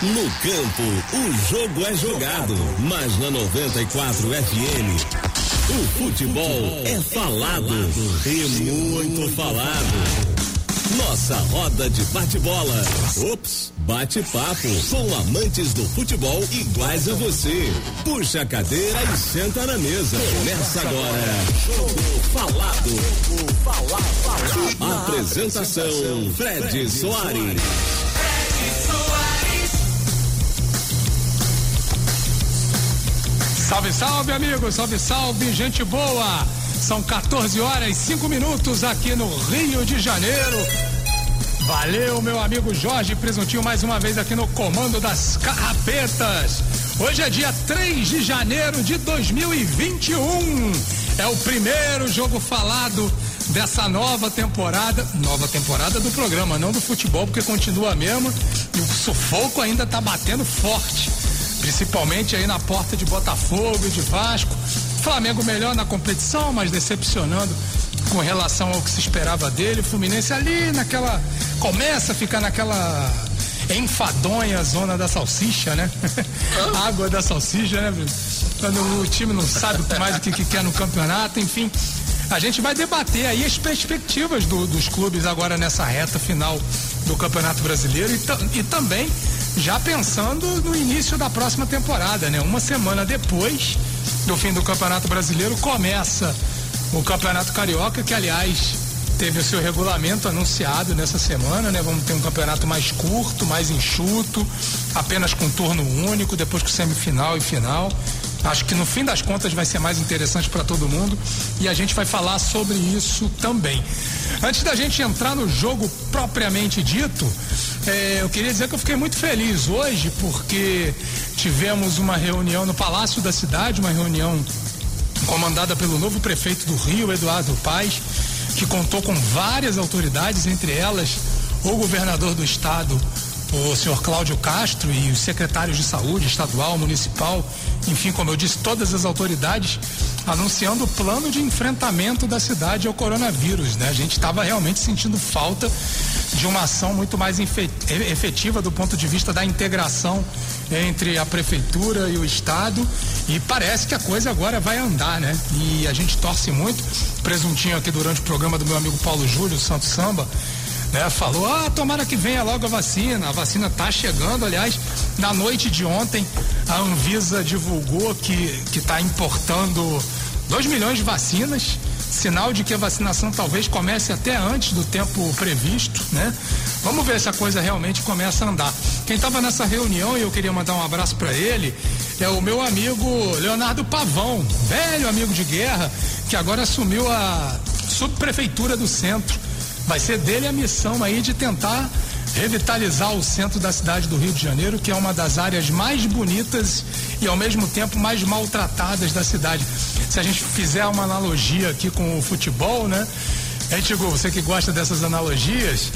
No campo, o jogo é jogado, mas na 94 FM, o futebol é falado e muito falado. Nossa roda de bate-bola. Ops, bate-papo com amantes do futebol iguais a você. Puxa a cadeira e senta na mesa. Começa agora. Jogo falado. Apresentação: Fred Soares. Salve, salve, amigos, salve, salve, gente boa. São 14 horas e 5 minutos aqui no Rio de Janeiro. Valeu, meu amigo Jorge Presuntinho, mais uma vez aqui no comando das carrapetas. Hoje é dia 3 de janeiro de 2021. É o primeiro jogo falado dessa nova temporada. Nova temporada do programa, não do futebol, porque continua mesmo. E o sufoco ainda tá batendo forte. Principalmente aí na porta de Botafogo e de Vasco. Flamengo melhor na competição, mas decepcionando com relação ao que se esperava dele. Fluminense ali naquela. Começa a ficar naquela enfadonha zona da salsicha, né? Água da salsicha, né? Quando o time não sabe mais o que, que quer no campeonato, enfim. A gente vai debater aí as perspectivas do, dos clubes agora nessa reta final do Campeonato Brasileiro e, e também já pensando no início da próxima temporada, né? Uma semana depois do fim do Campeonato Brasileiro começa o Campeonato Carioca, que aliás teve o seu regulamento anunciado nessa semana, né? Vamos ter um campeonato mais curto, mais enxuto, apenas com turno único, depois com semifinal e final. Acho que no fim das contas vai ser mais interessante para todo mundo e a gente vai falar sobre isso também. Antes da gente entrar no jogo propriamente dito, é, eu queria dizer que eu fiquei muito feliz hoje porque tivemos uma reunião no Palácio da Cidade, uma reunião comandada pelo novo prefeito do Rio, Eduardo Paes, que contou com várias autoridades, entre elas o governador do estado, o senhor Cláudio Castro e os secretários de saúde estadual, municipal, enfim, como eu disse, todas as autoridades anunciando o plano de enfrentamento da cidade ao coronavírus, né? A gente estava realmente sentindo falta de uma ação muito mais efetiva do ponto de vista da integração entre a prefeitura e o estado e parece que a coisa agora vai andar, né? E a gente torce muito. Presuntinho aqui durante o programa do meu amigo Paulo Júlio Santos Samba né, falou, ah, tomara que venha logo a vacina. A vacina está chegando, aliás, na noite de ontem a Anvisa divulgou que está importando 2 milhões de vacinas, sinal de que a vacinação talvez comece até antes do tempo previsto, né? Vamos ver se a coisa realmente começa a andar. Quem estava nessa reunião e eu queria mandar um abraço para ele é o meu amigo Leonardo Pavão, velho amigo de guerra, que agora assumiu a subprefeitura do centro. Vai ser dele a missão aí de tentar revitalizar o centro da cidade do Rio de Janeiro, que é uma das áreas mais bonitas e ao mesmo tempo mais maltratadas da cidade. Se a gente fizer uma analogia aqui com o futebol, né? É, Tigo, você que gosta dessas analogias,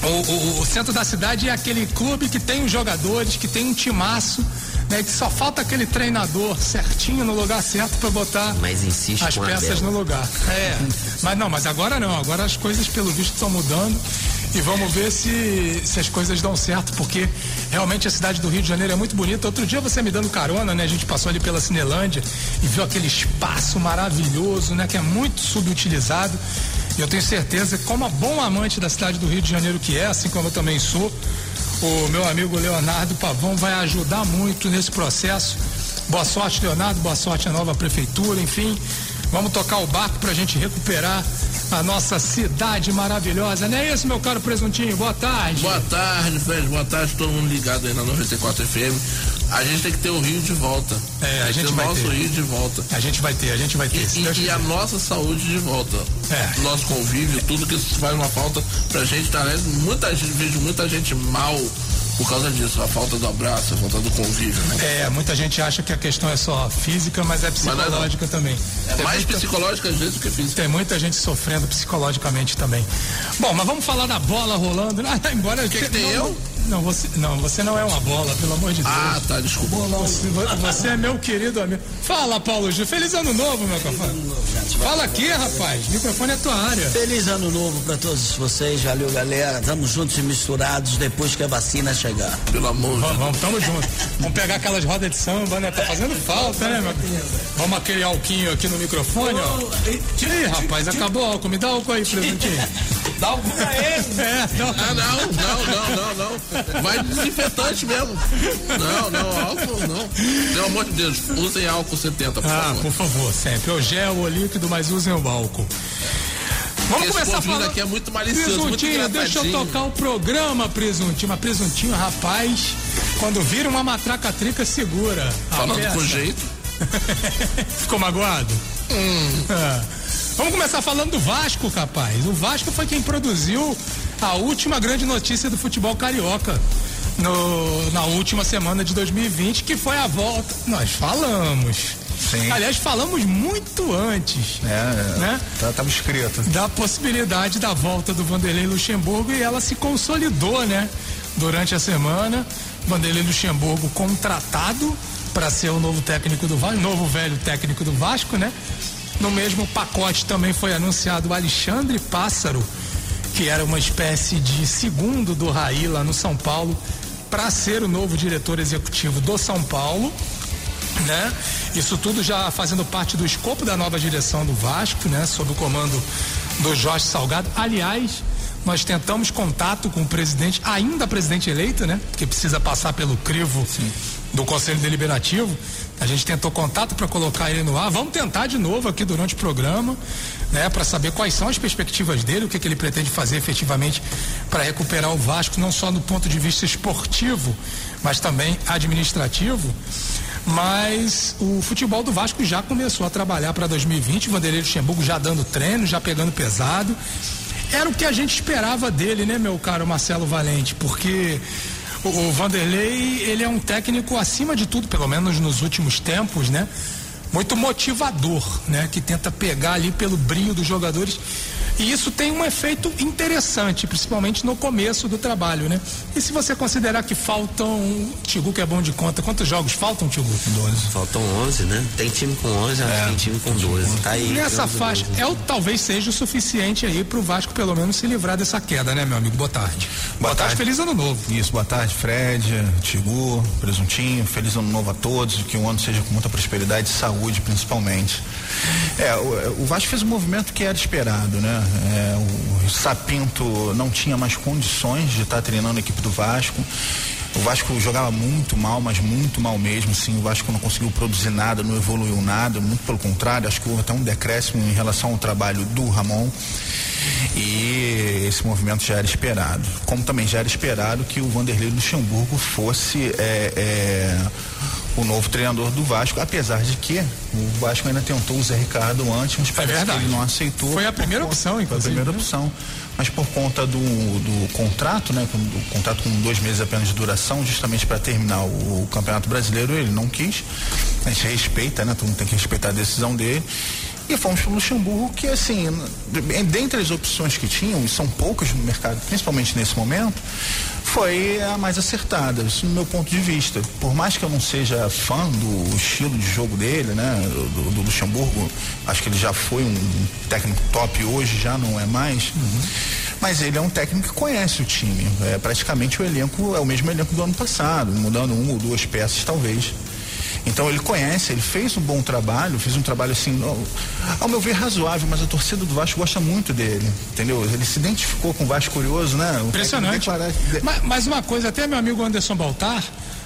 o, o, o, centro da cidade é aquele clube que tem os jogadores, que tem um timaço, né? Que só falta aquele treinador certinho no lugar certo para botar as peças no lugar. É, mas não, mas agora não, agora as coisas pelo visto estão mudando e vamos ver se, se as coisas dão certo, porque realmente a cidade do Rio de Janeiro é muito bonita. Outro dia você me dando carona, né? A gente passou ali pela Cinelândia e viu aquele espaço maravilhoso, né? Que é muito subutilizado. E eu tenho certeza que, como bom amante da cidade do Rio de Janeiro que é, assim como eu também sou, o meu amigo Leonardo Pavão vai ajudar muito nesse processo. Boa sorte, Leonardo, boa sorte à nova prefeitura, enfim. Vamos tocar o barco para a gente recuperar a nossa cidade maravilhosa, não é isso, meu caro presuntinho? Boa tarde. Boa tarde, Fred, boa tarde, todo mundo ligado aí na 94 FM. A gente tem que ter o Rio de volta. É, a gente ter vai o nosso ter. Rio de volta. A gente vai ter, a gente vai ter. E, e, e a nossa saúde de volta. É. Nosso convívio, tudo que faz uma falta pra gente, tá, né? Muita gente, vejo muita gente mal por causa disso, a falta do abraço, a falta do convívio, né? É, muita gente acha que a questão é só física, mas é psicológica mas também. É tem mais muita, psicológica às vezes do que física. Tem muita gente sofrendo psicologicamente também. Bom, mas vamos falar da bola rolando. Ah, embora que, que tem não, eu? Não, você não, você não é uma bola, pelo amor de Deus. Ah, tá, desculpa. Você, você é meu querido amigo. Fala, Paulo Gil. Feliz ano novo, meu compadre. Fala aqui, rapaz. O microfone é tua área. Feliz ano novo pra todos vocês. Valeu, galera. Tamo juntos e misturados depois que a vacina chegar. Pelo amor de Vamos, Deus. vamos, tamo junto. Vamos pegar aquelas rodas de samba, né? Tá fazendo falta, né, meu? Vamos aquele alquinho aqui no microfone, ó. Ih, rapaz, acabou o álcool. Me dá álcool aí, presuntinho. Dá um pra ele. É, não. Ah, não, não, não, não, não. Vai desinfetante mesmo. Não, não, álcool não. Pelo amor de Deus, usem álcool 70, por Ah, favor. por favor, sempre. O gel, o líquido, mas usem o álcool. Vamos Esse começar falando... aqui é muito malicioso, muito Presuntinho, deixa eu tocar o programa, Presuntinho. Mas Presuntinho, rapaz, quando vira uma matraca trica, segura. Falando com jeito. Ficou magoado? É. Vamos começar falando do Vasco, capaz. O Vasco foi quem produziu a última grande notícia do futebol carioca no- na última semana de 2020, que foi a volta. Nós falamos. Sim. Aliás, falamos muito antes. É, Né? tá, tava escrito. Da possibilidade da volta do Vanderlei Luxemburgo e ela se consolidou, né? Durante a semana. Vanderlei Luxemburgo contratado para ser o novo técnico do Vasco, novo velho técnico do Vasco, né? No mesmo pacote também foi anunciado o Alexandre Pássaro, que era uma espécie de segundo do Raí lá no São Paulo, para ser o novo diretor executivo do São Paulo né? Isso tudo já fazendo parte do escopo da nova direção do Vasco, né? Sob o comando do Jorge Salgado. Aliás, nós tentamos contato com o presidente, ainda presidente eleito, né? Porque precisa passar pelo crivo do Conselho Deliberativo. A gente tentou contato para colocar ele no ar. Vamos tentar de novo aqui durante o programa, né? Para saber quais são as perspectivas dele, o que, que ele pretende fazer efetivamente para recuperar o Vasco, não só do ponto de vista esportivo, mas também administrativo. Mas o futebol do Vasco já começou a trabalhar para 2020, Vanderlei Luxemburgo já dando treino, já pegando pesado. Era o que a gente esperava dele, né, meu caro Marcelo Valente? Porque o, Vanderlei, ele é um técnico acima de tudo, pelo menos nos últimos tempos, né? Muito motivador, né? Que tenta pegar ali pelo brilho dos jogadores. E isso tem um efeito interessante, principalmente no começo do trabalho, né? E se você considerar que faltam. Tigu, que é bom de conta, quantos jogos faltam, Tigu? 12. Faltam 11, né? Tem time com 11, acho que tem time com 12. Tá aí. Nessa 11, faixa, 12. é o talvez seja o suficiente aí pro Vasco pelo menos se livrar dessa queda, né, meu amigo? Boa tarde. Boa tarde. feliz ano novo. Isso, boa tarde, Fred, Tigu, Presuntinho, feliz ano novo a todos, que o ano seja com muita prosperidade e saúde, principalmente. É, o, o Vasco fez um movimento que era esperado, né? É, o Sapinto não tinha mais condições de estar treinando a equipe do Vasco. O Vasco jogava muito mal, mas muito mal mesmo, sim. O Vasco não conseguiu produzir nada, não evoluiu nada, muito pelo contrário, acho que houve até um decréscimo em relação ao trabalho do Ramon. E esse movimento já era esperado. Como também já era esperado que o Vanderlei Luxemburgo fosse é, é, o novo treinador do Vasco, apesar de que o Vasco ainda tentou o Zé Ricardo antes, mas parece que ele não aceitou. Foi a primeira opção, Foi a inclusive, primeira né? opção. Mas por conta do, do contrato, né? Do contrato com dois meses apenas de duração, justamente para terminar o, o Campeonato Brasileiro, ele não quis. A gente respeita, né? Todo mundo tem que respeitar a decisão dele. E fomos para o Luxemburgo, que assim, dentre as opções que tinham, e são poucas no mercado, principalmente nesse momento, foi a mais acertada, isso no meu ponto de vista. Por mais que eu não seja fã do estilo de jogo dele, né, do, do Luxemburgo, acho que ele já foi um técnico top hoje, já não é mais. Mas ele é um técnico que conhece o time. É praticamente o elenco, é o mesmo elenco do ano passado, mudando uma ou duas peças talvez. Então ele conhece, ele fez um bom trabalho, fez um trabalho assim, ao- meu ver, razoável, mas a torcida do Vasco gosta muito dele, entendeu? Ele se identificou com o Vasco Curioso, né? O Impressionante. Mas, mas uma coisa, até meu amigo Anderson Baltar,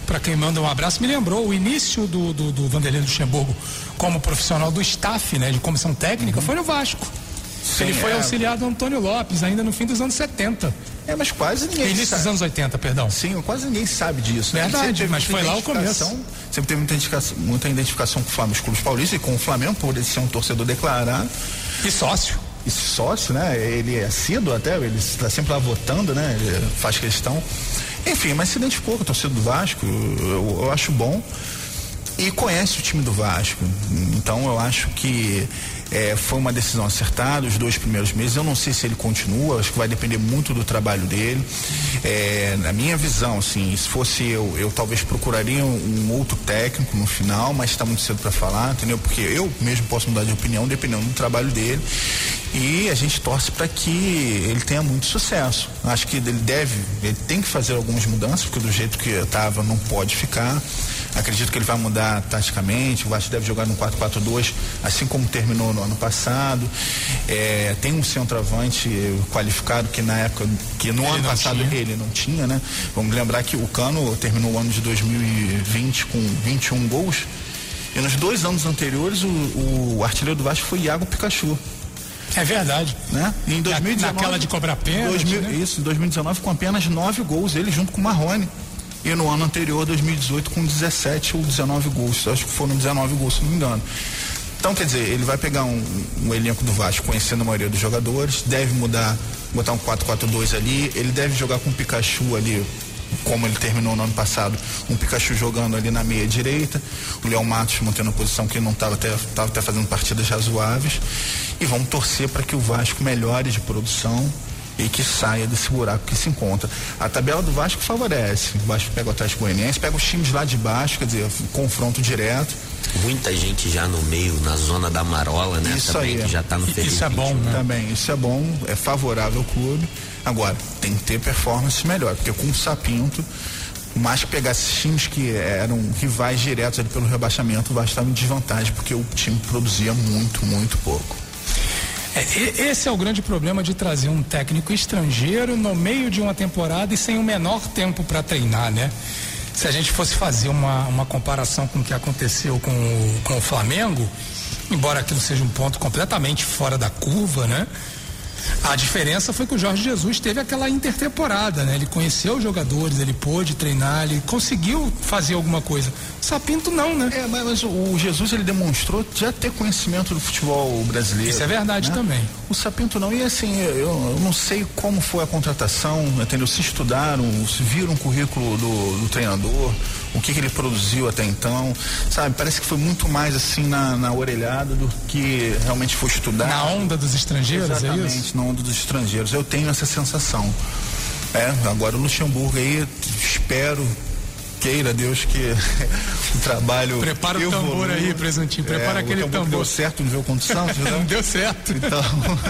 para quem manda um abraço, me lembrou o início do, do, do Vanderlei Luxemburgo como profissional do staff, né, de comissão técnica, foi no Vasco. Sim, Ele foi é. auxiliar do Antônio Lopes, ainda no fim dos anos 70. É, mas quase ninguém Início sabe. dos anos 80, perdão. Sim, quase ninguém sabe disso. né? Verdade, mas foi lá o começo. Sempre teve muita identificação, muita identificação com o Flamengo, os clubes paulistas e com o Flamengo, por ele ser um torcedor declarado. E sócio. e sócio, né? Ele é assíduo até, ele está sempre lá votando, né? Ele faz questão. Enfim, mas se identificou com a torcida do Vasco, eu, eu acho bom. E conhece o time do Vasco. Então eu acho que É, foi uma decisão acertada os dois primeiros meses. Eu não sei se ele continua, acho que vai depender muito do trabalho dele. É, na minha visão, assim, se fosse eu, eu talvez procuraria um, um outro técnico no final, mas está muito cedo para falar, entendeu? Porque eu mesmo posso mudar de opinião dependendo do trabalho dele. E a gente torce para que ele tenha muito sucesso. Acho que ele deve, ele tem que fazer algumas mudanças, porque do jeito que estava não pode ficar. Acredito que ele vai mudar taticamente. O Vasco deve jogar no 4-4-2, assim como terminou no ano passado. É, tem um centroavante qualificado que na época, que no Ele ano passado tinha. ele não tinha, né? Vamos lembrar que o Cano terminou o ano de 2020 com 21 gols. E nos dois anos anteriores, o, o artilheiro do Vasco foi Iago Pikachu É verdade. né? Em 2019, naquela de cobrar pênalti, 2000 né? Isso, em 2019 com apenas nove gols, ele junto com o Marrone. E no ano anterior, 2018, com 17 ou 19 gols. Acho que foram 19 gols, se não me engano. Então, quer dizer, ele vai pegar um, um elenco do Vasco, conhecendo a maioria dos jogadores, deve mudar, botar um 4-4-2 ali, ele deve jogar com o Pikachu ali, como ele terminou no ano passado, um Pikachu jogando ali na meia direita, o Léo Matos mantendo a posição que ele não estava até, tava até fazendo partidas razoáveis. E vamos torcer para que o Vasco melhore de produção e que saia desse buraco que se encontra. A tabela do Vasco favorece. O Vasco pega o Atlético Goianiense, pega os times lá de baixo, quer dizer, confronto direto. Muita gente já no meio, na zona da marola, né? Isso também, aí. que já tá no feliz Isso é bom, né? Também, isso é bom, é favorável ao clube. Agora, tem que ter performance melhor, porque com o Sapinto, mais que pegar esses times que eram rivais diretos ali pelo rebaixamento, o Vasco estava em desvantagem, porque o time produzia muito, muito pouco. É, esse é o grande problema de trazer um técnico estrangeiro no meio de uma temporada e sem o menor tempo para treinar, né? Se a gente fosse fazer uma, uma comparação com o que aconteceu com o, com o Flamengo, embora aquilo seja um ponto completamente fora da curva, né? A diferença foi que o Jorge Jesus teve aquela intertemporada, né? Ele conheceu os jogadores, ele pôde treinar, ele conseguiu fazer alguma coisa. Sapinto não, né? É, mas, o Jesus ele demonstrou já ter conhecimento do futebol brasileiro. Isso é verdade né? também. O Sapinto não, e assim, eu, eu não sei como foi a contratação, entendeu? Se estudaram, se viram o currículo do, do treinador, o que, que ele produziu até então, sabe? Parece que foi muito mais assim na, na orelhada do que realmente foi estudar. Na onda dos estrangeiros, é Exatamente, isso? na onda dos estrangeiros. Eu tenho essa sensação. É, agora o Luxemburgo aí, espero, queira Deus que o trabalho. Prepara o evolua. tambor aí, presuntinho, prepara É, o aquele tambor. Deu certo no jogo contra o Santos, né? Não deu certo. Então,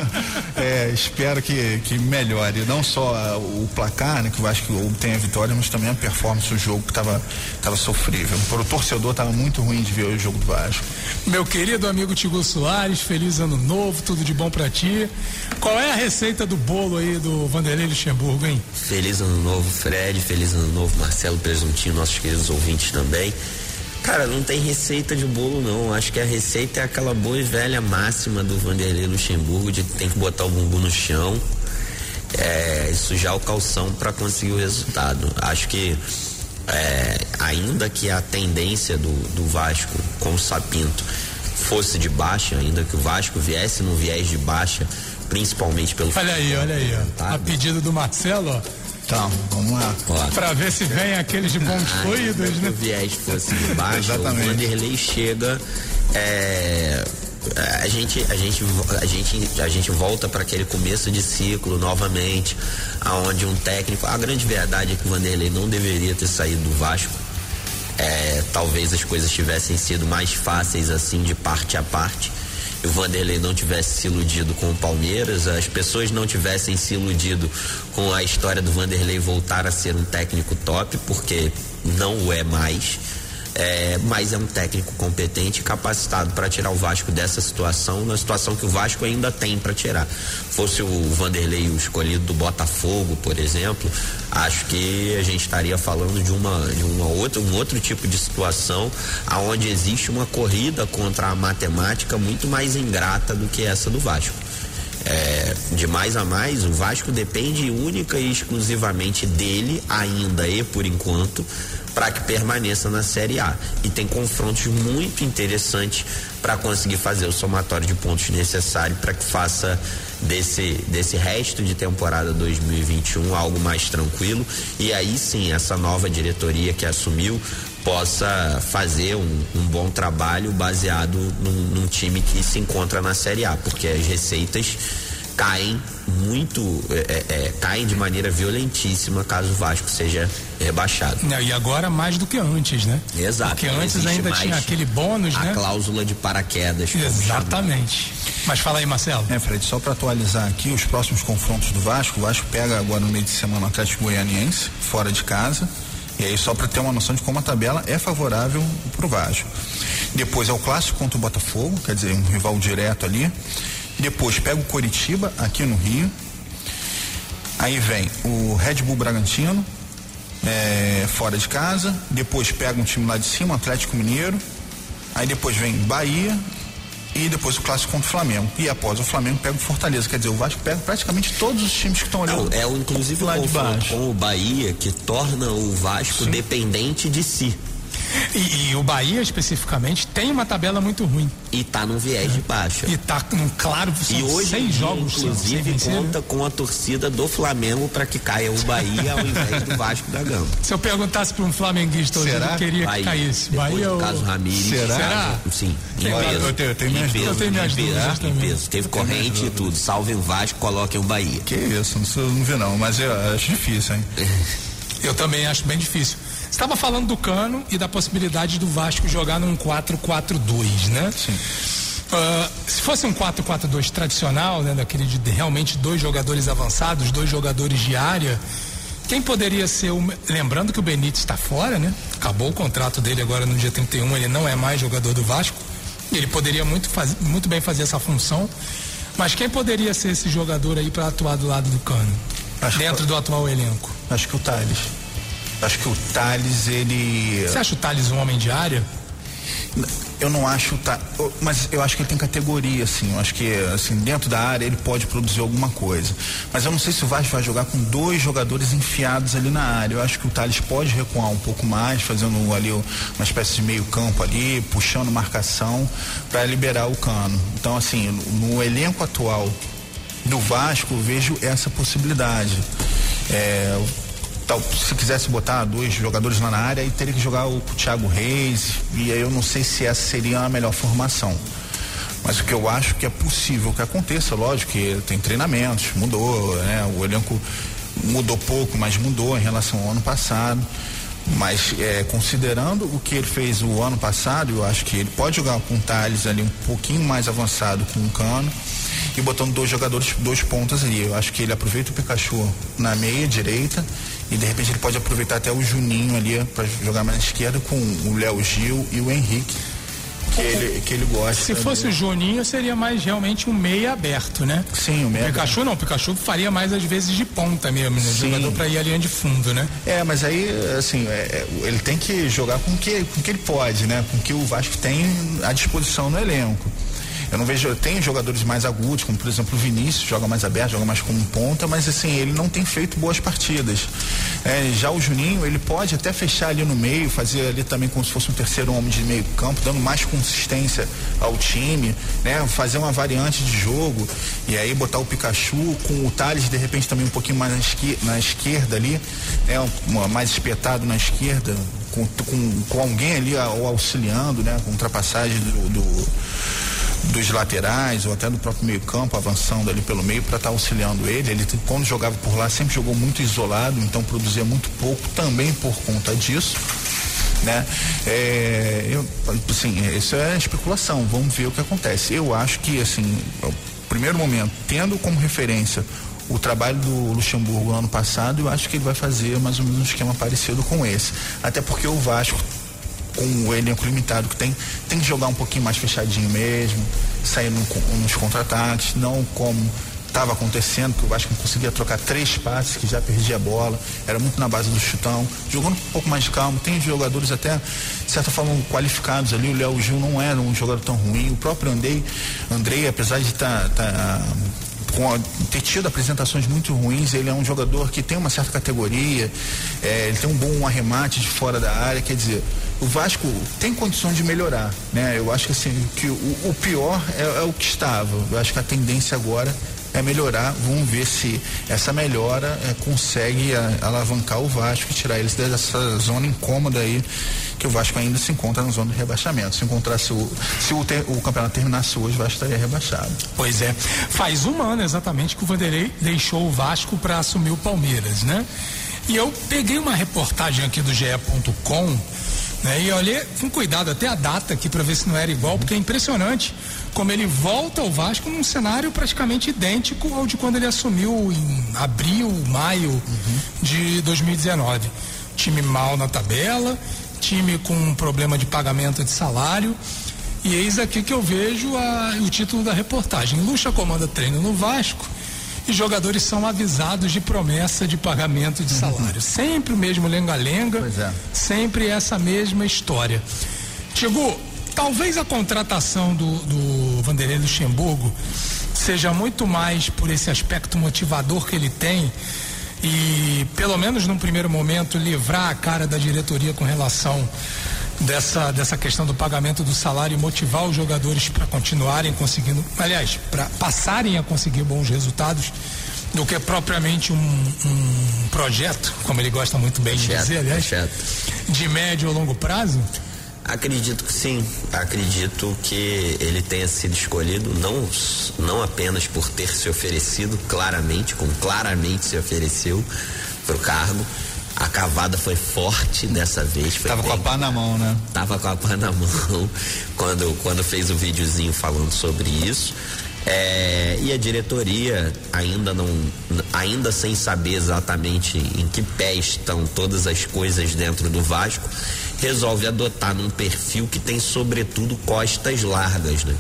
é, espero que, que melhore. Não só ah, o placar, né, que o Vasco obtenha a vitória, mas também a performance do jogo que estava tava sofrível. Para o torcedor estava muito ruim de ver o jogo do Vasco. Meu querido amigo Tigo Soares, feliz ano novo, tudo de bom pra ti. Qual é a receita do bolo aí do Vanderlei Luxemburgo, hein? Feliz ano novo, Fred. Feliz ano novo, Marcelo Presuntinho, nossos queridos ouvintes também. Cara, não tem receita de bolo, não. Acho que a receita é aquela boa e velha máxima do Vanderlei Luxemburgo de que tem que botar o bumbum no chão é, e sujar o calção para conseguir o resultado. Acho que é, ainda que a tendência do, do Vasco com o Sapinto fosse de baixa, ainda que o Vasco viesse no viés de baixa, principalmente pelo Olha aí, olha aí, ó. A pedido do Marcelo, ó. Então, vamos lá. Ó, Pra ver se vem aqueles de bons Ah, fluidos, se né? o viés fosse de baixo, o. Vanderlei chega. é, a gente, a gente, a gente, a gente volta para aquele começo de ciclo novamente, aonde um técnico. A grande verdade é que o Vanderlei não deveria ter saído do Vasco. É, talvez as coisas tivessem sido mais fáceis assim de parte a parte. O Vanderlei não tivesse se iludido com o Palmeiras, as pessoas não tivessem se iludido com a história do Vanderlei voltar a ser um técnico top, porque não o é mais. É, mas é um técnico competente capacitado para tirar o Vasco dessa situação, na situação que o Vasco ainda tem para tirar. Fosse o Vanderlei o escolhido do Botafogo, por exemplo, acho que a gente estaria falando de uma, de uma outra, um outro tipo de situação aonde existe uma corrida contra a matemática muito mais ingrata do que essa do Vasco. É, de mais a mais, o Vasco depende única e exclusivamente dele, ainda e por enquanto, para que permaneça na Série A. E tem confrontos muito interessantes para conseguir fazer o somatório de pontos necessário para que faça desse, desse resto de temporada 2021 algo mais tranquilo. E aí sim, essa nova diretoria que assumiu possa fazer um, um bom trabalho baseado num, num time que se encontra na Série A, porque as receitas caem muito, é, é, é, caem de maneira violentíssima caso o Vasco seja rebaixado. E agora mais do que antes, né? Exato. Porque antes ainda tinha aquele bônus, a né? A cláusula de paraquedas. Exatamente. Mas fala aí, Marcelo. É, Fred, só para atualizar aqui os próximos confrontos do Vasco, o Vasco pega agora no meio de semana o Atlético Goianiense, fora de casa. E aí só para ter uma noção de como a tabela é favorável pro Vasco. Depois é o clássico contra o Botafogo, quer dizer, um rival direto ali. Depois pega o Coritiba aqui no Rio. Aí vem o Red Bull Bragantino, é, fora de casa. Depois pega um time lá de cima, Atlético Mineiro. Aí depois vem Bahia e depois o clássico contra o Flamengo. E após o Flamengo pega o Fortaleza. Quer dizer, o Vasco pega praticamente todos os times que estão ali. Não, é o, inclusive lá o de baixo. com o Bahia que torna o Vasco Sim. dependente de si. E, e, o Bahia, especificamente, tem uma tabela muito ruim. E tá num viés de baixa. E tá num claro E hoje seis jogos inclusive conta com a torcida do Flamengo para que caia o Bahia ao invés do Vasco da Gama. Se eu perguntasse para um flamenguista hoje, Será? eu queria Bahia, que caísse. Bahia ou... caso Ramires. Será? Será? Sim. Em peso. Eu tenho, eu tenho minhas dúvidas. Eu tenho minhas dúvidas em peso. Teve corrente e tudo. Salvem o Vasco, coloquem o Bahia. Que isso, não, não vi não, mas eu acho difícil, hein? eu também acho bem difícil. Estava falando do Cano e da possibilidade do Vasco jogar num 4-4-2, né? Sim. Uh, se fosse um 4-4-2 tradicional, né, daquele de realmente dois jogadores avançados, dois jogadores de área, quem poderia ser o. Lembrando que o Benítez está fora, né? Acabou o contrato dele agora no dia 31, ele não é mais jogador do Vasco. Ele poderia muito, faz, muito bem fazer essa função. Mas quem poderia ser esse jogador aí para atuar do lado do Cano? Acho dentro que, do atual elenco? Acho que o Thales. Acho que o Thales, ele. Você acha o Thales um homem de área? Eu não acho, tá, mas eu acho que ele tem categoria, assim. Eu acho que, assim, dentro da área ele pode produzir alguma coisa. Mas eu não sei se o Vasco vai jogar com dois jogadores enfiados ali na área. Eu acho que o Thales pode recuar um pouco mais, fazendo ali uma espécie de meio-campo ali, puxando marcação para liberar o cano. Então, assim, no elenco atual do Vasco, eu vejo essa possibilidade. É, tal, se quisesse botar dois jogadores lá na área, aí teria que jogar o, o Thiago Reis, e aí eu não sei se essa seria a melhor formação. Mas o que eu acho que é possível que aconteça, lógico que tem treinamentos, mudou, né? O elenco mudou pouco, mas mudou em relação ao ano passado. Mas é, considerando o que ele fez o ano passado, eu acho que ele pode jogar com o Thales ali um pouquinho mais avançado com o Cano e botando dois jogadores, dois pontas ali. Eu acho que ele aproveita o Pikachu na meia direita e de repente ele pode aproveitar até o Juninho ali para jogar mais na esquerda com o Léo Gil e o Henrique. Que ele, que ele gosta. Se fosse o Juninho, seria mais realmente um meia aberto, né? Sim, o meia. O Pikachu aberto. não, o Pikachu faria mais às vezes de ponta mesmo, né? Sim. Jogador para ir a linha de fundo, né? É, mas aí, assim, é, é, ele tem que jogar com o que, com que ele pode, né? Com o que o Vasco tem à disposição no elenco. Eu não vejo, tem jogadores mais agudos, como por exemplo o Vinícius, joga mais aberto, joga mais como ponta, mas assim, ele não tem feito boas partidas. É, já o Juninho, ele pode até fechar ali no meio, fazer ali também como se fosse um terceiro homem de meio campo, dando mais consistência ao time, né? Fazer uma variante de jogo e aí botar o Pikachu com o Thales de repente também um pouquinho mais na esquerda, na esquerda ali, né? Um, mais espetado na esquerda, com, com, com alguém ali auxiliando, né? Com ultrapassagem do, do dos laterais ou até do próprio meio campo avançando ali pelo meio para estar tá auxiliando ele. Ele quando jogava por lá sempre jogou muito isolado, então produzia muito pouco também por conta disso. Né? É, eu, assim, isso é especulação, vamos ver o que acontece. Eu acho que assim, o primeiro momento, tendo como referência o trabalho do Luxemburgo ano passado, eu acho que ele vai fazer mais ou menos um esquema parecido com esse. Até porque o Vasco com o elenco limitado que tem, tem que jogar um pouquinho mais fechadinho mesmo, sair no, nos contra-ataques, não como estava acontecendo, que o Vasco não conseguia trocar três passes, que já perdia a bola, era muito na base do chutão, jogando um pouco mais de calma, tem jogadores até, de certa forma, qualificados ali, o Léo Gil não era um jogador tão ruim, o próprio Andrei, Andrei, apesar de estar tá, tá, com ter tido apresentações muito ruins, ele é um jogador que tem uma certa categoria, é, ele tem um bom arremate de fora da área, quer dizer, o Vasco tem condições de melhorar, né? Eu acho que assim, que o, o pior é, é o que estava. Eu acho que a tendência agora é melhorar. Vamos ver se essa melhora é, consegue a, alavancar o Vasco e tirar eles dessa zona incômoda aí que o Vasco ainda se encontra na zona de rebaixamento. Se encontrasse o, se o, ter, o campeonato terminasse hoje, o Vasco estaria rebaixado. Pois é. Faz um ano exatamente que o Vanderlei deixou o Vasco para assumir o Palmeiras, né? E eu peguei uma reportagem aqui do GE.com né? E olhei com cuidado até a data aqui para ver se não era igual, porque é impressionante como ele volta ao Vasco num cenário praticamente idêntico ao de quando ele assumiu em abril, maio uhum. de 2019. Time mal na tabela, time com um problema de pagamento de salário. E eis aqui que eu vejo a, o título da reportagem. Lucha comanda treino no Vasco e jogadores são avisados de promessa de pagamento de salário. Uhum. Sempre o mesmo lenga-lenga, é. sempre essa mesma história. Tigo, talvez a contratação do, do Vanderlei Luxemburgo seja muito mais por esse aspecto motivador que ele tem e, pelo menos num primeiro momento, livrar a cara da diretoria com relação dessa, dessa questão do pagamento do salário e motivar os jogadores para continuarem conseguindo, aliás, para passarem a conseguir bons resultados do que propriamente um, um projeto, como ele gosta muito bem de dizer, aliás, de médio ou longo prazo? Acredito que sim. Acredito que ele tenha sido escolhido não, não apenas por ter se oferecido claramente, como claramente se ofereceu para o cargo, a cavada foi forte dessa vez. Foi Tava bem, com a pá na mão, né? Tava com a pá na mão quando, quando fez o videozinho falando sobre isso. É, e a diretoria ainda não, ainda sem saber exatamente em que pé estão todas as coisas dentro do Vasco, resolve adotar num perfil que tem sobretudo costas largas, né?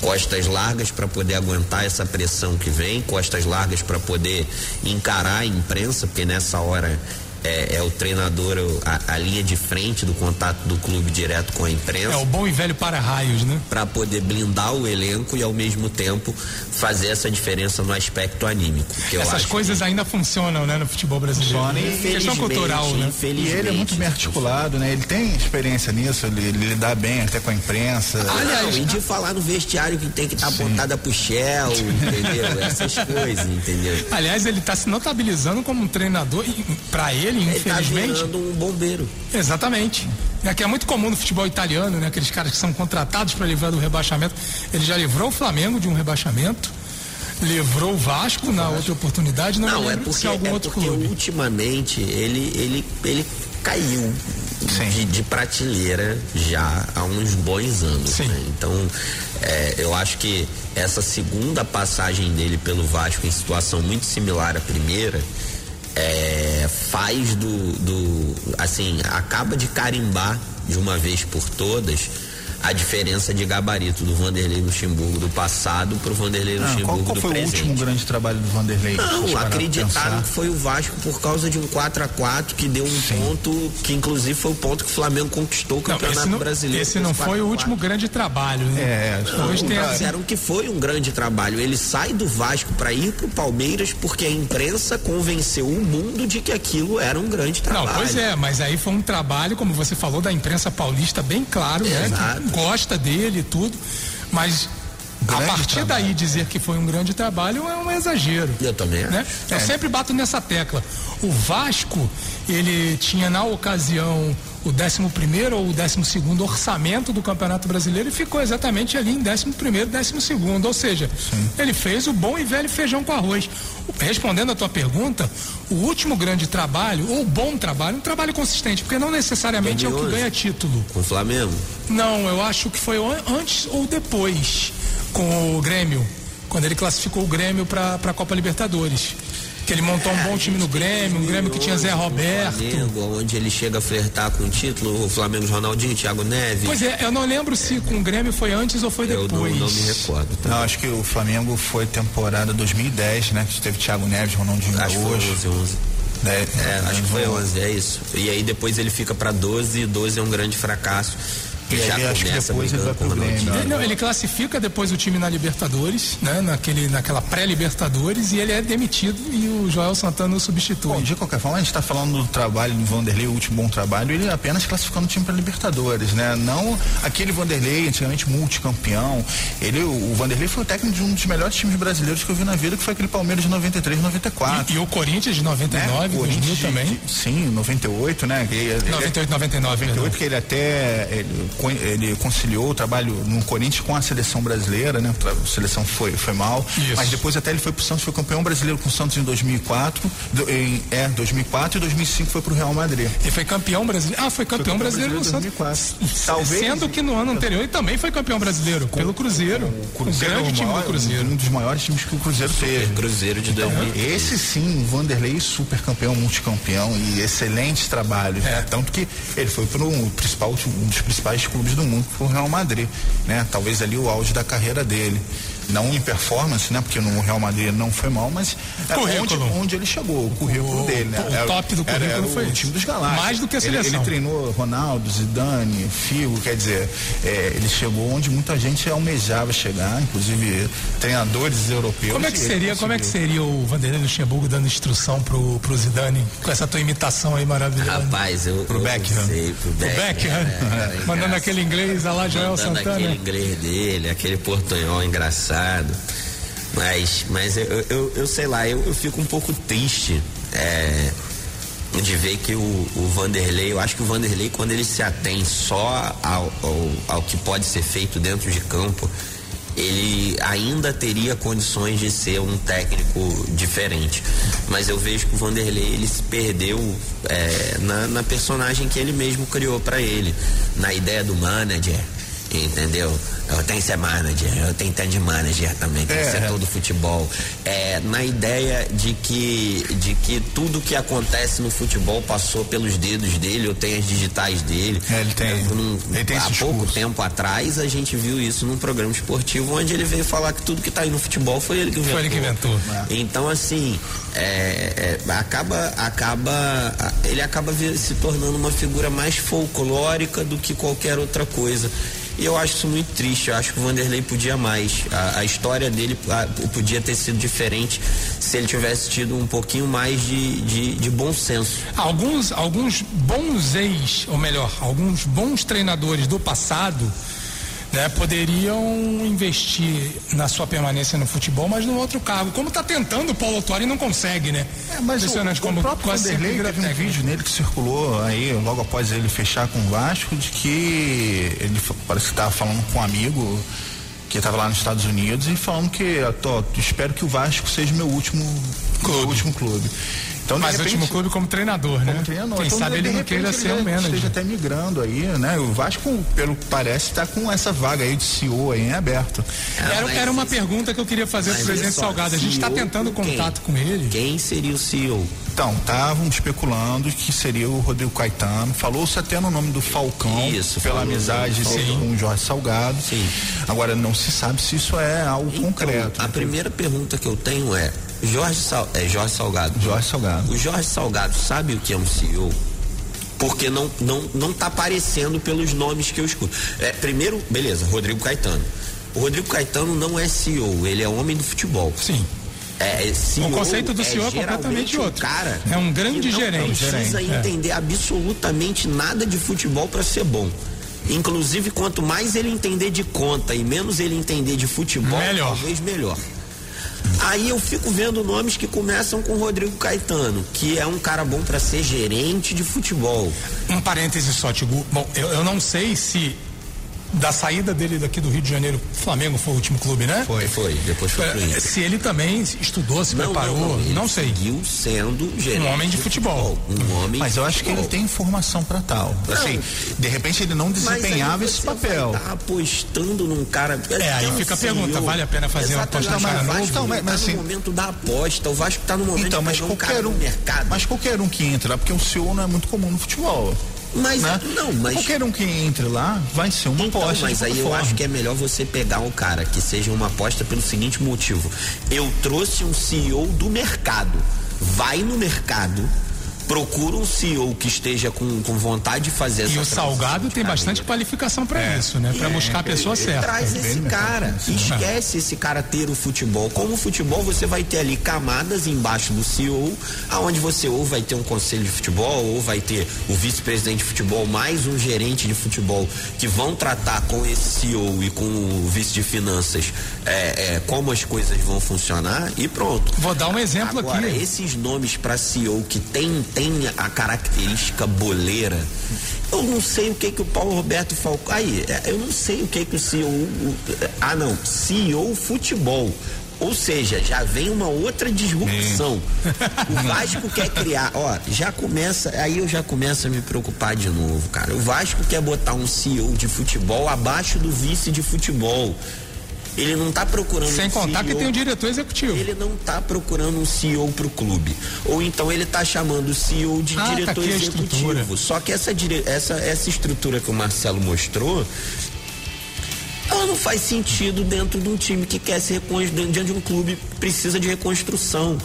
Costas largas para poder aguentar essa pressão que vem, costas largas para poder encarar a imprensa, porque nessa hora é, é o treinador, a, a, linha de frente do contato do clube direto com a imprensa. É o bom e velho para-raios, né? Para poder blindar o elenco e ao mesmo tempo fazer essa diferença no aspecto anímico. Essas coisas que... ainda funcionam, né, no futebol brasileiro. Funciona e questão cultural, né? E ele é muito bem articulado, né? Ele tem experiência nisso, ele, ele lida bem até com a imprensa. Aliás, e de falar no vestiário que tem que estar tá apontada pro Shell, entendeu? Essas coisas, entendeu? Aliás, ele está se notabilizando como um treinador e para ele ele, ele tá infelizmente. Tá um bombeiro. Exatamente. É que é muito comum no futebol italiano, né? Aqueles caras que são contratados para livrar do rebaixamento. Ele já livrou o Flamengo de um rebaixamento. Livrou o Vasco na outra oportunidade, não, não é porque, algum é outro porque clube. ultimamente ele, ele, ele caiu de, de, prateleira já há uns bons anos. Né? Então, é, eu acho que essa segunda passagem dele pelo Vasco em situação muito similar à primeira, é, faz do, do. Assim, acaba de carimbar de uma vez por todas a diferença de gabarito do Vanderlei Luxemburgo do passado para o Vanderlei ah, Luxemburgo qual, qual do presente. Qual foi o último grande trabalho do Vanderlei? Não, acreditaram que foi o Vasco por causa de um 4 a 4 que deu um Sim. ponto que inclusive foi o ponto que o Flamengo conquistou o Campeonato não, Brasileiro. Esse não foi o último grande trabalho, né? É, tem disseram que foi um grande trabalho. Ele sai do Vasco para ir para o Palmeiras porque a imprensa convenceu o mundo de que aquilo era um grande trabalho. Não, pois é, mas aí foi um trabalho, como você falou, da imprensa paulista bem claro? Exato. né? Gosta dele e tudo, mas Grande a partir trabalho. daí dizer que foi um grande trabalho é um exagero. Eu também né? Eu é. sempre bato nessa tecla. O Vasco, ele tinha na ocasião o 11 ou o 12 orçamento do Campeonato Brasileiro e ficou exatamente ali em 11 e 12. Ou seja, Sim. ele fez o bom e velho feijão com arroz. Respondendo a tua pergunta, o último grande trabalho, ou bom trabalho, um trabalho consistente, porque não necessariamente é o que ganha título. Com o Flamengo? Não, eu acho que foi antes ou depois com o Grêmio, quando ele classificou o Grêmio para a Copa Libertadores que ele montou um bom time no Grêmio, um Grêmio que tinha Zé Roberto. Flamengo, onde ele chega a flertar com o título, o Flamengo Ronaldinho, Thiago Neves. Pois é, eu não lembro se com o Grêmio foi antes ou foi depois. Eu não, não me recordo. Tá? Não, acho que o Flamengo foi temporada 2010, né? Que teve Thiago Neves, Ronaldinho Acho que foi 11, 11. É, é, acho que foi 11, é isso. E aí depois ele fica para 12 e 12 é um grande fracasso. E Já aí acho que depois ele vai pro Grêmio. Ele, não, ele classifica depois o time na Libertadores, né? Naquele, naquela pré-Libertadores, e ele é demitido e o Joel Santana o substitui. Bom, de qualquer forma, a gente está falando do trabalho do Vanderlei, o último bom trabalho, ele apenas classificando o time para Libertadores, né? Não aquele Vanderlei, antigamente multicampeão. Ele, o Vanderlei foi o técnico de um dos melhores times brasileiros que eu vi na vida, que foi aquele Palmeiras de 93, 94. E, e o Corinthians de né? 99, 2000 Corinthians de- também. de- sim, 98, né? Ele- 98, 99, 98 perdão. que ele até ele, ele conciliou o trabalho no Corinthians com a seleção brasileira, né? A seleção foi, foi mal, Isso. mas depois até ele foi pro Santos, foi campeão brasileiro com o Santos em 2004, do- em, é, 2004 e 2005 foi pro Real Madrid. Ele foi campeão brasileiro. Ah, foi campeão campeão brasileiro no brasileiro em Santos. 2004. Talvez- Sendo que no ano anterior ele também foi campeão brasileiro, pelo Cruzeiro. O, grande o time maior- do Cruzeiro. Um dos maiores times que o Cruzeiro teve. Cruzeiro de Então, 2000. esse sim, o Vanderlei super campeão, multicampeão e excelentes trabalhos, É. né? Tanto que ele foi para um, principal, um dos principais clubes do mundo, foi o Real Madrid, né? Talvez ali o auge da carreira dele. Não em performance, né? Porque no Real Madrid não foi mal, mas é onde, onde ele chegou, o currículo O- dele, né? o Era- top do era- currículo era foi o time dos galácticos. Mais do que a Ele- seleção. Ele, treinou Ronaldo, Zidane, Figo, quer dizer, é, ele chegou onde muita gente almejava chegar, inclusive treinadores europeus. Como é que ele seria, como é que seria o Vanderlei Luxemburgo dando instrução pro, pro Zidane com essa tua imitação aí maravilhosa? Rapaz, eu. Pro eu Beckham. Sei, pro Beckham. Beckham, é, era mandando aquele inglês a lá Joel Mandando Santana. aquele inglês dele, aquele portunhol engraçado. Mas, mas eu, eu, eu sei lá, eu, eu fico um pouco triste é, de ver que o, o Vanderlei, eu acho que o Vanderlei, quando ele se atém só ao, ao, ao que pode ser feito dentro de campo, ele ainda teria condições de ser um técnico diferente. Mas eu vejo que o Vanderlei ele se perdeu é, na, na personagem que ele mesmo criou para ele, na ideia do manager, entendeu? Eu tenho que ser manager, eu tenho que ter de manager também, tem que É, ser é. todo futebol. É, na ideia de que, de que tudo que acontece no futebol passou pelos dedos dele, ou tem as digitais dele. É, ele tem- Num- ele tem há pouco tempo atrás a gente viu isso num programa esportivo onde ele veio falar que tudo que tá aí no futebol foi ele que inventou. Foi ele que inventou. Então assim, é, é, acaba, acaba, ele acaba se tornando uma figura mais folclórica do que qualquer outra coisa. E eu acho isso muito triste. Eu acho que o Vanderlei podia mais. A, a história dele ah, podia ter sido diferente se ele tivesse tido um pouquinho mais de, de, de bom senso. Alguns, alguns bons ex, ou melhor, alguns bons treinadores do passado né, poderiam investir na sua permanência no futebol, mas num outro cargo. Como está tentando o Paulo Autori e não consegue, né? É, mas o, Impressionante o como próprio quase sempre Vanderlei teve um vídeo nele que circulou aí logo após ele fechar com o Vasco de que ele parece que estava falando com um amigo que estava lá nos Estados Unidos e falando que "Ah, tô, espero que o Vasco seja meu último clube. Meu último clube. Então, Mas o repente, último clube como treinador, né? como treinador. Quem Então, sabe de ele não queira ele ser já um manager. Esteja até migrando aí, né? O Vasco, pelo que parece, está com essa vaga aí de CEO aí em aberto. Era, mas era uma pergunta que eu queria fazer pro presidente Salgado. A gente está tentando com contato com ele. Quem seria o CEO? Então, estavam especulando que seria o Rodrigo Caetano. Falou-se até no nome do Falcão, Isso, pela amizade dele com o Jorge Salgado. Sim. Agora, não se sabe se isso é algo concreto. Então, a primeira pergunta que eu tenho é: Jorge, Sal, é Jorge Salgado. Jorge Salgado. O Jorge Salgado sabe o que é um CEO? Porque não, não, não tá aparecendo pelos nomes que eu escuto. É, primeiro, beleza, Rodrigo Caetano. O Rodrigo Caetano não é CEO, ele é homem do futebol. Sim. É, é CEO, O conceito do CEO é geralmente completamente um outro. cara É um grande não gerente. precisa Gerente, é. entender absolutamente nada de futebol para ser bom. Inclusive, quanto mais ele entender de conta e menos ele entender de futebol, Melhor. talvez melhor. Aí eu fico vendo nomes que começam com Rodrigo Caetano, que é um cara bom para ser gerente de futebol. Um parêntese só, Tigu. Bom, eu, eu não sei se da saída dele daqui do Rio de Janeiro, Flamengo foi o último clube, né? Foi, foi. Depois foi pro É, Inter. Se ele também estudou, se preparou, não, ele sei. Seguiu sendo Um homem de futebol. Um homem Mas eu acho que ele futebol. tem informação para tal. Assim, de repente ele não Mas desempenhava esse papel. Tá apostando num cara. É, aí fica a pergunta, vale a pena fazer uma aposta Vasco novo? Então, mas- tá mas no assim- momento da aposta, o Vasco tá no momento Então, mas qualquer um, mercado. mas qualquer um que entra porque o CEO não é muito comum no futebol. Mas, né? não, mas Qualquer um que entre lá vai ser uma Então, aposta. mas aí qualquer eu forma. acho que é melhor você pegar um cara que seja uma aposta pelo seguinte motivo. Eu trouxe um CEO do mercado. Vai no mercado, procura um CEO que esteja com, com vontade de fazer essa E o Salgado tem bastante qualificação para isso, né? Para buscar a pessoa certa. Traz esse cara. Esquece esse cara ter o futebol. Como o futebol, você vai ter ali camadas embaixo do CEO, aonde você ou vai ter um conselho de futebol, ou vai ter o vice-presidente de futebol, mais um gerente de futebol, que vão tratar com esse CEO e com o vice de finanças é, é, como as coisas vão funcionar e pronto. Vou dar um exemplo Agora, aqui. esses nomes para CEO que tem, tem a característica boleira, eu não sei o que que o Paulo Roberto Falcão. Aí, é, eu não sei o que que o CEO. o- ah, não, CEO futebol. Ou seja, já vem uma outra disrupção. O Vasco quer criar, ó, já começa, aí eu já começo a me preocupar de novo, cara. O Vasco quer botar um CEO de futebol abaixo do vice de futebol. Ele não tá procurando Sem um contar que CEO tem o diretor executivo. ele não tá procurando um CEO pro clube. Ou então ele tá chamando o CEO de Ah, tá diretor a executivo. Só que essa, dire... essa, essa estrutura que o Marcelo mostrou. Ela não faz sentido dentro de um time que quer se reconstruir, diante de um clube que precisa de reconstrução.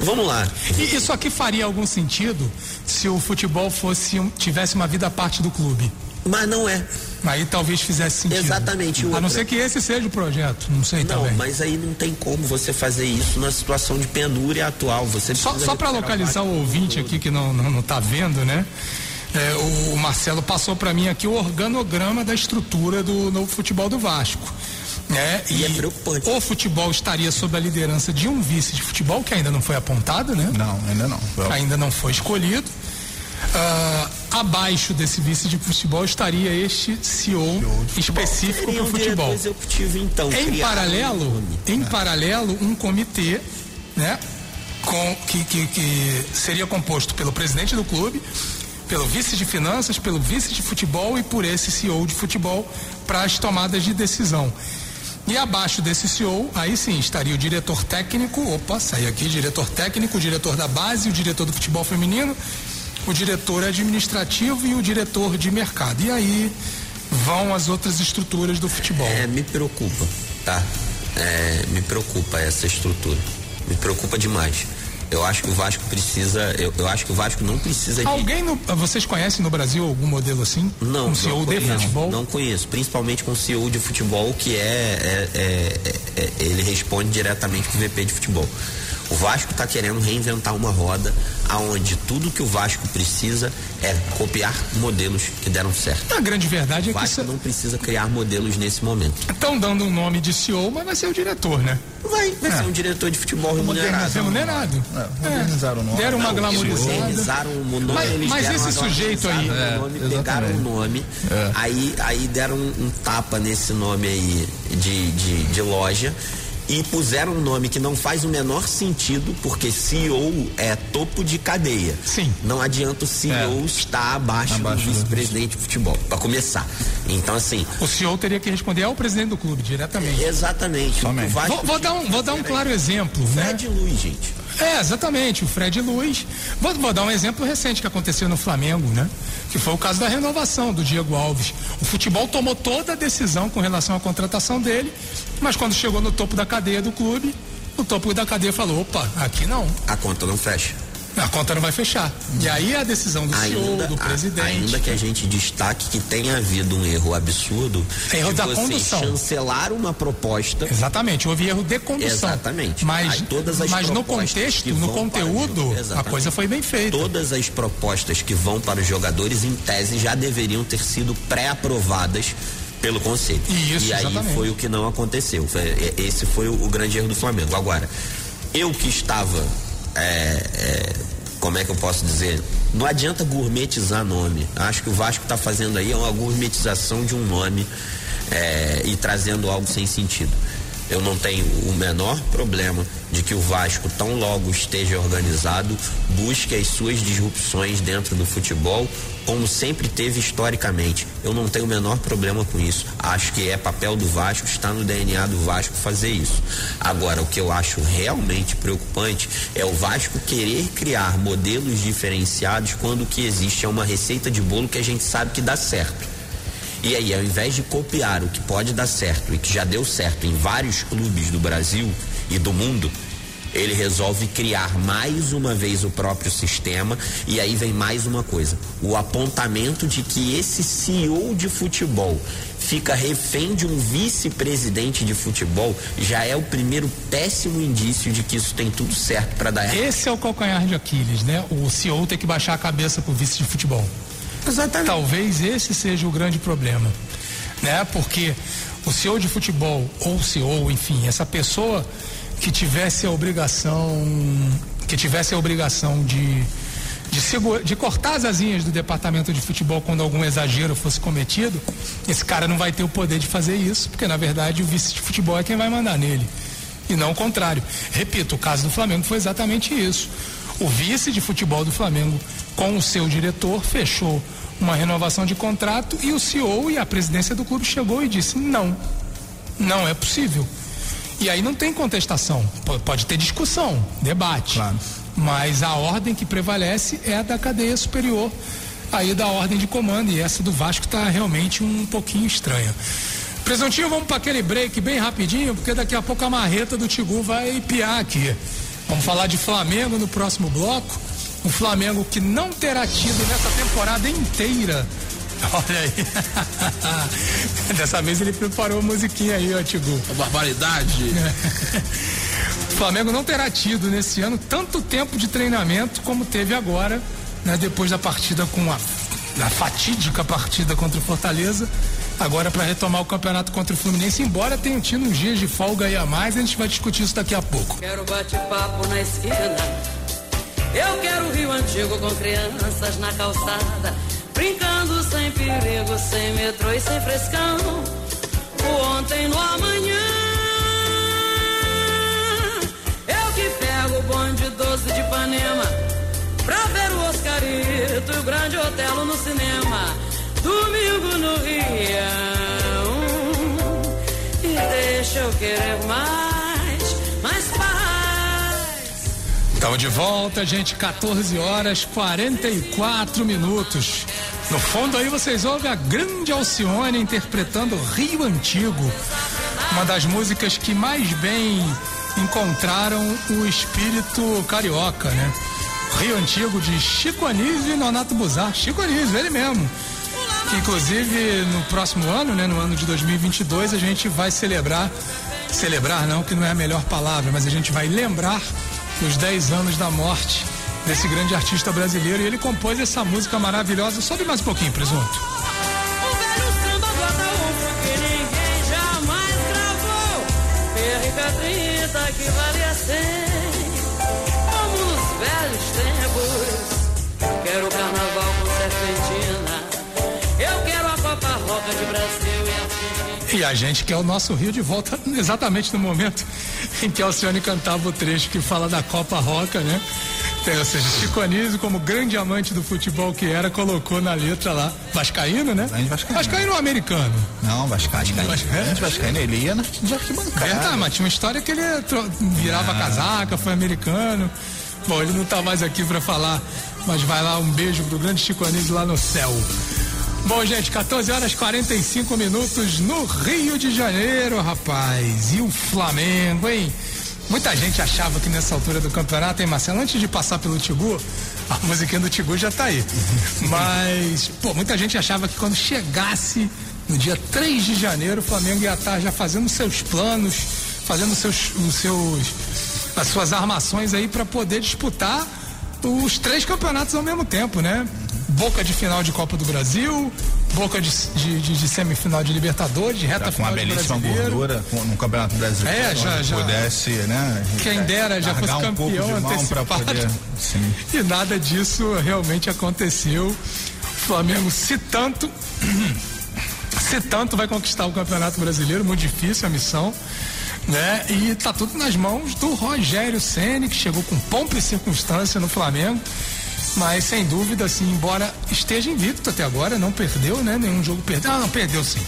Vamos lá. E isso aqui faria algum sentido se o futebol fosse um- tivesse uma vida à parte do clube. Mas não é. Aí talvez fizesse sentido. Exatamente, A não outra. ser que esse seja o projeto. Não sei Não, também. mas aí não tem como você fazer isso na situação de penúria atual. Você Só, só para localizar Vasco o ouvinte todo. aqui que não, não, não tá vendo, né? É, o, o Marcelo passou para mim aqui o organograma da estrutura do novo futebol do Vasco. Né? E é preocupante. O futebol estaria sob a liderança de um vice de futebol, que ainda não foi apontado, né? Não, ainda não. Ainda não foi escolhido. Ah, abaixo desse vice de futebol estaria este CEO específico Seria para o um futebol. executivo, então. Em um paralelo, nome. em paralelo, um comitê, né, com, que, que, que seria composto pelo presidente do clube, pelo vice de finanças, pelo vice de futebol e por esse CEO de futebol para as tomadas de decisão. E abaixo desse CEO, aí sim, estaria o diretor técnico, opa, saí aqui, diretor técnico, o diretor da base, o diretor do futebol feminino, o diretor administrativo e o diretor de mercado. E aí vão as outras estruturas do futebol. É, me preocupa, tá? É, me preocupa essa estrutura. Me preocupa demais. Eu acho que o Vasco precisa. Eu, eu acho que o Vasco não precisa de. Alguém no, vocês conhecem no Brasil algum modelo assim? Não, um CEO não de conheço, futebol? Não conheço, principalmente com o CEO de futebol que é, é- é- é- é- ele responde diretamente pro VP de futebol. O Vasco está querendo reinventar uma roda aonde tudo que o Vasco precisa é copiar modelos que deram certo. A grande verdade é O que Vasco não precisa criar modelos nesse momento. estão dando um nome de CEO, mas vai ser o diretor, né? Vai, vai ser um diretor de futebol remunerado. Remunerado. É, modernizaram o nome. Deram uma Não, glamorizada. Modernizaram o nome, Mas- eles mas deram esse sujeito aí- no nome, É, pegaram o nome, É. aí, aí deram um, um tapa nesse nome aí de, de, de loja e puseram um nome que não faz o menor sentido, porque CEO é topo de cadeia. Sim. Não adianta o CEO É. estar abaixo, Abaixo do do- vice-presidente de futebol, para começar. Então, assim, O CEO teria que responder ao presidente do clube diretamente. exatamente. Vou, vou dar um, vou dar um claro exemplo, né? Fred Luiz, gente. É, exatamente, o Fred Luiz. Vou, vou dar um exemplo recente que aconteceu no Flamengo, né? Que foi o caso da renovação do Diego Alves. O futebol tomou toda a decisão com relação à contratação dele, mas quando chegou no topo da cadeia do clube, o topo da cadeia falou: opa, aqui não, A conta não fecha. A conta não vai fechar. E aí a decisão do CEO, ainda, do a- presidente. ainda que a gente destaque que tenha havido um erro absurdo Erro da condução. chancelar uma proposta Exatamente, houve erro de condução. Exatamente. Mas, Aí todas as mas no contexto, no conteúdo, jogo- a coisa foi bem feita. todas as propostas que vão para os jogadores em tese já deveriam ter sido pré-aprovadas pelo conselho Isso, e aí exatamente. foi o que não aconteceu é- esse foi o grande erro do Flamengo agora eu que estava é, é, como é que eu posso dizer? Não adianta gourmetizar nome. Acho que o Vasco está fazendo aí uma gourmetização de um nome é, e trazendo algo sem sentido eu não tenho o menor problema de que o Vasco, tão logo esteja organizado, busque as suas disrupções dentro do futebol, como sempre teve historicamente. Eu não tenho o menor problema com isso. Acho que é papel do Vasco, está no DNA do Vasco fazer isso. Agora, o que eu acho realmente preocupante é o Vasco querer criar modelos diferenciados quando o que existe é uma receita de bolo que a gente sabe que dá certo. E aí, ao invés de copiar o que pode dar certo e que já deu certo em vários clubes do Brasil e do mundo, ele resolve criar mais uma vez o próprio sistema e aí vem mais uma coisa: o apontamento de que esse CEO de futebol fica refém de um vice-presidente de futebol já é o primeiro péssimo indício de que isso tem tudo certo para dar errado. Esse é o calcanhar de Aquiles, né? O CEO tem que baixar a cabeça pro vice de futebol. Exatamente. Talvez esse seja o grande problema, né? Porque o CEO de futebol ou o CEO, enfim, essa pessoa que tivesse a obrigação, que tivesse a obrigação de de, segura, de cortar as asinhas do departamento de futebol quando algum exagero fosse cometido, esse cara não vai ter o poder de fazer isso, porque na verdade o vice de futebol é quem vai mandar nele. E não o contrário. Repito, o caso do Flamengo foi exatamente isso. O vice de futebol do Flamengo, com o seu diretor, fechou uma renovação de contrato e o CEO e a presidência do clube chegou e disse: não, não é possível. E aí não tem contestação. Pode ter discussão, debate. Claro. Mas a ordem que prevalece é a da cadeia superior, aí da ordem de comando. E essa do Vasco está realmente um pouquinho estranha. Presuntinho, vamos para aquele break bem rapidinho, porque daqui a pouco a marreta do Tigu vai piar aqui. Vamos falar de Flamengo no próximo bloco. Um Flamengo que não terá tido nessa temporada inteira. Olha aí. Dessa vez ele preparou a musiquinha aí, ó, Tigu. A barbaridade. O Flamengo não terá tido nesse ano tanto tempo de treinamento como teve agora, né, depois da partida com a, a fatídica partida contra o Fortaleza. Agora para retomar o campeonato contra o Fluminense, embora tenha tido uns dias de folga aí a mais, a gente vai discutir isso daqui a pouco. Quero bate-papo na esquina. Eu quero o Rio Antigo com crianças na calçada, brincando sem perigo, sem metrô e sem frescão. O ontem no amanhã. o bonde doce de Ipanema pra ver o Oscarito o Grande Otelo no cinema. Domingo no Rio. E deixa eu querer mais, Estamos de volta, gente. 14 horas 44 minutos. No fundo aí vocês ouvem a grande Alcione interpretando Rio Antigo. Uma das músicas que mais bem encontraram o espírito carioca, né? Rio Antigo de Chico Anísio e Nonato Buzar. Chico Anísio, ele mesmo. Que inclusive no próximo ano, né, no ano de 2022, a gente vai celebrar, celebrar não, que não é a melhor palavra, mas a gente vai lembrar os 10 anos da morte desse grande artista brasileiro e ele compôs essa música maravilhosa. Sobe mais um pouquinho, presunto. que vale a cem, como nos velhos tempos. Quero carnaval com serpentina, eu quero a Copa Roca de Brasil e a gente quer o nosso Rio de volta exatamente no momento em que Alcione cantava o trecho que fala da Copa Roca, né? É, ou seja, Chico Anísio, como grande amante do futebol que era, colocou na letra lá. Vascaíno, né? Vascaíno. Vascaíno ou americano? Não, Vascaíno. Vascaíno. Vascaíno. Ele ia na, de arquibancada. Verdade, mas tinha uma história que ele virava ah. casaca, foi americano. Bom, ele não tá mais aqui para falar, mas vai lá, um beijo pro grande Chico Anísio lá no céu. Bom, gente, 14 horas 45 minutos no Rio de Janeiro, rapaz. E o Flamengo, hein? Muita gente achava que nessa altura do campeonato, hein, Marcelo? Antes de passar pelo Tigu, a musiquinha do Tigu já tá aí. Mas, pô, muita gente achava que quando chegasse no dia 3 de janeiro, o Flamengo ia estar já fazendo seus planos, fazendo seus, os seus, as suas armações aí para poder disputar os três campeonatos ao mesmo tempo, né? Boca de final de Copa do Brasil, boca de, de, de, de semifinal de Libertadores, de reta já final. Com uma belíssima gordura no Campeonato Brasileiro. É, já, já. Pudesse, né? Quem dera já fosse um campeão antecipado. Poder, e nada disso realmente aconteceu. O Flamengo, se tanto. se tanto vai conquistar o Campeonato Brasileiro, muito difícil a missão. Né? E tá tudo nas mãos do Rogério Ceni que chegou com pompa e circunstância no Flamengo mas sem dúvida, assim, embora esteja invicto até agora, não perdeu, né? Nenhum jogo perdeu. Ah, não, perdeu sim.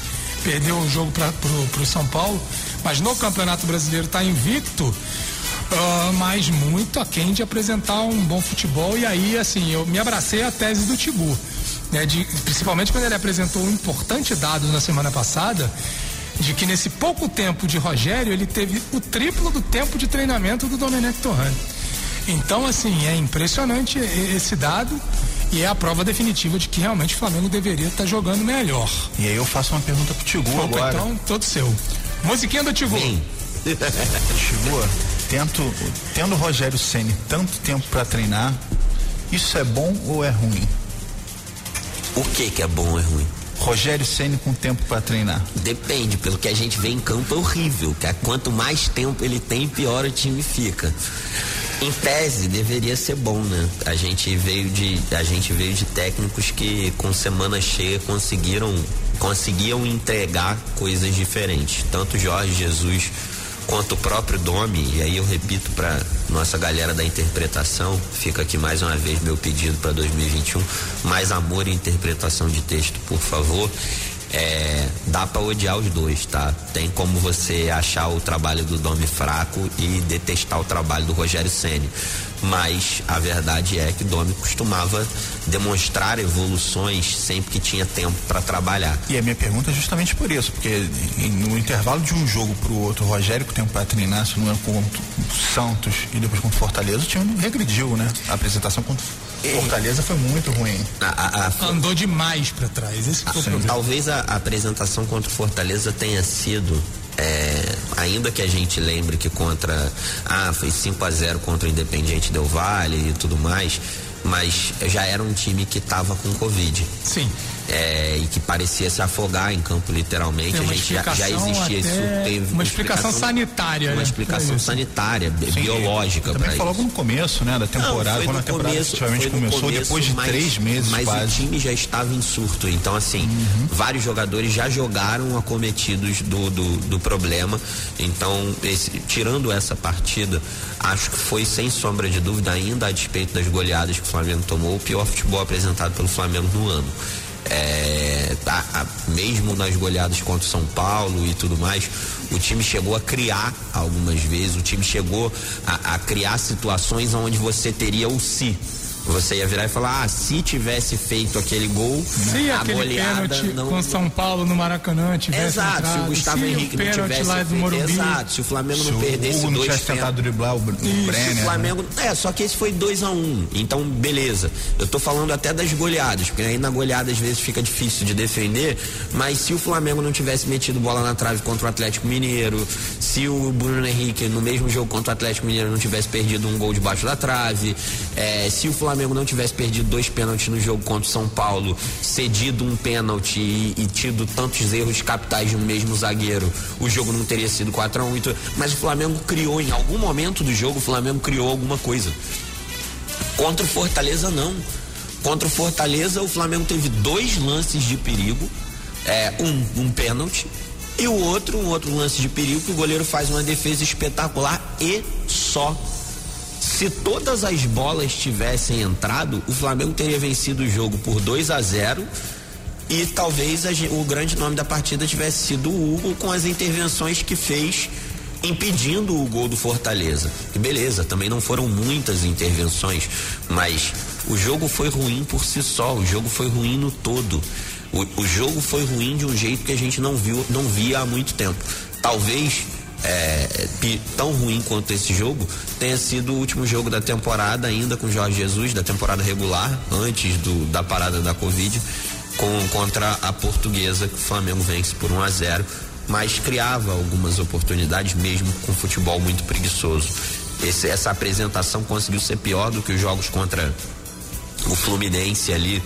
Perdeu o jogo para pro, pro São Paulo, mas no Campeonato Brasileiro está invicto. Uh, mas muito aquém de apresentar um bom futebol e aí assim eu me abracei à tese do Tibu né, de, principalmente quando ele apresentou um importante dado na semana passada de que nesse pouco tempo de Rogério, ele teve o triplo do tempo de treinamento do Domenech Torrani. Então, assim, é impressionante esse dado e é a prova definitiva de que realmente o Flamengo deveria estar jogando melhor. E aí eu faço uma pergunta pro Tigu Opa, agora. Então, todo seu. Musiquinha do Tigu. Tigu, tento, tendo o Rogério Ceni tanto tempo para treinar, isso é bom ou é ruim? O que que é bom ou é ruim? Rogério Ceni com tempo para treinar. Depende, pelo que a gente vê em campo é horrível, que é quanto mais tempo ele tem, pior o time fica. Em tese deveria ser bom, né? A gente veio de a gente veio de técnicos que com semana cheia conseguiram conseguiam entregar coisas diferentes. Tanto Jorge Jesus quanto o próprio Domi, e aí eu repito para nossa galera da interpretação, fica aqui mais uma vez meu pedido para 2021, mais amor e interpretação de texto, por favor. É, dá para odiar os dois, tá? Tem como você achar o trabalho do Domi fraco e detestar o trabalho do Rogério Ceni. Mas a verdade é que Domi costumava demonstrar evoluções sempre que tinha tempo para trabalhar. E a minha pergunta é justamente por isso, porque no intervalo de um jogo pro outro, o Rogério com tempo para treinar, se não é contra o Santos e depois contra o Fortaleza, o time regrediu, né? A apresentação contra o Fortaleza foi muito ruim. A, a, a, Andou demais para trás. Esse foi o problema. Talvez a, a apresentação contra o Fortaleza tenha sido é, ainda que a gente lembre que contra. Ah, foi 5 a 0 contra o Independiente Del Vale e tudo mais, mas já era um time que estava com Covid. Sim. É, e que parecia se afogar em campo literalmente. Tem A gente já, já existia isso. Teve uma explicação sanitária, Uma né, explicação isso. sanitária, Sim, biológica Também falou isso. no começo, né, da temporada, Não, quando a temporada começo, efetivamente começou, começo, depois de mas- três meses Mas quase. o time já estava em surto. Então, assim, Uhum. vários jogadores já jogaram acometidos do, do, do problema. Então, esse- tirando essa partida, acho que foi, sem sombra de dúvida, ainda a despeito das goleadas que o Flamengo tomou, o pior futebol apresentado pelo Flamengo no ano. É, a- mesmo nas goleadas contra o São Paulo e tudo mais, o time chegou a criar algumas vezes, o time chegou a, a criar situações onde você teria o si. Você ia virar e falar, ah, se tivesse feito aquele gol, Se a aquele goleada pênalti não. com São Paulo no Maracanã tivesse Exato, se entrado, o Gustavo se Henrique o não tivesse lá do feito- Morumbi, Exato, se o Flamengo Se não o perdesse não dois tivesse tentado driblar o o Brenner. o né? Flamengo. É, só que esse foi 2 a 1 um, Então, beleza. Eu tô falando até das goleadas, porque aí na goleada às vezes fica difícil de defender. Mas se o Flamengo não tivesse metido bola na trave contra o Atlético Mineiro, se o Bruno Henrique no mesmo jogo contra o Atlético Mineiro não tivesse perdido um gol debaixo da trave, é, se o Flamengo não tivesse perdido dois pênaltis no jogo contra o São Paulo, cedido um pênalti e, e tido tantos erros capitais um mesmo zagueiro, o jogo não teria sido 4 a 1 e tudo. Mas o Flamengo criou, em algum momento do jogo, o Flamengo criou alguma coisa. Contra o Fortaleza, não. Contra o Fortaleza, o Flamengo teve dois lances de perigo. É, um, um pênalti. E o outro, um outro lance de perigo, que o goleiro faz uma defesa espetacular e só. Se todas as bolas tivessem entrado, o Flamengo teria vencido o jogo por 2 a 0 e talvez a o grande nome da partida tivesse sido o Hugo com as intervenções que fez impedindo o gol do Fortaleza. E beleza, também não foram muitas intervenções, mas o jogo foi ruim por si só, o jogo foi ruim no todo. O, o jogo foi ruim de um jeito que a gente não viu, não via há muito tempo. Talvez é, tão ruim quanto esse jogo tenha sido o último jogo da temporada ainda com Jorge Jesus, da temporada regular, antes do, da parada da Covid, com, contra a portuguesa, que o Flamengo vence por 1 a 0 mas criava algumas oportunidades mesmo com futebol muito preguiçoso. Esse- essa apresentação conseguiu ser pior do que os jogos contra o Fluminense ali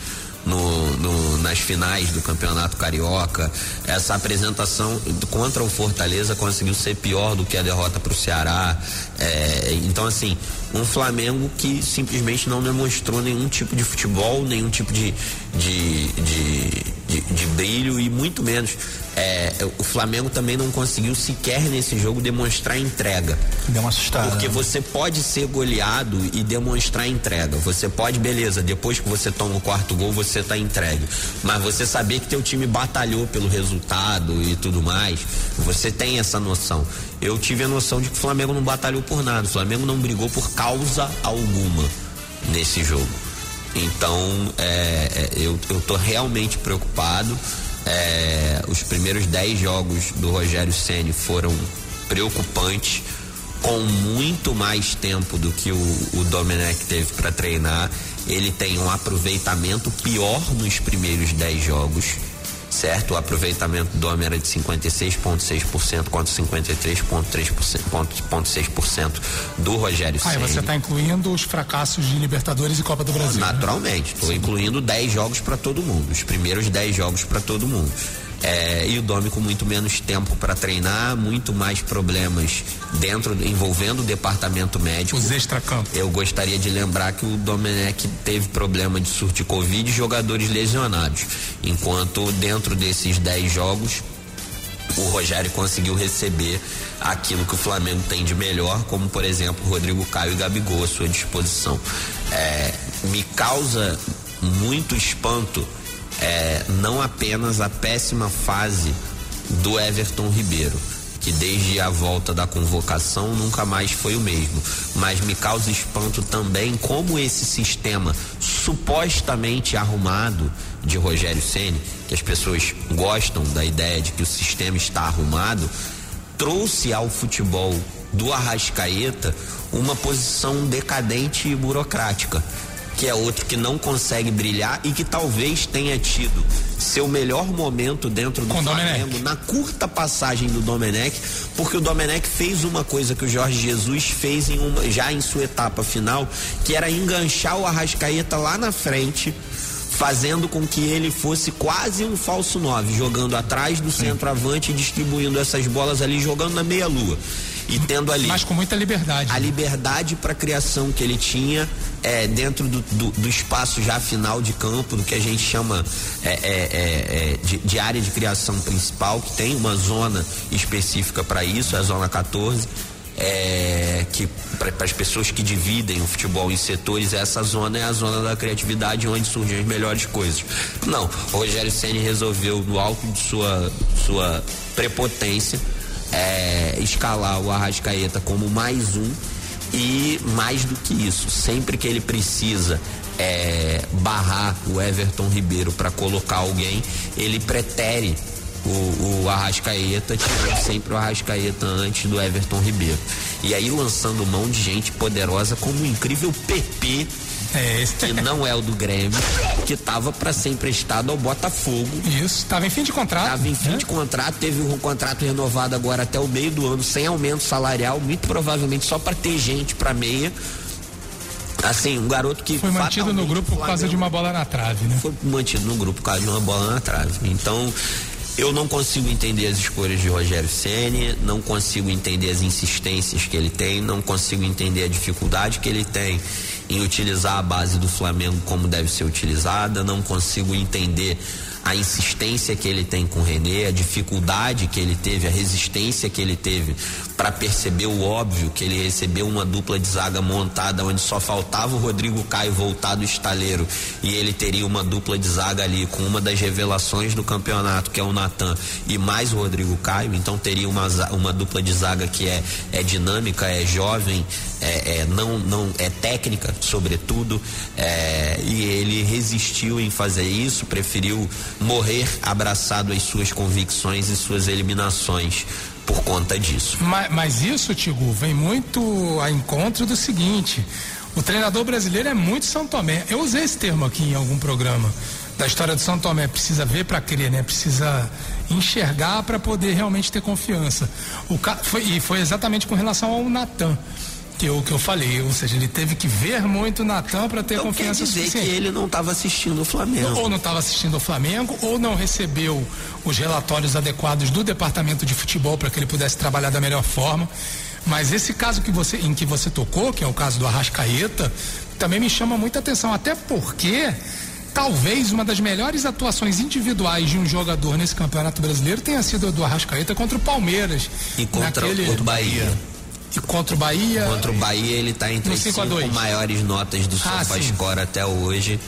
no, no- nas finais do Campeonato Carioca. Essa apresentação contra o Fortaleza conseguiu ser pior do que a derrota para o Ceará. É, então, assim, um Flamengo que simplesmente não demonstrou nenhum tipo de futebol, nenhum tipo de, de, de, de- de brilho e muito menos. é, o Flamengo também não conseguiu sequer nesse jogo demonstrar entrega. Deu uma assustada. Porque né? você pode ser goleado e demonstrar entrega. Você pode, beleza, depois que você toma o quarto gol, você tá entregue. Mas você saber que teu time batalhou pelo resultado e tudo mais, você tem essa noção. Eu tive a noção de que o Flamengo não batalhou por nada. O Flamengo não brigou por causa alguma nesse jogo. Então, é, é, eu, eu tô realmente preocupado. É, os primeiros 10 jogos do Rogério Ceni foram preocupantes, com muito mais tempo do que o, o Domenech teve para treinar. Ele tem um aproveitamento pior nos primeiros 10 jogos certo? O aproveitamento do homem era de 56,6% contra 53,6% do Rogério Aí você está incluindo os fracassos de Libertadores e Copa do Brasil. Né? Naturalmente, estou né? incluindo 10 jogos para todo mundo, os primeiros 10 jogos para todo mundo. É, e o Domi com muito menos tempo para treinar, muito mais problemas dentro, envolvendo o departamento médico. Os extracampos. Eu gostaria de lembrar que o Domenech teve problema de surto de Covid e jogadores lesionados. Enquanto dentro desses 10 jogos, o Rogério conseguiu receber aquilo que o Flamengo tem de melhor, como por exemplo Rodrigo Caio e Gabigol à sua disposição. É, me causa muito espanto é, não apenas a péssima fase do Everton Ribeiro, que desde a volta da convocação nunca mais foi o mesmo, mas me causa espanto também como esse sistema supostamente arrumado de Rogério Ceni, que as pessoas gostam da ideia de que o sistema está arrumado, trouxe ao futebol do Arrascaeta uma posição decadente e burocrática que é outro que não consegue brilhar e que talvez tenha tido seu melhor momento dentro do Com Flamengo Domenech. na curta passagem do Domenech, porque o Domenech fez uma coisa que o Jorge Jesus fez em uma, já em sua etapa final, que era enganchar o Arrascaeta lá na frente fazendo com que ele fosse quase um falso nove, jogando atrás do centroavante e distribuindo essas bolas ali, jogando na meia-lua. E tendo ali. Mas com muita liberdade. A liberdade para criação que ele tinha é, dentro do, do, do, espaço já final de campo, do que a gente chama é, é, é, é de, de, área de criação principal, que tem uma zona específica para isso, a zona 14 é, que para as pessoas que dividem o futebol em setores, essa zona é a zona da criatividade onde surgem as melhores coisas. Não, o Rogério Ceni resolveu, no alto de sua, sua prepotência, é, escalar o Arrascaeta como mais um e mais do que isso, sempre que ele precisa é, barrar o Everton Ribeiro para colocar alguém, ele pretere o, o Arrascaeta, tirando sempre o Arrascaeta antes do Everton Ribeiro. E aí lançando mão de gente poderosa como o incrível PP. É esse. Que não é o do Grêmio, que estava para ser emprestado ao Botafogo. Isso, estava em fim de contrato. Estava em fim né? de contrato, teve um contrato renovado agora até o meio do ano, sem aumento salarial, muito provavelmente só para ter gente para meia. Assim, um garoto que. Foi mantido no grupo por causa de uma bola na trave, né? Foi mantido no grupo por causa de uma bola na trave. Então, eu não consigo entender as escolhas de Rogério Ceni, não consigo entender as insistências que ele tem, não consigo entender a dificuldade que ele tem em utilizar a base do Flamengo como deve ser utilizada, não consigo entender a insistência que ele tem com o Renê, a dificuldade que ele teve, a resistência que ele teve para perceber o óbvio que ele recebeu uma dupla de zaga montada onde só faltava o Rodrigo Caio voltar do estaleiro. E ele teria uma dupla de zaga ali com uma das revelações do campeonato, que é o Natan, e mais o Rodrigo Caio, então teria uma, uma dupla de zaga que é, é dinâmica, é jovem, é, é não, não é técnica, sobretudo, é, e ele resistiu em fazer isso, preferiu morrer abraçado às suas convicções e suas eliminações por conta disso. Mas, mas isso, Tigu, vem muito a encontro do seguinte: o treinador brasileiro é muito São Tomé. Eu usei esse termo aqui em algum programa da história do São Tomé. Precisa ver para crer, né? Precisa enxergar para poder realmente ter confiança. O, foi, e foi exatamente com relação ao Natan que eu, que eu falei, ou seja, ele teve que ver muito o Natan para ter então confiança quer dizer suficiente. que ele não estava assistindo o Flamengo. Ou não estava assistindo o Flamengo, ou não recebeu os relatórios adequados do departamento de futebol para que ele pudesse trabalhar da melhor forma. Mas esse caso que você, em que você tocou, que é o caso do Arrascaeta, também me chama muita atenção, até porque talvez uma das melhores atuações individuais de um jogador nesse campeonato brasileiro tenha sido a do Arrascaeta contra o Palmeiras. E contra, naquele... contra o Bahia. E contra o Bahia. Contra o Bahia ele está entre as cinco maiores notas do Ah, SofaScore até hoje.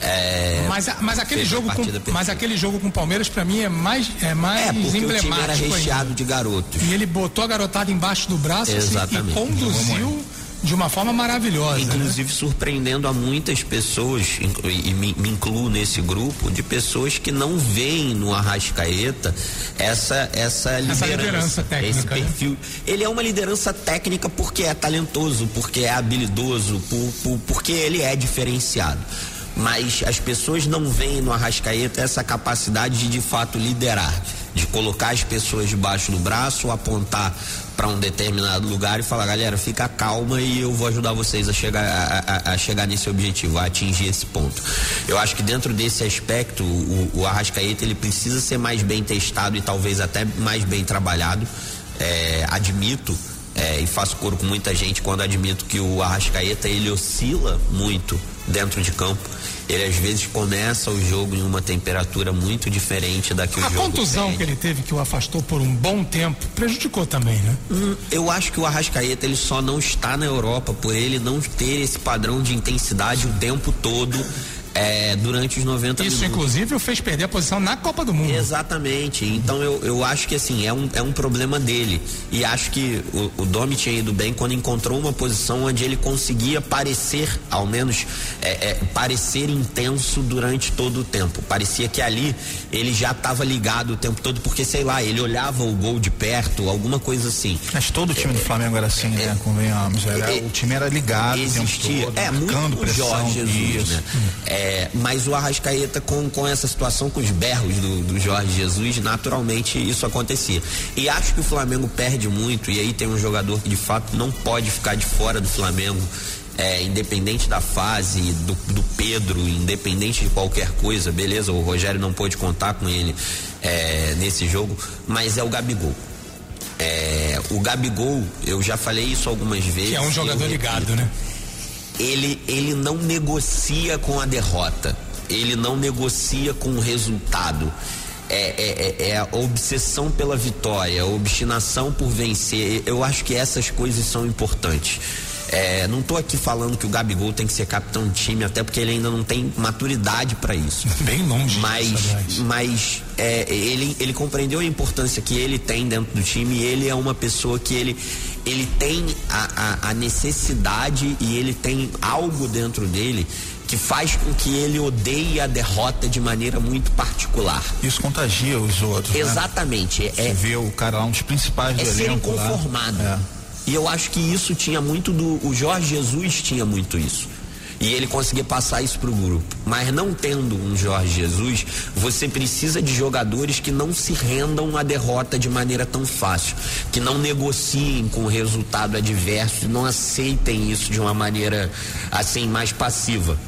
É, mas, mas aquele jogo com, mas aquele jogo com o Palmeiras para mim é mais é mais É, porque o time era emblemático recheado ainda. de garotos. E ele botou a garotada embaixo do braço assim, e conduziu de uma forma maravilhosa. Inclusive né? surpreendendo a muitas pessoas, e me, me, incluo nesse grupo, de pessoas que não veem no Arrascaeta essa, essa liderança, essa liderança técnica, esse né? perfil. Né? Ele é uma liderança técnica porque é talentoso, porque é habilidoso, por, por, porque ele é diferenciado mas as pessoas não veem no Arrascaeta essa capacidade de de fato liderar, de colocar as pessoas debaixo do braço, apontar para um determinado lugar e falar, galera, fica calma e eu vou ajudar vocês a chegar, a, a, a, chegar nesse objetivo, a atingir esse ponto. Eu acho que dentro desse aspecto, o, o Arrascaeta ele precisa ser mais bem testado e talvez até mais bem trabalhado. É, admito é, e faço coro com muita gente quando admito que o Arrascaeta ele oscila muito dentro de campo. Ele às vezes começa o jogo em uma temperatura muito diferente da que a o jogo A contusão tem. que ele teve que o afastou por um bom tempo prejudicou também, né? Hum, eu acho que o Arrascaeta ele só não está na Europa por ele não ter esse padrão de intensidade o tempo todo é, durante os 90 Isso, minutos. inclusive, o fez perder a posição na Copa do Mundo. Exatamente. Então eu, eu acho que assim, é um, é um problema dele. E acho que o, o Domi tinha ido bem quando encontrou uma posição onde ele conseguia parecer, ao menos, é, é, parecer intenso durante todo o tempo. Parecia que ali ele já estava ligado o tempo todo, porque sei lá, ele olhava o gol de perto, alguma coisa assim. Mas todo o time do Flamengo era assim, né? Convenhamos. Era, o time era ligado existia, o tempo todo, é, muito pressão, Jorge Jesus, isso. né? É, é, mas o Arrascaeta, com, com essa situação, com os berros do, do Jorge Jesus, naturalmente isso acontecia. E acho que o Flamengo perde muito, e aí tem um jogador que de fato não pode ficar de fora do Flamengo. É, independente da fase do, do, Pedro, independente de qualquer coisa, beleza, o Rogério não pôde contar com ele é, nesse jogo, mas é o Gabigol. É, o Gabigol, eu já falei isso algumas vezes. Que é um jogador ligado, né? Ele, ele não negocia com a derrota, ele não negocia com o resultado. É, é, é, é, a obsessão pela vitória, a obstinação por vencer. Eu acho que essas coisas são importantes. É, não estou aqui falando que o Gabigol tem que ser capitão de time, até porque ele ainda não tem maturidade para isso. Bem longe. Mas, disso, mas é, ele, ele compreendeu a importância que ele tem dentro do time e ele é uma pessoa que ele, ele tem a, a, a necessidade e ele tem algo dentro dele que faz com que ele odeie a derrota de maneira muito particular. Isso contagia os outros. Né? Exatamente. Né? É, Você vê o cara lá, um dos principais é do ser inconformado. É. E eu acho que isso tinha muito do. O Jorge Jesus tinha muito isso. E ele conseguia passar isso para o grupo. Mas não tendo um Jorge Jesus, você precisa de jogadores que não se rendam à derrota de maneira tão fácil, que não negociem com o resultado adverso, não aceitem isso de uma maneira assim mais passiva.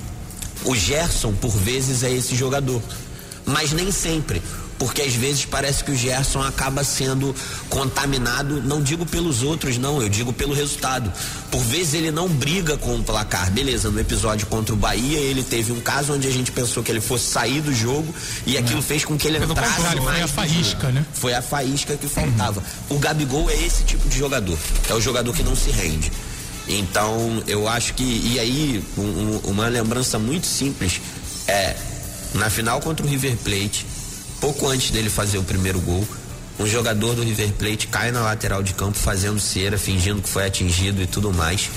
O Gerson, por vezes, é esse jogador, mas nem sempre porque às vezes parece que o Gerson acaba sendo contaminado, não digo pelos outros, não, eu digo pelo resultado. Por vezes ele não briga com o placar. Beleza, no episódio contra o Bahia, ele teve um caso onde a gente pensou que ele fosse sair do jogo e aquilo fez com que ele Pelo entrasse mais. Foi a faísca, né? Foi a faísca que faltava. Uhum. O Gabigol é esse tipo de jogador. É o jogador que não se rende. Então, eu acho que. E aí, um, uma lembrança muito simples é. Na final contra o River Plate, pouco antes dele fazer o primeiro gol, um jogador do River Plate cai na lateral de campo fazendo cera, fingindo que foi atingido e tudo mais.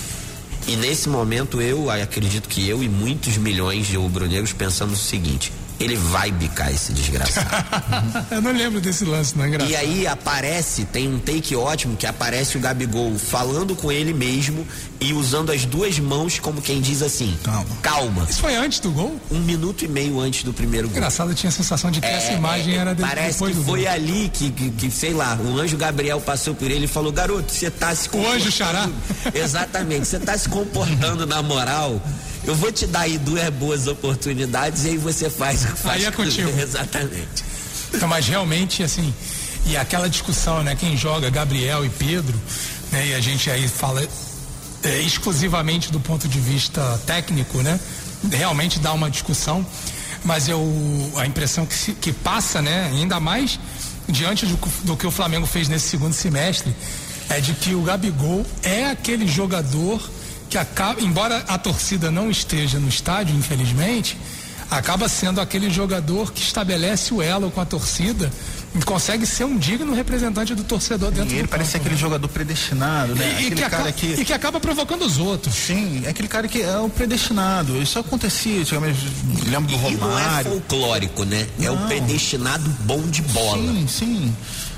E nesse momento eu acredito que eu e muitos milhões de rubro-negros pensamos o seguinte: ele vai bicar esse desgraçado. Eu não lembro desse lance, não é engraçado. E aí aparece, tem um take ótimo que aparece o Gabigol falando com ele mesmo e usando as duas mãos como quem diz assim: calma. calma. Isso foi antes do gol? Um minuto e meio antes do primeiro gol. Engraçado, eu tinha a sensação de que é, essa imagem é, era de, Parece que foi ali que, que, que, sei lá, o anjo Gabriel passou por ele e falou: garoto, você tá se comportando. O anjo xará? Exatamente, você tá se comportando na moral eu vou te dar aí duas boas oportunidades e aí você faz. faz aí é contigo. Exatamente. Então, mas realmente, assim, e aquela discussão, né? Quem joga, Gabriel e Pedro, né? E a gente aí fala é, exclusivamente do ponto de vista técnico, né? Realmente dá uma discussão, mas eu a impressão que, se, que passa, né? Ainda mais diante do, do que o Flamengo fez nesse segundo semestre, é de que o Gabigol é aquele jogador que acaba, embora a torcida não esteja no estádio, infelizmente, acaba sendo aquele jogador que estabelece o elo com a torcida e consegue ser um digno representante do torcedor dentro E ele do parece campo, aquele né? jogador predestinado, né? E, e aquele que acaba, que. e que acaba provocando os outros. Sim, é aquele cara que é o predestinado. Isso acontecia, antigamente, lembro do E não é Romário. folclórico, né? É o Não. predestinado bom de bola. Sim, sim.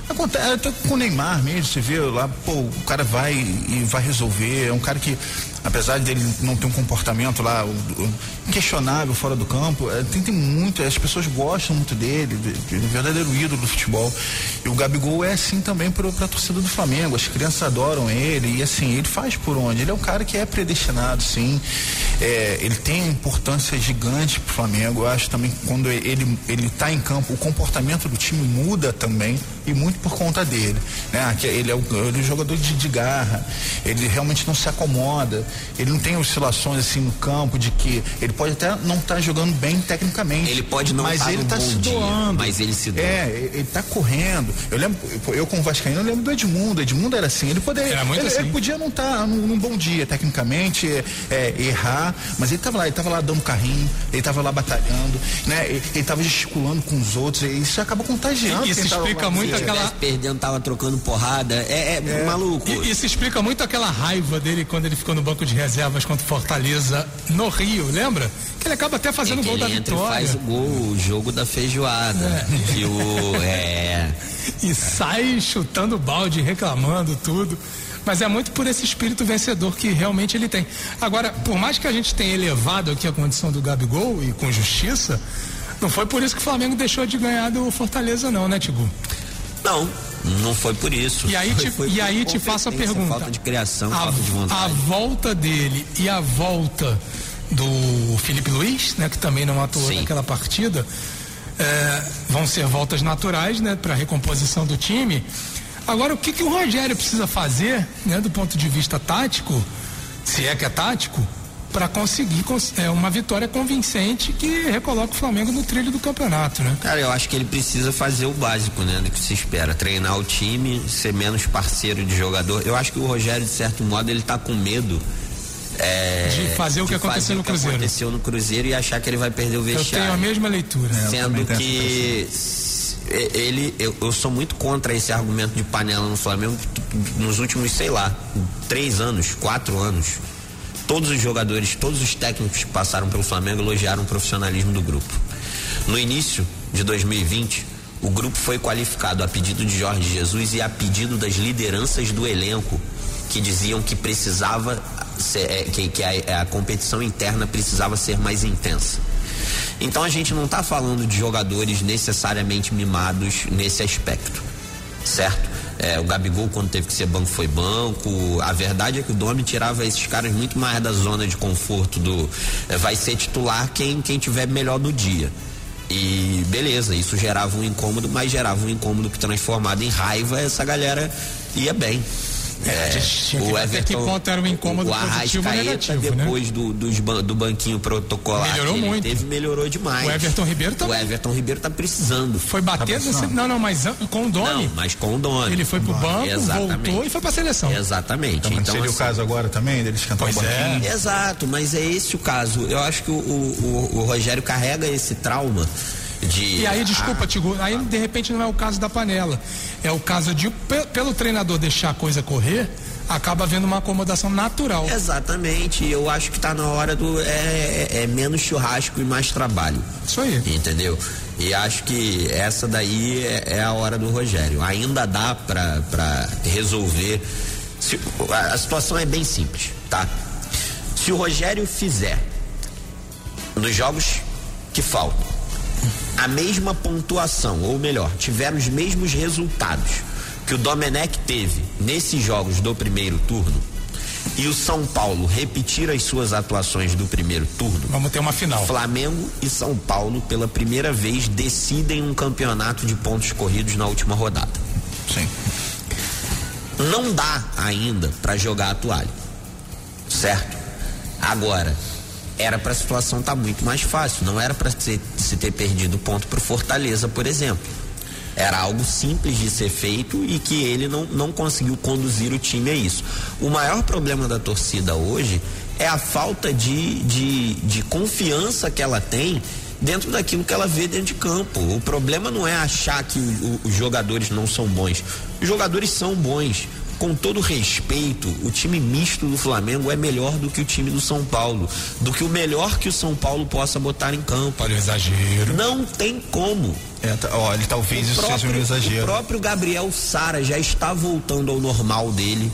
Acontece, até com o Neymar mesmo, você vê lá, pô, o cara vai e vai resolver. É um cara que, apesar dele não ter um comportamento lá o- o- questionável fora do campo, é, tem, tem muito, as pessoas gostam muito dele, de, de, um verdadeiro ídolo do futebol. E o Gabigol é assim também pro, pra torcida do Flamengo. As crianças adoram ele e assim, ele faz por onde? Ele é um cara que é predestinado, sim. É, ele tem importância gigante pro Flamengo. Eu acho também que quando ele, ele tá em campo, o comportamento do time muda também e muito por conta dele. Né? Que Ele, é o, ele é um jogador de, de garra, ele realmente não se acomoda, ele não tem oscilações assim no campo de que ele pode até não estar jogando bem tecnicamente. Ele pode não mas tá ele tá se dia, doando. mas ele se doa. É, ele tá correndo. Eu lembro, eu como Vascaíno, eu lembro do Edmundo. Edmundo era assim, ele poderia. Era muito ele, assim. ele podia não estar num, num bom dia tecnicamente, é, é, errar, mas ele tava lá, ele tava lá dando carrinho, ele tava lá batalhando, né? Ele, ele tava gesticulando com os outros, e isso acaba contagiando. E isso explica muito aquela. perdendo, tava trocando porrada. É, é, maluco. E isso explica muito aquela raiva dele quando ele ficou no banco de reservas contra o Fortaleza no Rio, lembra? Que ele acaba até fazendo É o que gol da ele entra vitória. faz o gol, o jogo da feijoada. E o. É. E sai chutando balde, reclamando tudo. Mas é muito por esse espírito vencedor que realmente ele tem. Agora, por mais que a gente tenha elevado aqui a condição do Gabigol e com justiça, não foi por isso que o Flamengo deixou de ganhar do Fortaleza, não, né, Tigu? Não, não foi por isso. E aí Foi- te, foi e aí te faço a pergunta. Falta de criação, a, falta de a vontade. volta dele e a volta do Felipe Luiz, né, que também não atuou Sim. naquela partida, é, vão ser voltas naturais, né, para recomposição do time. Agora, o que, que o Rogério precisa fazer, né, do ponto de vista tático, se é que é tático, para conseguir cons- é, uma vitória convincente que recoloca o Flamengo no trilho do campeonato, né? Cara, eu acho que ele precisa fazer o básico, né? Do que se espera. Treinar o time, ser menos parceiro de jogador. Eu acho que o Rogério, de certo modo, ele tá com medo. É, De fazer o que de aconteceu fazer no o que Cruzeiro. aconteceu no Cruzeiro e achar que ele vai perder o Eu tenho a vestiário. mesma leitura. É, Sendo que ele, eu, eu sou muito contra esse argumento de panela no Flamengo nos últimos, sei lá, três anos, quatro anos. Todos os jogadores, todos os técnicos que passaram pelo Flamengo elogiaram o profissionalismo do grupo. No início de 2020, o grupo foi qualificado a pedido de Jorge Jesus e a pedido das lideranças do elenco que diziam que precisava ser, é, que, que a, a competição interna precisava ser mais intensa. Então a gente não está falando de jogadores necessariamente mimados nesse aspecto, certo? É, o Gabigol, quando teve que ser banco, foi banco. A verdade é que o Domi tirava esses caras muito mais da zona de conforto do. é, vai ser titular quem, quem tiver melhor do dia. E beleza, isso gerava um incômodo, mas gerava um incômodo que transformado em raiva, essa galera ia bem. É, a gente tinha que ver até que ponto era um incômodo o positivo ou negativo, né? depois do, dos ban- do banquinho protocolar Melhorou muito. teve, melhorou demais. O Everton Ribeiro O também. Everton Ribeiro tá precisando. Foi bater Tá? Não, não, mas com o Domi. Não, mas com o Dono. Ele foi pro banco, Exatamente. voltou e foi pra seleção. Exatamente. Então, Então, seria o assim, caso agora também, dele esquentar o Pois é. banquinho. Exato, mas é esse o caso. Eu acho que o, o, o- o Rogério carrega esse trauma de. E aí, desculpa, Tigo, aí de repente não é o caso da panela. É o caso de, pe- pelo treinador deixar a coisa correr, acaba havendo uma acomodação natural. Exatamente. Eu acho que tá na hora do. É, é- é menos churrasco e mais trabalho. Isso aí. Entendeu? E acho que essa daí é, é a hora do Rogério. Ainda dá pra, pra resolver. Se- a, a situação é bem simples, tá? Se o Rogério fizer nos jogos que faltam a mesma pontuação, ou melhor, tiver os mesmos resultados que o Domenech teve nesses jogos do primeiro turno, e o São Paulo repetir as suas atuações do primeiro turno, Vamos ter uma final. Flamengo e São Paulo, pela primeira vez, decidem um campeonato de pontos corridos na última rodada. Sim. Não dá ainda para jogar a toalha. Certo? Agora, era para a situação estar muito mais fácil. Não era para se, se ter perdido ponto pro Fortaleza, por exemplo. Era algo simples de ser feito e que ele não, não conseguiu conduzir o time a isso. O maior problema da torcida hoje é a falta de, de, de confiança que ela tem dentro daquilo que ela vê dentro de campo. O problema não é achar que o, o, os jogadores não são bons. Os jogadores são bons. Com todo respeito, o time misto do Flamengo é melhor do que o time do São Paulo, do que o melhor que o São Paulo possa botar em campo. Olha o exagero. Não tem como. É, tá, olha, talvez O isso seja um próprio, o exagero. próprio Gabriel Sara já está voltando ao normal dele,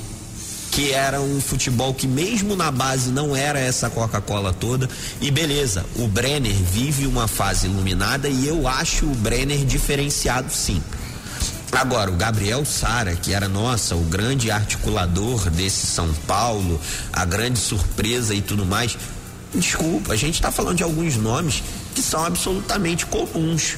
que era um futebol que mesmo na base não era essa Coca-Cola toda. E beleza, o Brenner vive uma fase iluminada e eu acho o Brenner diferenciado sim. Agora, o Gabriel Sara, que era nossa, o grande articulador desse São Paulo, a grande surpresa e tudo mais. Desculpa, a gente está falando de alguns nomes que são absolutamente comuns.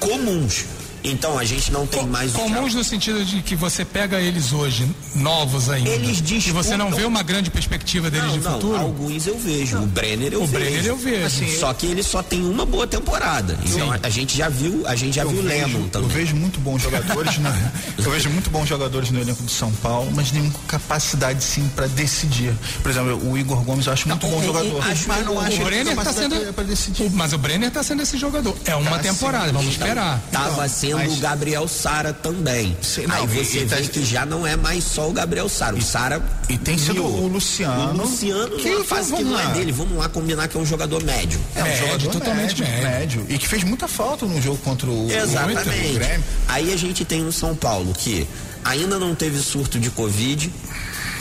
Comuns. Então a gente não tem Co- mais o Comuns no sentido de que você pega eles hoje, novos ainda. Eles E você não disputam- vê uma grande perspectiva deles não, de não, futuro? alguns eu vejo. O Brenner eu O vejo. Brenner eu vejo. Assim, só que ele só tem uma boa temporada. Então a, a gente já viu, a gente já eu viu o vejo, Lemon eu também. vejo muito bons jogadores, na, eu vejo muito bons jogadores no elenco do São Paulo, mas nenhuma capacidade sim para decidir. Por exemplo, o Igor Gomes eu acho muito bom o- o- jogador, acho mas não o- acho o Brenner tá sendo. para decidir. o- mas o Brenner tá sendo esse jogador. É uma Tá temporada, sim. vamos esperar. Tava Não, sendo mas- o Gabriel Sara também. Aí não, você e- e vê tá- que já não é mais só o Gabriel Sara. O Sara. E tem sido o Luciano. O Luciano, que fase que não é lá. dele. Vamos lá combinar que é um jogador médio. É um Médio, jogador totalmente médio, médio. E que fez muita falta no jogo contra o, o Exatamente. Grêmio. Aí a gente tem um São Paulo que ainda não teve surto de Covid.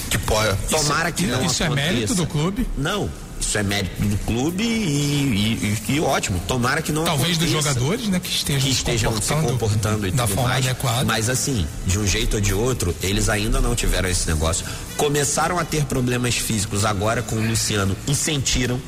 Que pode. Tomara que não Isso é aconteça. mérito do clube? Não, isso é mérito do clube e, e- e- ótimo. Tomara que não Talvez dos aconteça. jogadores, né, que estejam, que estejam se se comportando, comportando e da tudo forma mais. adequada. Mas assim, de um jeito ou de outro, eles ainda não tiveram esse negócio. Começaram a ter problemas físicos agora com o Luciano e sentiram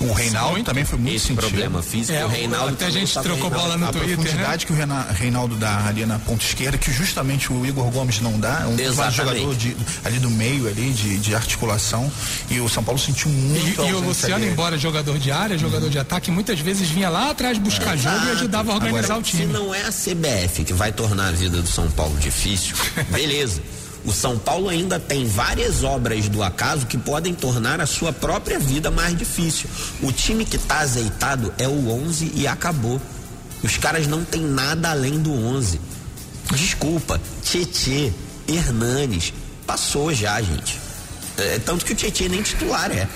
O Reinaldo Muito. também foi muito esse sentido. problema físico. É, o Reinaldo até a gente estava trocou bola no a Twitter, profundidade que o Reinaldo dá ali na ponta esquerda, que justamente o Igor Gomes não dá, é um Exatamente. jogador de, ali do meio ali, de, de articulação, e o São Paulo sentiu E, muito a e o Luciano, dele. embora jogador de área, jogador de ataque, muitas vezes vinha lá atrás buscar jogo e ajudava a organizar o Se time. não é a CBF que vai tornar a vida do São Paulo difícil, beleza. O São Paulo ainda tem várias obras do acaso que podem tornar a sua própria vida mais difícil. O time que tá azeitado é o 11 e acabou. Os caras não tem nada além do 11. Desculpa, Tietê, Hernanes, passou já, gente. É, tanto que o Tietê nem titular é.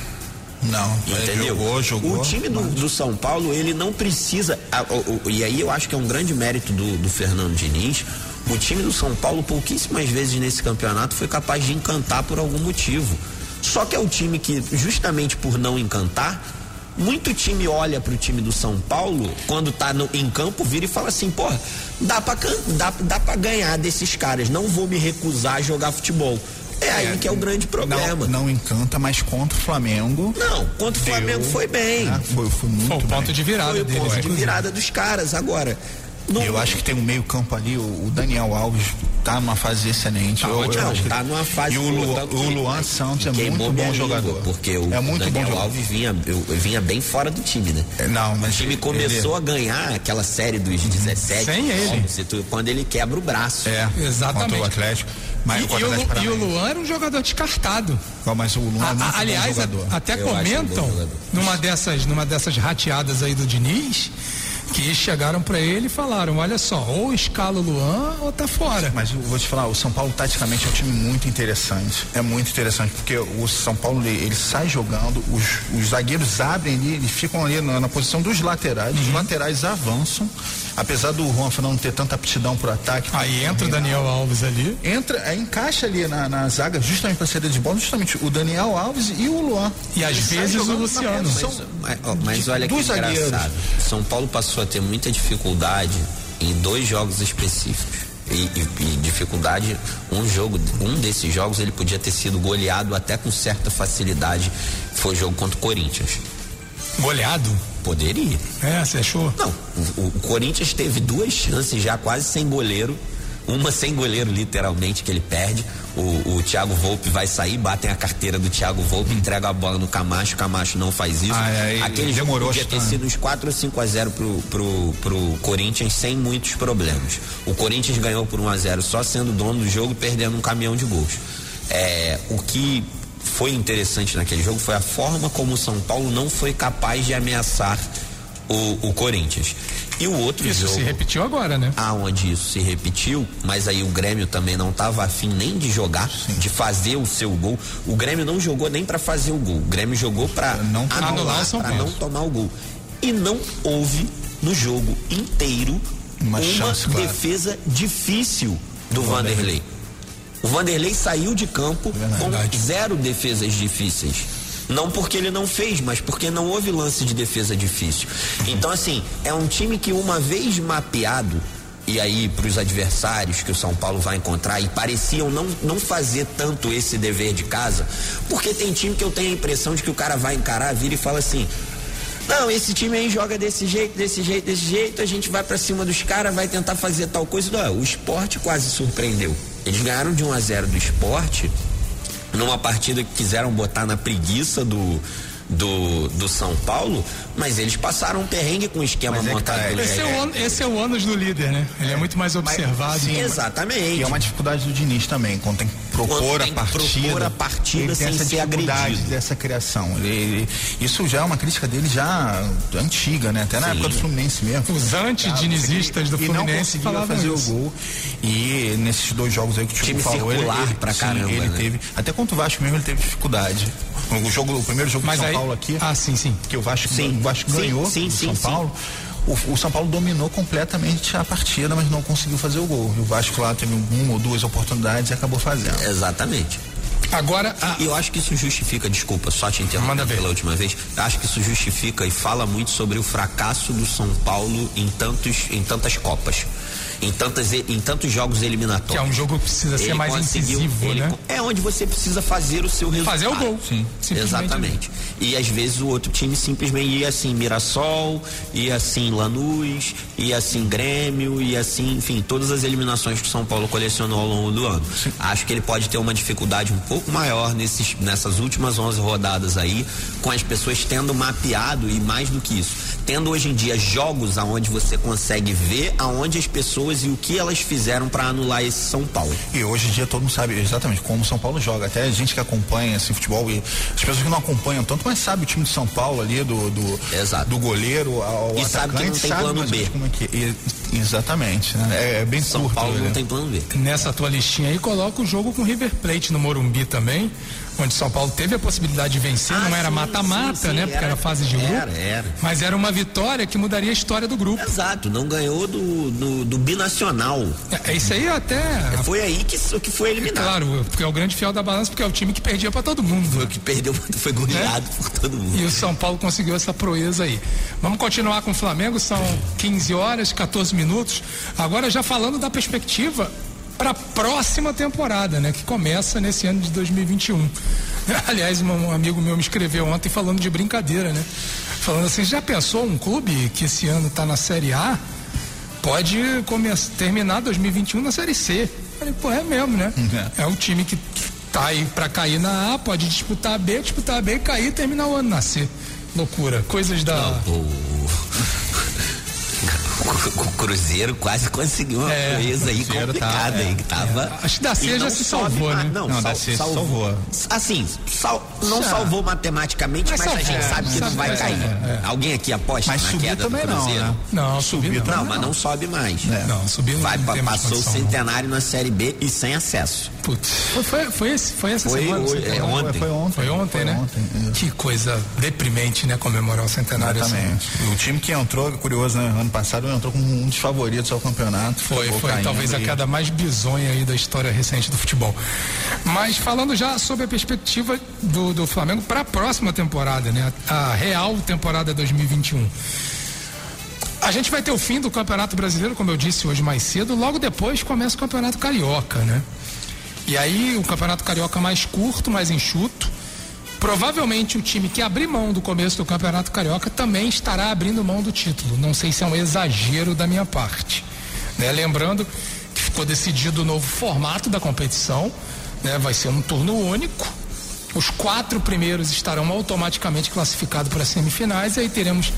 Não, Entendeu? jogou, jogou. O time do, do São Paulo, ele não precisa. a- o- o- e aí eu acho que é um grande mérito do, do Fernando Diniz. O time do São Paulo, pouquíssimas vezes nesse campeonato, foi capaz de encantar por algum motivo. Só que é o time que, justamente por não encantar, muito time olha pro time do São Paulo, quando tá no- em campo, vira e fala assim: porra, dá pra, dá, dá pra ganhar desses caras, não vou me recusar a jogar futebol. É aí que é o grande problema. Não, não encanta, mas contra o Flamengo. Não, contra o deu, Flamengo foi bem. né? Foi, foi muito Foi o ponto bem. de virada Foi o deles. ponto de virada dos caras. Agora, não, eu acho que tem um meio campo ali, o, o Daniel Alves tá numa fase excelente. Tá Eu- eu ótimo, acho que- tá numa fase E o, Lu- o que- Luan Santos é queimou muito bom língua, jogador. Porque o é muito Daniel bom. Alves vinha, eu, eu vinha bem fora do time, né? É, Não, mas O time começou a ganhar aquela série dos 17 Sem ele. jogos, e quando ele quebra o braço. É, Exatamente. contra o Atlético. Mas E, e o, Atlético e o. Luan era um jogador descartado. Mas o Luan é A- muito a- bom aliás, a- jogador. até Eu um bom comentam jogador. numa dessas, numa dessas rateadas aí do Diniz que chegaram pra ele e falaram: olha só, ou escala o Luan ou tá fora. Mas eu vou te falar, o São Paulo taticamente é um time muito interessante. É muito interessante, porque o São Paulo ele, ele sai jogando, os, os zagueiros abrem ali, eles ficam ali na, na posição dos laterais, Uhum. os laterais avançam, apesar do Juan Fernando não ter tanta aptidão pro ataque. Aí entra o Daniel Alves ali. Entra, é, encaixa ali na, na zaga, justamente para saída de bola, justamente o Daniel Alves e o Luan. E às vezes o Luciano. posição Mas, ó, mas olha que dos zagueiros. engraçado. São Paulo passou a ter muita dificuldade em dois jogos específicos. E, e- e dificuldade, um jogo, um desses jogos ele podia ter sido goleado até com certa facilidade. Foi o jogo contra o Corinthians. Goleado. Poderia. É, você achou? Não, o, o Corinthians teve duas chances já quase sem goleiro. Uma sem goleiro, literalmente, que ele perde. O, o Thiago Volpe vai sair, batem a carteira do Thiago Volpe, entrega a bola no Camacho, o Camacho não faz isso. Ah, é, Aquele jogo demorou podia ter sido uns 4 ou 5 a 0 pro, pro, pro Corinthians sem muitos problemas. O Corinthians ganhou por 1 a 0 só sendo dono do jogo e perdendo um caminhão de gols. É, o que foi interessante naquele jogo foi a forma como o São Paulo não foi capaz de ameaçar o, o Corinthians. E o outro Isso jogo. se repetiu agora, né? Aonde isso se repetiu, mas aí o Grêmio também não estava afim nem de jogar, de fazer o seu gol. O Grêmio não jogou nem para fazer o gol. O Grêmio jogou para Não anular para não tomar o gol. E não houve no jogo inteiro Uma uma, chance defesa difícil do Vanderlei. O Vanderlei saiu de campo com Verdade. zero defesas difíceis. Não porque ele não fez, mas porque não houve lance de defesa difícil. Então, assim, é um time que uma vez mapeado, e aí para os adversários que o São Paulo vai encontrar, e pareciam não, não fazer tanto esse dever de casa, porque tem time que eu tenho a impressão de que o cara vai encarar, vira e fala assim. Não, esse time aí joga desse jeito, desse jeito, desse jeito, a gente vai pra cima dos caras, vai tentar fazer tal coisa. Não, o esporte quase surpreendeu. Eles ganharam de 1 a 0 do esporte numa partida que quiseram botar na preguiça do, do, do São Paulo, mas eles passaram um perrengue com o esquema Mas é que montado tá, pelo Esse é, o, ânus- esse é o ânus do líder, né? Ele é muito mais observado. sim, Exatamente. E é uma dificuldade do Diniz também, quando tem que propor Quando a partida. propor a partida ele tem sem essa ser dificuldade agredido. dessa criação. Ele- ele- isso já é uma crítica dele já antiga, né? Até na Sim. época do Fluminense mesmo. Os anti-dinizistas do E não Fluminense falavam fazer isso. o gol. E nesses dois jogos aí que o Time Tico falou, ele, circular ele, pra sim, caramba, ele né? teve. Até contra o Vasco mesmo ele teve dificuldade. O jogo, o primeiro jogo Mas do São aí. Paulo aqui, Ah, sim, sim. que o Vasco, Sim. o Vasco Sim, ganhou sim, sim, São. Paulo. O, o São Paulo dominou completamente a partida, mas não conseguiu fazer o gol. E o Vasco lá teve uma ou duas oportunidades e acabou fazendo. Exatamente. Agora, a- eu acho que isso justifica, desculpa, só te interromper ver. pela última vez. Acho que isso justifica e fala muito sobre o fracasso do São Paulo em tantos, em tantas copas, em tantas, em tantos jogos eliminatórios. que é um jogo que precisa ser Ele mais conseguiu- incisivo, ele né? É onde você precisa fazer o seu resultado. Fazer o gol. Sim. Exatamente. E às vezes o outro time simplesmente ia assim Mirassol, ia assim Lanús, ia assim Grêmio, ia assim, enfim, todas as eliminações que o São Paulo colecionou ao longo do ano. Acho que ele pode ter uma dificuldade um pouco maior nesses, nessas últimas 11 rodadas aí, com as pessoas tendo mapeado e mais do que isso, tendo hoje em dia jogos aonde você consegue ver aonde as pessoas e o que elas fizeram para anular esse São Paulo. E hoje em dia todo mundo sabe exatamente como o São Paulo joga. Até a gente que acompanha esse futebol e as pessoas que não acompanham tanto, mas sabe o time de São Paulo ali, do, do, Exato. do goleiro ao E sabe que atacante, não tem sabe plano B. Como é que, e- exatamente, né? É, é bem São curto. Paulo né? não tem plano B. Nessa tua listinha aí, coloca o jogo com o River Plate no Morumbi também, onde São Paulo teve a possibilidade de vencer, Ah, não era mata-mata, né? Porque era- era fase de grupo. era, era. Mas era uma vitória que mudaria a história do grupo. Exato, não ganhou do, do, do binacional. É, isso aí até. Foi aí que, que foi eliminado. Claro, porque é o grande fiel da balança, porque é o time que perdia pra todo mundo. Foi o que perdeu, foi goleado por todo mundo. E o São Paulo conseguiu essa proeza aí. Vamos continuar com o Flamengo, são 15 horas, 14 minutos. Agora já falando da perspectiva para a próxima temporada, né, que começa nesse ano de 2021. Aliás, um amigo meu me escreveu ontem falando de brincadeira, né? Falando assim, já pensou um clube que esse ano está na Série A pode começar, terminar 2021 na Série C? Falei, pô, é mesmo, né? É um time que tá aí para cair na A, pode disputar a B, disputar a B, cair e terminar o ano na C. Loucura. Coisas da. O, o Cruzeiro quase conseguiu uma É, coisa aí tá, complicada é, aí, que tava. Acho que da C e já não se salvou, né? Não, Não, da sal- C se salvou. Assim, sal- não Já. salvou matematicamente, Mas mas, a salvou, gente sabe que não vai é, cair. é, Alguém aqui aposta Mas na queda também do não, Cruzeiro? né? Não, subir não. Não, mas não sobe mais. Não, subir não. Vai, não passou o não. centenário na Série B e sem acesso. Putz, foi, foi, foi, esse, foi essa Foi semana? é, ontem. Foi ontem. Foi ontem, né? ontem, que coisa deprimente, né? Comemorar o centenário. assim. Exatamente. O time que entrou, curioso, né? Ano passado entrou como um dos favoritos ao campeonato. Foi, foi caindo talvez a queda mais bizonha aí da história recente do futebol. Mas falando já sobre a perspectiva do, do Flamengo para a próxima temporada, né? A real temporada 2021. A gente vai ter o fim do Campeonato Brasileiro, como eu disse hoje mais cedo, logo depois começa o Campeonato Carioca, né? E aí o Campeonato Carioca mais curto, mais enxuto. Provavelmente o time que abrir mão do começo do Campeonato Carioca também estará abrindo mão do título. Não sei se é um exagero da minha parte. né? Lembrando que ficou decidido o novo formato da competição, né? vai ser um turno único. Os quatro primeiros estarão automaticamente classificados para as semifinais e aí teremos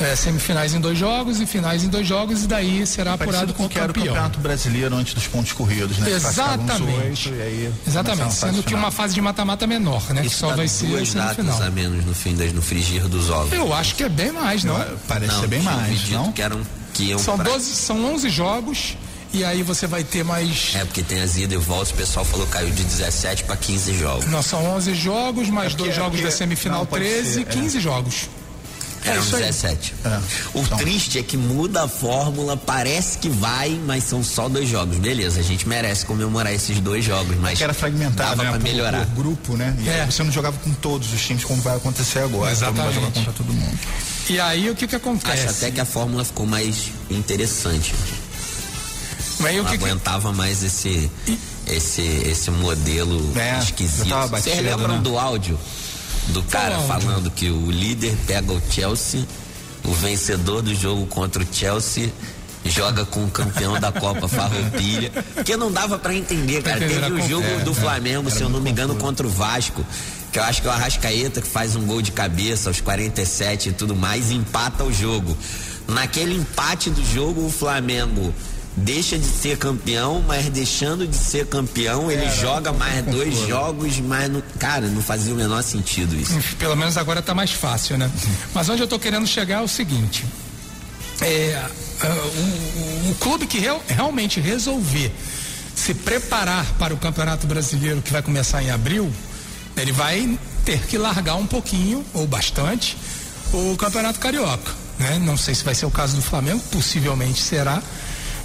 é, semifinais em dois jogos e finais em dois jogos e daí será apurado com o que era o campeão. campeonato brasileiro antes dos pontos corridos, né? Exatamente. Oito, aí Exatamente, sendo que uma fase de mata-mata menor, né? que Isso só dá vai ser duas datas a menos no fim das no frigir dos ovos. Eu acho que é bem mais, não? Parece não, ser bem mais, não? que eram que iam São pra- 12, são 11 jogos e aí você vai ter mais É porque tem as idas e voltas, o pessoal falou que caiu de 17 para 15 jogos. Não, são 11 jogos, mais É porque- dois é jogos porque- da semifinal não, pode 13 ser, e 15 jogos. É Eram aí. 17. É. O Então- triste é que muda a fórmula, parece que vai, mas são só dois jogos. Beleza, a gente merece comemorar esses dois jogos, mas que era fragmentado, dava né? pra melhorar. por grupo, né? E É. você não jogava com todos os times como vai acontecer agora. Exatamente. Todo mundo vai jogar contra todo mundo. E aí o que que Acho acontece? até que a fórmula ficou mais interessante. Aí o Não que que- aguentava mais esse, esse, esse modelo É, esquisito. Vocês lembram né? do áudio do cara falando que o líder pega o Chelsea, o vencedor do jogo contra o Chelsea joga com o campeão da Copa Farroupilha, porque não dava pra entender, cara. Teve o jogo é, do é. Flamengo, se eu não me engano, contra o Vasco, que eu acho que é o Arrascaeta que faz um gol de cabeça aos 47 e tudo mais, e empata o jogo. Naquele empate do jogo, o Flamengo deixa de ser campeão, mas deixando de ser campeão, ele joga mais dois jogos, mas não, cara, não fazia o menor sentido isso. Pelo menos agora tá mais fácil, né? Mas onde eu tô querendo chegar é o seguinte. É, o clube que real- realmente resolver se preparar para o Campeonato Brasileiro que vai começar em abril, ele vai ter que largar um pouquinho, ou bastante, o Campeonato Carioca. Né? Não sei se vai ser o caso do Flamengo, possivelmente será.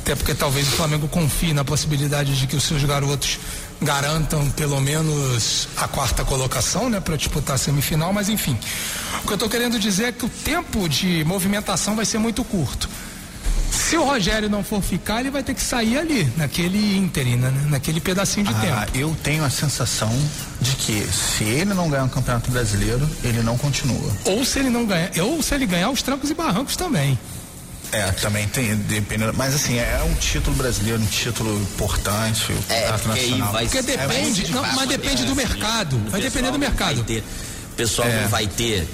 Até porque talvez o Flamengo confie na possibilidade de que os seus garotos garantam pelo menos a quarta colocação, né, para disputar a semifinal, mas enfim. O que eu estou querendo dizer é que o tempo de movimentação vai ser muito curto. Se o Rogério não for ficar, ele vai ter que sair ali, naquele ínterim, né, naquele pedacinho de Ah, tempo. eu tenho a sensação de que se ele não ganhar o Campeonato Brasileiro, ele não continua. Ou se ele não ganhar, ou se ele ganhar os trancos e barrancos também. É, também tem, dependendo. Mas assim, é um título brasileiro, um título importante, É, Nacional. vai Porque depende, vai não, mas depende do assim, mercado, vai depender do mercado. O pessoal É. não vai ter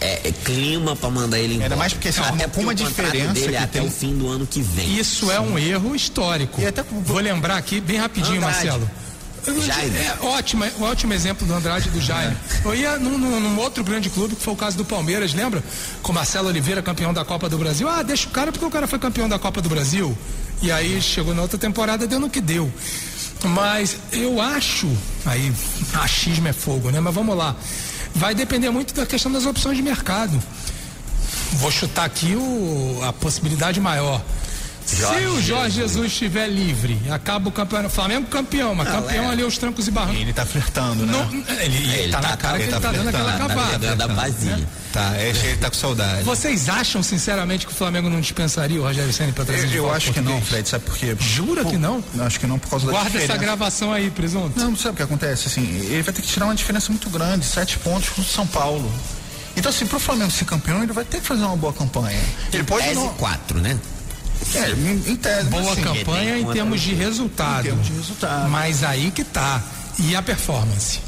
é, é, clima pra mandar ele embora. mais porque, assim, até com porque uma diferença dele é que até tem- o fim do ano que vem. Isso é um erro histórico. E até- Vou lembrar aqui bem rapidinho, Andrade. Marcelo. Jaime. É ótimo, é ótimo exemplo do Andrade e do Jaime. Eu ia num, num- num outro grande clube, que foi o caso do Palmeiras, lembra? Com Marcelo Oliveira, campeão da Copa do Brasil. Ah, deixa o cara porque o cara foi campeão da Copa do Brasil. E aí chegou na outra temporada, deu no que deu. Mas eu acho, aí achismo é fogo, né? Mas vamos lá. Vai depender muito da questão das opções de mercado. Vou chutar aqui o, a possibilidade maior. Se o Jorge Jesus estiver livre, acaba o campeonato. Flamengo campeão, mas campeão é. ali aos trancos e barrancos. Ele tá flertando, né? Não, ele, ele Ele tá, tá- na cara ele que ele tá tá dando aquela Tá acabada. pegando a basinha. Tá, é, ele tá com saudade. Vocês acham, sinceramente, que o Flamengo não dispensaria o Rogério Senna pra trazer Eu, eu acho que não? Fred, sabe por quê? Jura Pô, que não? Acho que não por causa da Guarda essa diferença. gravação aí, presunto. Não, sabe o que acontece? Assim, ele vai ter que tirar uma diferença muito grande, sete pontos com o São Paulo. Então, assim, pro Flamengo ser campeão, ele vai ter que fazer uma boa campanha. Ele pode não. 4, né? É, em, tese, Boa assim, campanha em termos de resultado. Em termos de resultado. Mas aí que tá. E a performance?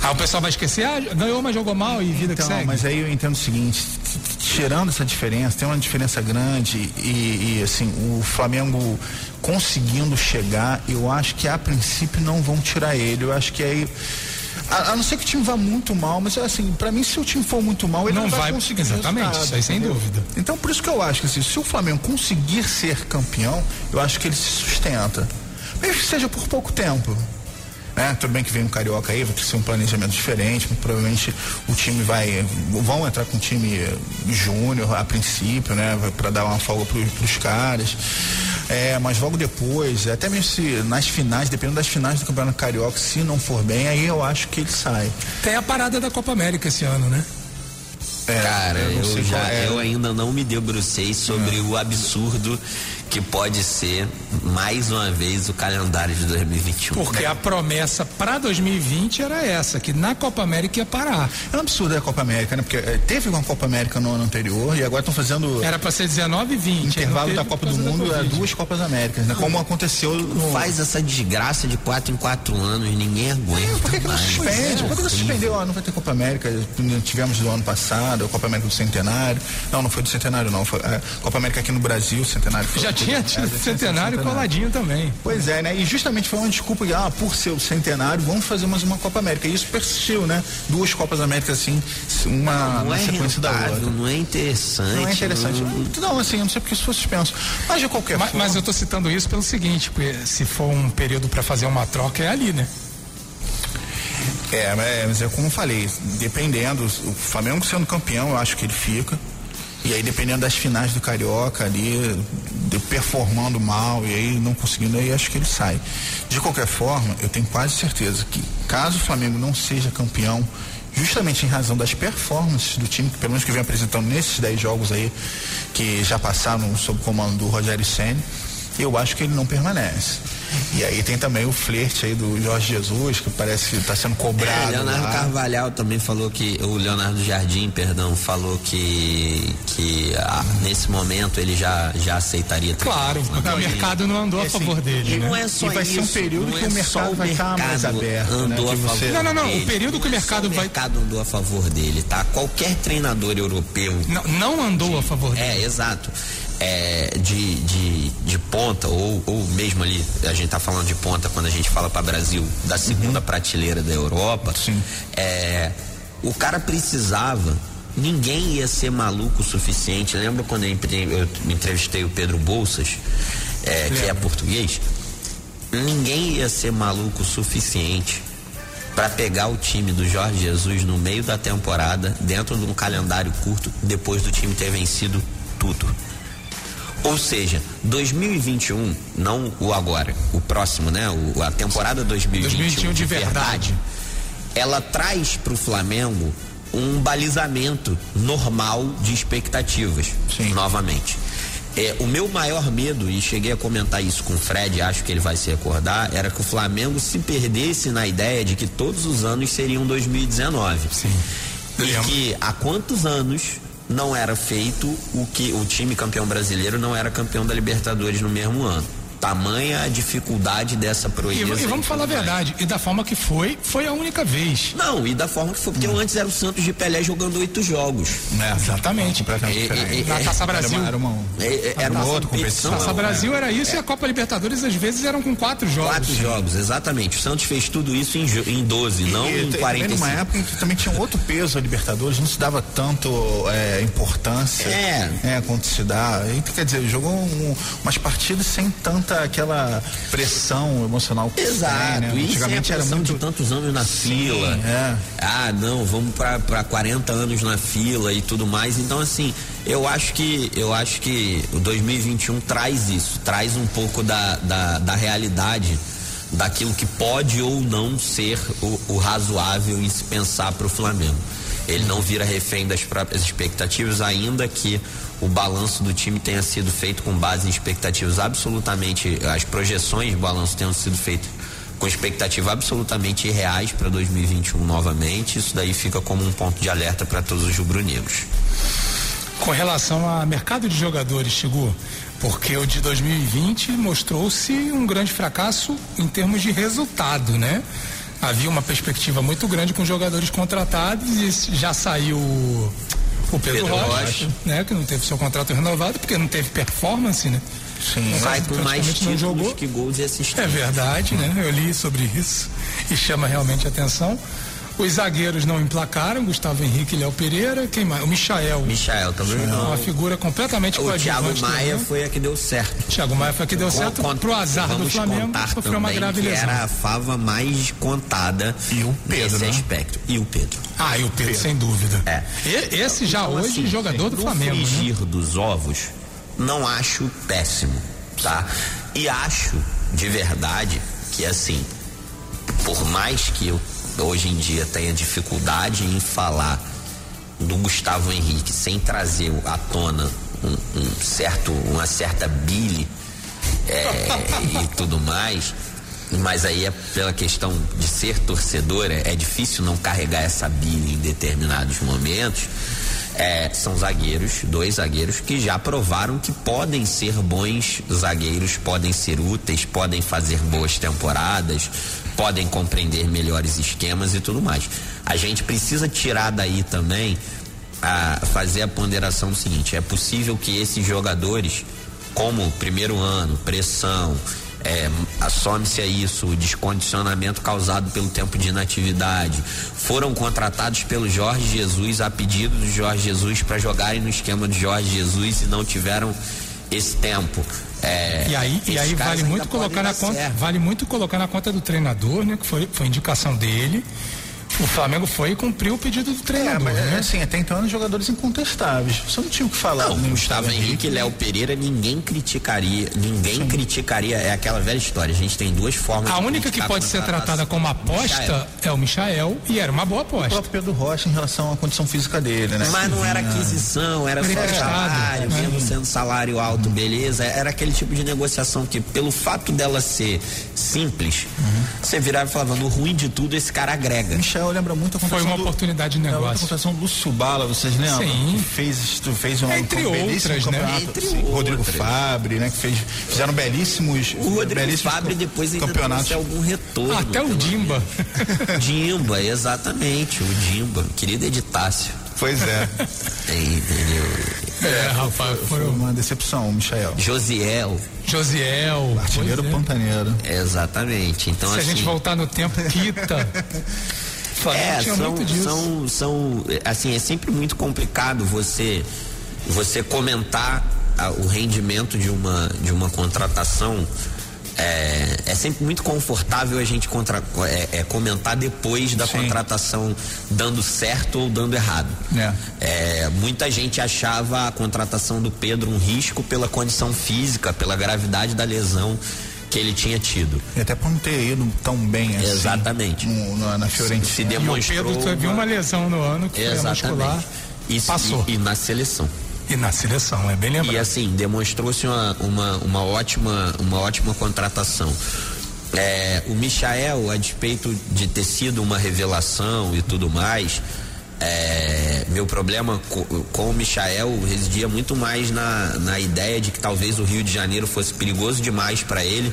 Aí o pessoal vai esquecer, ah, ganhou, mas jogou mal e vida Então, que segue. mas aí eu entendo o seguinte, tirando essa diferença, tem uma diferença grande e, e, assim, o Flamengo conseguindo chegar, eu acho que a princípio não vão tirar ele. Eu acho que aí. A, a não ser que o time vá muito mal, mas assim, pra mim, se o time for muito mal, ele Não não, vai- conseguir exatamente, isso aí sem entendeu? dúvida. Então, por isso que eu acho que assim, se o Flamengo conseguir ser campeão, eu acho que ele se sustenta. Mesmo que seja por pouco tempo. Né? Tudo bem que vem um carioca aí, vai ter que ser um planejamento diferente, mas provavelmente o time vai. vão entrar com um time júnior a princípio, né? para dar uma folga para os caras. É, mas logo depois, até mesmo se nas finais, dependendo das finais do Campeonato Carioca, se não for bem, aí eu acho que ele sai. Tem a parada da Copa América esse ano, né? É, Cara, eu eu, já, é. eu ainda não me debrucei sobre o absurdo que pode ser mais uma vez o calendário de 2021. Porque a promessa para 2020 era essa, que na Copa América ia parar. É um absurdo a Copa América, né? Porque eh, teve uma Copa América no ano anterior e agora estão fazendo. Era para ser 19 e 20. Intervalo da Copa do Mundo é duas Copas Américas, né? Como aconteceu no. Faz essa desgraça de quatro em quatro anos, ninguém aguenta. Por que, que não suspende? Por que não suspendeu? Ah, não vai ter Copa América. Tivemos do ano passado, a Copa América do Centenário. Não, não foi do Centenário, não. Foi a Copa América aqui no Brasil, Centenário. Foi Já tinha tido é, centenário, coladinho também. Pois é, né? E justamente foi uma desculpa, ah, por ser o centenário, vamos fazer mais uma Copa América. E isso persistiu, né? Duas Copas Américas assim, uma não, na é sequência rentável, da outra. Não é interessante. Não é interessante. Não, não assim, eu não sei porque isso foi suspenso. Mas de qualquer mas, forma. Mas eu estou citando isso pelo seguinte, porque se for um período para fazer uma troca, é ali, né? É, mas é como eu falei, dependendo, o Flamengo sendo campeão, eu acho que ele fica. E aí, dependendo das finais do Carioca ali, performando mal e aí não conseguindo, aí acho que ele sai. De qualquer forma, eu tenho quase certeza que caso o Flamengo não seja campeão, justamente em razão das performances do time, pelo menos que vem apresentando nesses 10 jogos aí, que já passaram sob o comando do Rogério Senna, eu acho que ele não permanece. E aí tem também o flerte aí do Jorge Jesus, que parece que está sendo cobrado. É, Leonardo lá. Carvalhal também falou que, o Leonardo Jardim, perdão, falou que, que ah, nesse momento ele já, já aceitaria. Claro, porque o mercado não andou a assim, favor dele. E né? não é só E vai isso. ser um período que é o mercado vai estar mais aberto, né, Andou de a você- favor Não, não, não, o dele. período que o mercado vai- O mercado andou a favor dele, tá? Qualquer treinador europeu Não, não andou a favor dele. é, exato. É, de, de, de ponta, ou, ou mesmo ali, a gente tá falando de ponta quando a gente fala para Brasil, da segunda prateleira da Europa. Sim. É, o cara precisava. Ninguém ia ser maluco o suficiente. Lembra quando eu eu entrevistei o Pedro Bolsas, é, que é português? Ninguém ia ser maluco o suficiente para pegar o time do Jorge Jesus no meio da temporada, dentro de um calendário curto, depois do time ter vencido tudo. Ou seja, 2021, não o agora, o próximo, né? O, a temporada 2021, 2021 de verdade. ela traz para o Flamengo um balizamento normal de expectativas, Sim. novamente. É, o meu maior medo, e cheguei a comentar isso com o Fred, acho que ele vai se recordar, era que o Flamengo se perdesse na ideia de que todos os anos seriam 2019. Sim. E que há quantos anos não era feito o que o time campeão brasileiro não era campeão da Libertadores no mesmo ano. Tamanha a dificuldade dessa E, proeza. e vamos e falar a verdade, e da forma que foi, foi a única vez. Não, e da forma que foi, porque antes era o Santos de Pelé jogando oito jogos. É, Exatamente. Completamente E- diferente. e- Na Taça Brasil. Era uma, É, é, Era uma outra competição. Taça Brasil era isso e a Copa Libertadores às vezes eram com quatro jogos. Quatro jogos, exatamente. O Santos fez tudo isso em, em 12, não e, em te- 45. também numa época em que também tinha um outro peso a Libertadores, não se dava tanto é, importância É. é, quanto se dá. E, quer dizer, jogou um- umas partidas sem tanta aquela pressão emocional que Exato, tem, né? Antigamente era pressão muito. de tantos anos na fila. é. Ah, não, vamos pra 40 anos na fila e tudo mais. Então, assim, eu acho que eu acho que o 2021 traz isso, traz um pouco da, da, da realidade daquilo que pode ou não ser o, o razoável em se pensar para o Flamengo. Ele não vira refém das próprias expectativas, ainda que o balanço do time tenha sido feito com base em expectativas absolutamente. As projeções de balanço tenham sido feitas com expectativa absolutamente irreais para 2021 novamente. Isso daí fica como um ponto de alerta para todos os rubro-negros. Com relação a mercado de jogadores, Chigu, porque o de 2020 mostrou-se um grande fracasso em termos de resultado, né? Havia uma perspectiva muito grande com jogadores contratados e já saiu o Pedro, Pedro Rocha, Rocha. né? Que não teve seu contrato renovado porque não teve performance, né? Sim. Sai caso, com mais títulos jogou. que gols e É assistências. verdade, né? Eu li sobre isso e chama realmente a atenção. Os zagueiros não emplacaram, Gustavo Henrique e Léo Pereira, quem mais? O Michael, Michael também não. uma figura completamente O Thiago Maia também. foi a que deu certo. Thiago Maia foi a que deu certo Con- pro azar do Flamengo, sofreu uma grave que lesão. era a fava mais contada E o Pedro, nesse né? aspecto. E o Pedro. Ah, e o Pedro, sem dúvida. É. E- esse já Então, hoje assim, jogador do Flamengo, né? frigir dos ovos, não acho péssimo, tá? E acho, de verdade, que assim, por mais que eu hoje em dia tenha dificuldade em falar do Gustavo Henrique sem trazer à tona um, um certo, uma certa bile é, e tudo mais. Mas aí é pela questão de ser torcedora, é difícil não carregar essa bile em determinados momentos. É, são zagueiros, dois zagueiros que já provaram que podem ser bons zagueiros, podem ser úteis, podem fazer boas temporadas, podem compreender melhores esquemas e tudo mais. A gente precisa tirar daí também a fazer a ponderação seguinte: é possível que esses jogadores, como primeiro ano, pressão, é, some-se a isso, o descondicionamento causado pelo tempo de inatividade, foram contratados pelo Jorge Jesus a pedido do Jorge Jesus para jogarem no esquema do Jorge Jesus e não tiveram esse tempo. É, e aí, e aí vale muito colocar na conta, vale muito colocar na conta do treinador, né? Que foi, foi indicação dele o Flamengo foi e cumpriu o pedido do treinador. É, mas né? assim, até então eram jogadores incontestáveis. Você não tinha o que falar. Não, Gustavo Henrique e Léo Pereira, ninguém criticaria. Ninguém Sim. criticaria. É aquela velha história. A gente tem duas formas A única que pode ser tratada como aposta Michael. é o Michael e era uma boa aposta. O próprio Pedro Rocha em relação à condição física dele, né? Mas não era aquisição, era só salário, né? mesmo sendo salário alto, beleza. Era aquele tipo de negociação que, pelo fato dela ser simples, uhum. você virava e falava, no ruim de tudo, esse cara agrega. Michel Michel lembra muito a Foi uma do, oportunidade de negócio. A contratação do Lúcio Bala, vocês lembram? Sim. Que fez, fez um, Entre um outras, né? Entre assim, Rodrigo Fabre, né? Que fez, fizeram belíssimos. O Rodrigo belíssimos Fabre depois ainda campeonatos. algum retorno. Até o Dimba. Dimba, exatamente, o Dimba. Querido Editácio. Pois é. é entendeu? É, rapaz, foi, foi uma decepção, Michael. Josiel. Josiel. Artilheiro é. pantaneiro. Exatamente. Então, Se assim, a gente voltar no tempo, É, são, são, são, assim, é sempre muito complicado você, você comentar a, o rendimento de uma, de uma contratação. É, é, sempre muito confortável a gente contra, é, é comentar depois da Sim. contratação dando certo ou dando errado. É. é. muita gente achava a contratação do Pedro um risco pela condição física, pela gravidade da lesão que ele tinha tido. E até por não ter ido tão bem assim. Exatamente. No, no, na Fiorentina. Se demonstrou. E o Pedro teve uma lesão no ano que Exatamente. foi muscular. E, passou. E, e, na seleção. E na seleção, é bem lembrado. E assim, demonstrou-se uma, uma, uma, ótima, uma ótima contratação. É, o Michael, a despeito de ter sido uma revelação e tudo mais, é, meu problema com, com, o Michael residia muito mais na, na ideia de que talvez o Rio de Janeiro fosse perigoso demais para ele,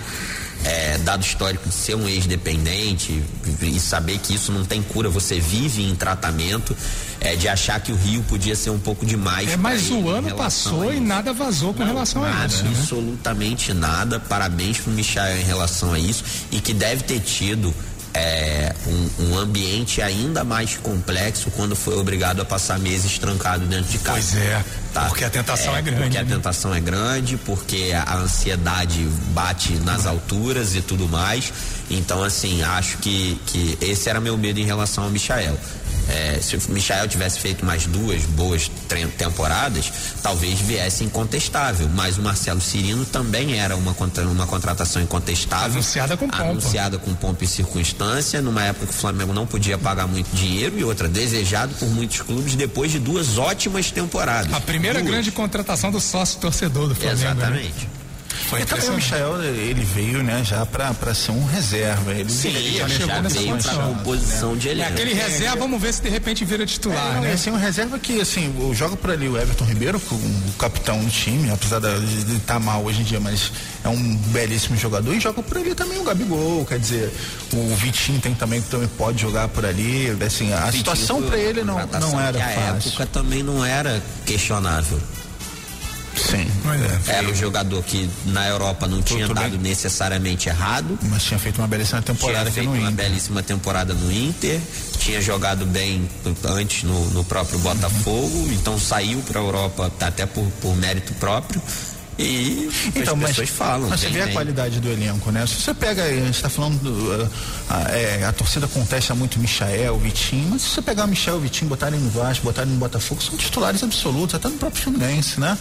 é, dado o histórico de ser um ex-dependente e saber que isso não tem cura, você vive em tratamento, é, de achar que o Rio podia ser um pouco demais. É, mas o ano passou e nada vazou com não, relação nada, a isso. Né? Absolutamente nada. Parabéns pro Michael em relação a isso e que deve ter tido é, um, um, ambiente ainda mais complexo quando foi obrigado a passar meses trancado dentro de casa. Pois é, tá? porque a tentação é, é grande. Porque né? a tentação é grande, porque a ansiedade bate nas alturas e tudo mais. Então, assim, acho que, que esse era meu medo em relação ao Michael. É, se o Michael tivesse feito mais duas boas temporadas, talvez viesse incontestável. Mas o Marcelo Cirino também era uma, uma contratação incontestável. Anunciada com pompa. Anunciada com pompa e circunstância, numa época que o Flamengo não podia pagar muito dinheiro e outra, desejado por muitos clubes depois de duas ótimas temporadas. A primeira duas. grande contratação do sócio torcedor do Flamengo. Né? Exatamente. Né? Foi e também o Michel, ele veio, né, já pra, pra ser um reserva. Ele Sim, ele já, já veio pra composição né? de elenco. É aquele reserva, vamos ver se de repente vira titular, é, né? Assim, um reserva que, assim, joga por ali o Everton Ribeiro, o capitão do time, apesar de estar tá mal hoje em dia, mas é um belíssimo jogador, e joga por ali também o Gabigol, quer dizer, o Vitinho tem também, também pode jogar por ali, assim, a situação para ele não, não era fácil. A época também não era questionável. Sim. É, era um jogador que na Europa não tinha Tudo dado bem. necessariamente errado. Mas tinha feito uma belíssima temporada tinha feito uma Inter. belíssima temporada no Inter, tinha jogado bem antes no, no próprio Botafogo, uhum. então saiu para a Europa até por, por mérito próprio. E então, as pessoas mas, falam. Mas você vê bem. a qualidade do elenco, né? Se você pega, a gente está falando, do, a, é, a, torcida contesta muito Michael, Vitinho, mas se você pegar o Michel e o Vitinho, botarem no Vasco, botarem no Botafogo, são titulares absolutos, até no próprio Fluminense, né?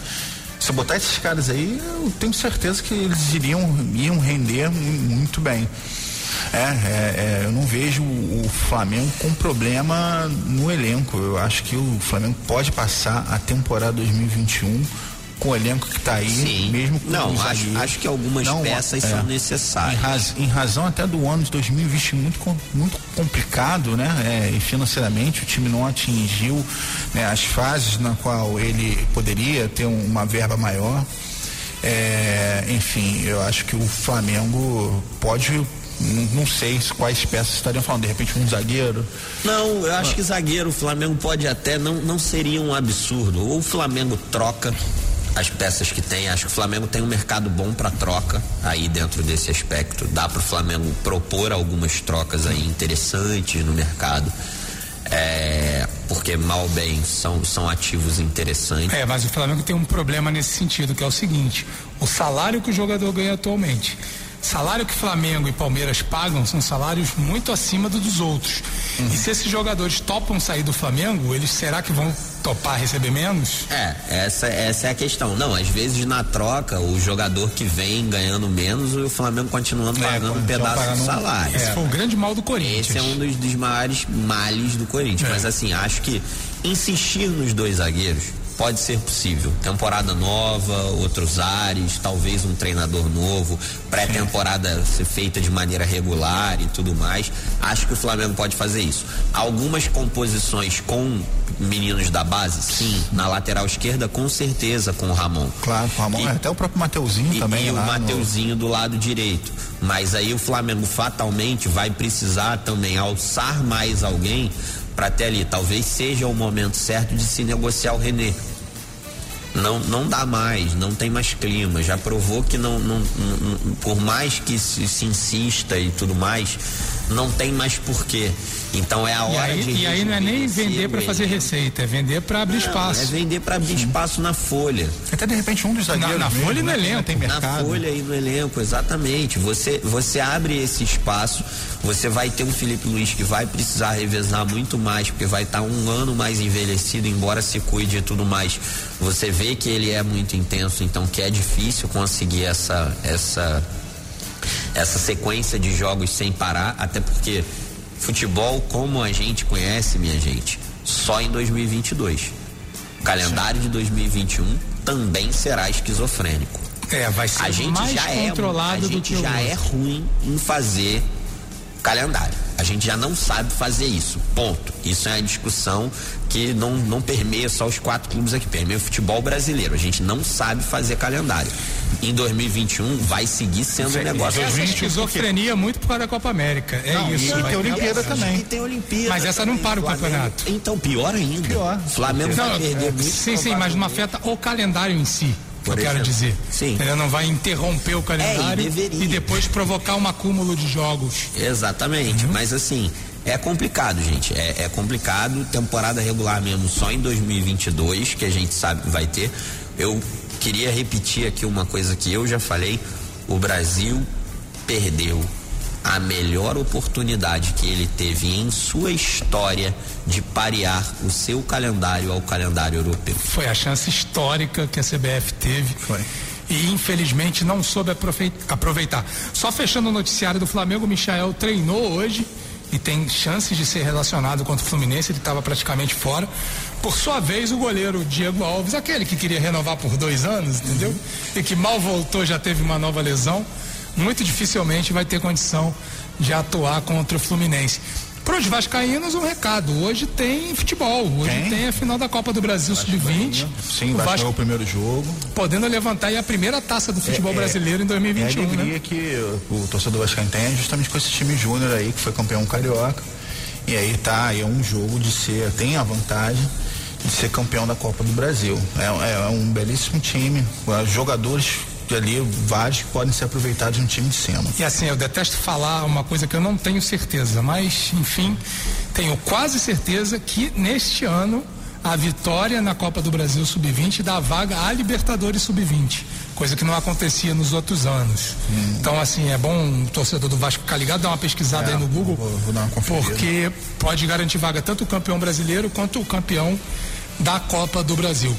Se botar esses caras aí, eu tenho certeza que eles iriam, iam render muito bem. É, é, é, eu não vejo o Flamengo com problema no elenco. Eu acho que o Flamengo pode passar a temporada 2021 com o elenco que está aí, Sim. mesmo com Não, os acho, acho que algumas Não, peças é. são Em, necessárias. raz- em razão até do ano de 2020 muito, muito complicado, né? É, e financeiramente o time não atingiu né, as fases na qual ele poderia ter um- uma verba maior. É, enfim, eu acho que o Flamengo pode, não, não sei quais peças estariam falando, de repente um zagueiro. Não, eu acho que zagueiro, o Flamengo pode até, não, não seria um absurdo. Ou o Flamengo troca as peças que tem, acho que o Flamengo tem um mercado bom para troca aí dentro desse aspecto. Dá para o Flamengo propor algumas trocas aí interessantes no mercado. É, porque mal bem são, são ativos interessantes. É, mas o Flamengo tem um problema nesse sentido, que é o seguinte: o salário que o jogador ganha atualmente. Salário que Flamengo e Palmeiras pagam são salários muito acima do dos outros. E se esses jogadores topam sair do Flamengo, eles será que vão topar receber menos? É, essa, essa é a questão. Não, às vezes na troca, o jogador que vem ganhando menos e o Flamengo continuando É, pagando um continua pedaço do um- salário. Esse foi o grande mal do Corinthians. Esse é um dos, dos maiores males do Corinthians. É. Mas assim, acho que insistir nos dois zagueiros pode ser possível. Temporada nova, outros ares, talvez um treinador novo, pré-temporada ser feita de maneira regular e tudo mais. Acho que o Flamengo pode fazer isso. Algumas composições com meninos da base, sim. Na lateral esquerda, com certeza, com o Ramon. Claro, o Ramon, E- até o próprio Mateuzinho e, também. e o lá no- Mateuzinho do lado direito. Mas aí o Flamengo fatalmente vai precisar também alçar mais alguém para ter ali. Talvez seja o momento certo de se negociar o René. Não, não dá mais, não tem mais clima. Já provou que não- não- não- por mais que se, se insista e tudo mais, não tem mais porquê. Então é a E hora de aí, e aí não é nem vender para fazer receita, é vender para abrir Não, espaço. É vender para abrir espaço na folha. Até de repente um dos zagueiros. na mesmo, folha e no né, elenco. Tem mercado. Na folha e no elenco, exatamente. Você, você abre esse espaço, você vai ter um Felipe Luiz que vai precisar revezar muito mais, porque vai estar um ano mais envelhecido, embora se cuide e tudo mais. Você vê que ele é muito intenso, então que é difícil conseguir essa, essa, essa sequência de jogos sem parar, até porque futebol, como a gente conhece, minha gente, só em 2022. O calendário de 2021 também será esquizofrênico. É, vai ser A gente mais já é, a controlado do gente que o já é ruim em fazer calendário. A gente já não sabe fazer isso. Ponto. Isso é uma discussão que não, não permeia só os quatro clubes aqui, permeia o futebol brasileiro. A gente não sabe fazer calendário. Em 2021 vai seguir sendo um negócio. Essa esquizofrenia muito por causa da Copa América. É Não, isso. e- e tem Olimpíada E também. tem Olimpíada. Mas essa não também. para o Flamengo- campeonato. Então, pior ainda. Pior. Flamengo Não, vai perder é, muito. sim, sim, mas não afeta o calendário em si. Que eu Por quero exemplo. dizer. Sim. Ele não vai interromper o calendário deveria. e depois provocar um acúmulo de jogos. Exatamente, Uhum. mas assim, é complicado, gente. É, é complicado. Temporada regular mesmo só em 2022, que a gente sabe que vai ter. Eu queria repetir aqui uma coisa que eu já falei: o Brasil perdeu a melhor oportunidade que ele teve em sua história de parear o seu calendário ao calendário europeu. Foi a chance histórica que a CBF teve. Foi. E infelizmente não soube aproveitar. Só fechando o noticiário do Flamengo, o Michael treinou hoje e tem chances de ser relacionado contra o Fluminense, ele estava praticamente fora. Por sua vez, o goleiro Diego Alves, aquele que queria renovar por dois anos, entendeu? E que mal voltou, já teve uma nova lesão, muito dificilmente vai ter condição de atuar contra o Fluminense. Para os vascaínos, um recado. Hoje tem futebol. Hoje tem, Tem? a final da Copa do Brasil Sub-20. Sim, o vai Vasco jogar o primeiro jogo. podendo levantar aí a primeira taça do futebol É, é, brasileiro em É a 2021, alegria né? que o, torcedor vascaíno tem justamente com esse time júnior aí, que foi campeão carioca. E aí tá, aí é um jogo de ser, tem a vantagem de ser campeão da Copa do Brasil. É, é um belíssimo time, jogadores ali, vários que podem ser aproveitados no time de cima. E assim, eu detesto falar uma coisa que eu não tenho certeza, mas, enfim, tenho quase certeza que neste ano a vitória na Copa do Brasil Sub-20 dá vaga à Libertadores Sub-20, coisa que não acontecia nos outros anos. Então, assim, é bom o torcedor do Vasco ficar ligado, dar uma pesquisada É, aí no Google, vou- vou dar uma conferida. porque pode garantir vaga tanto o campeão brasileiro quanto o campeão da Copa do Brasil.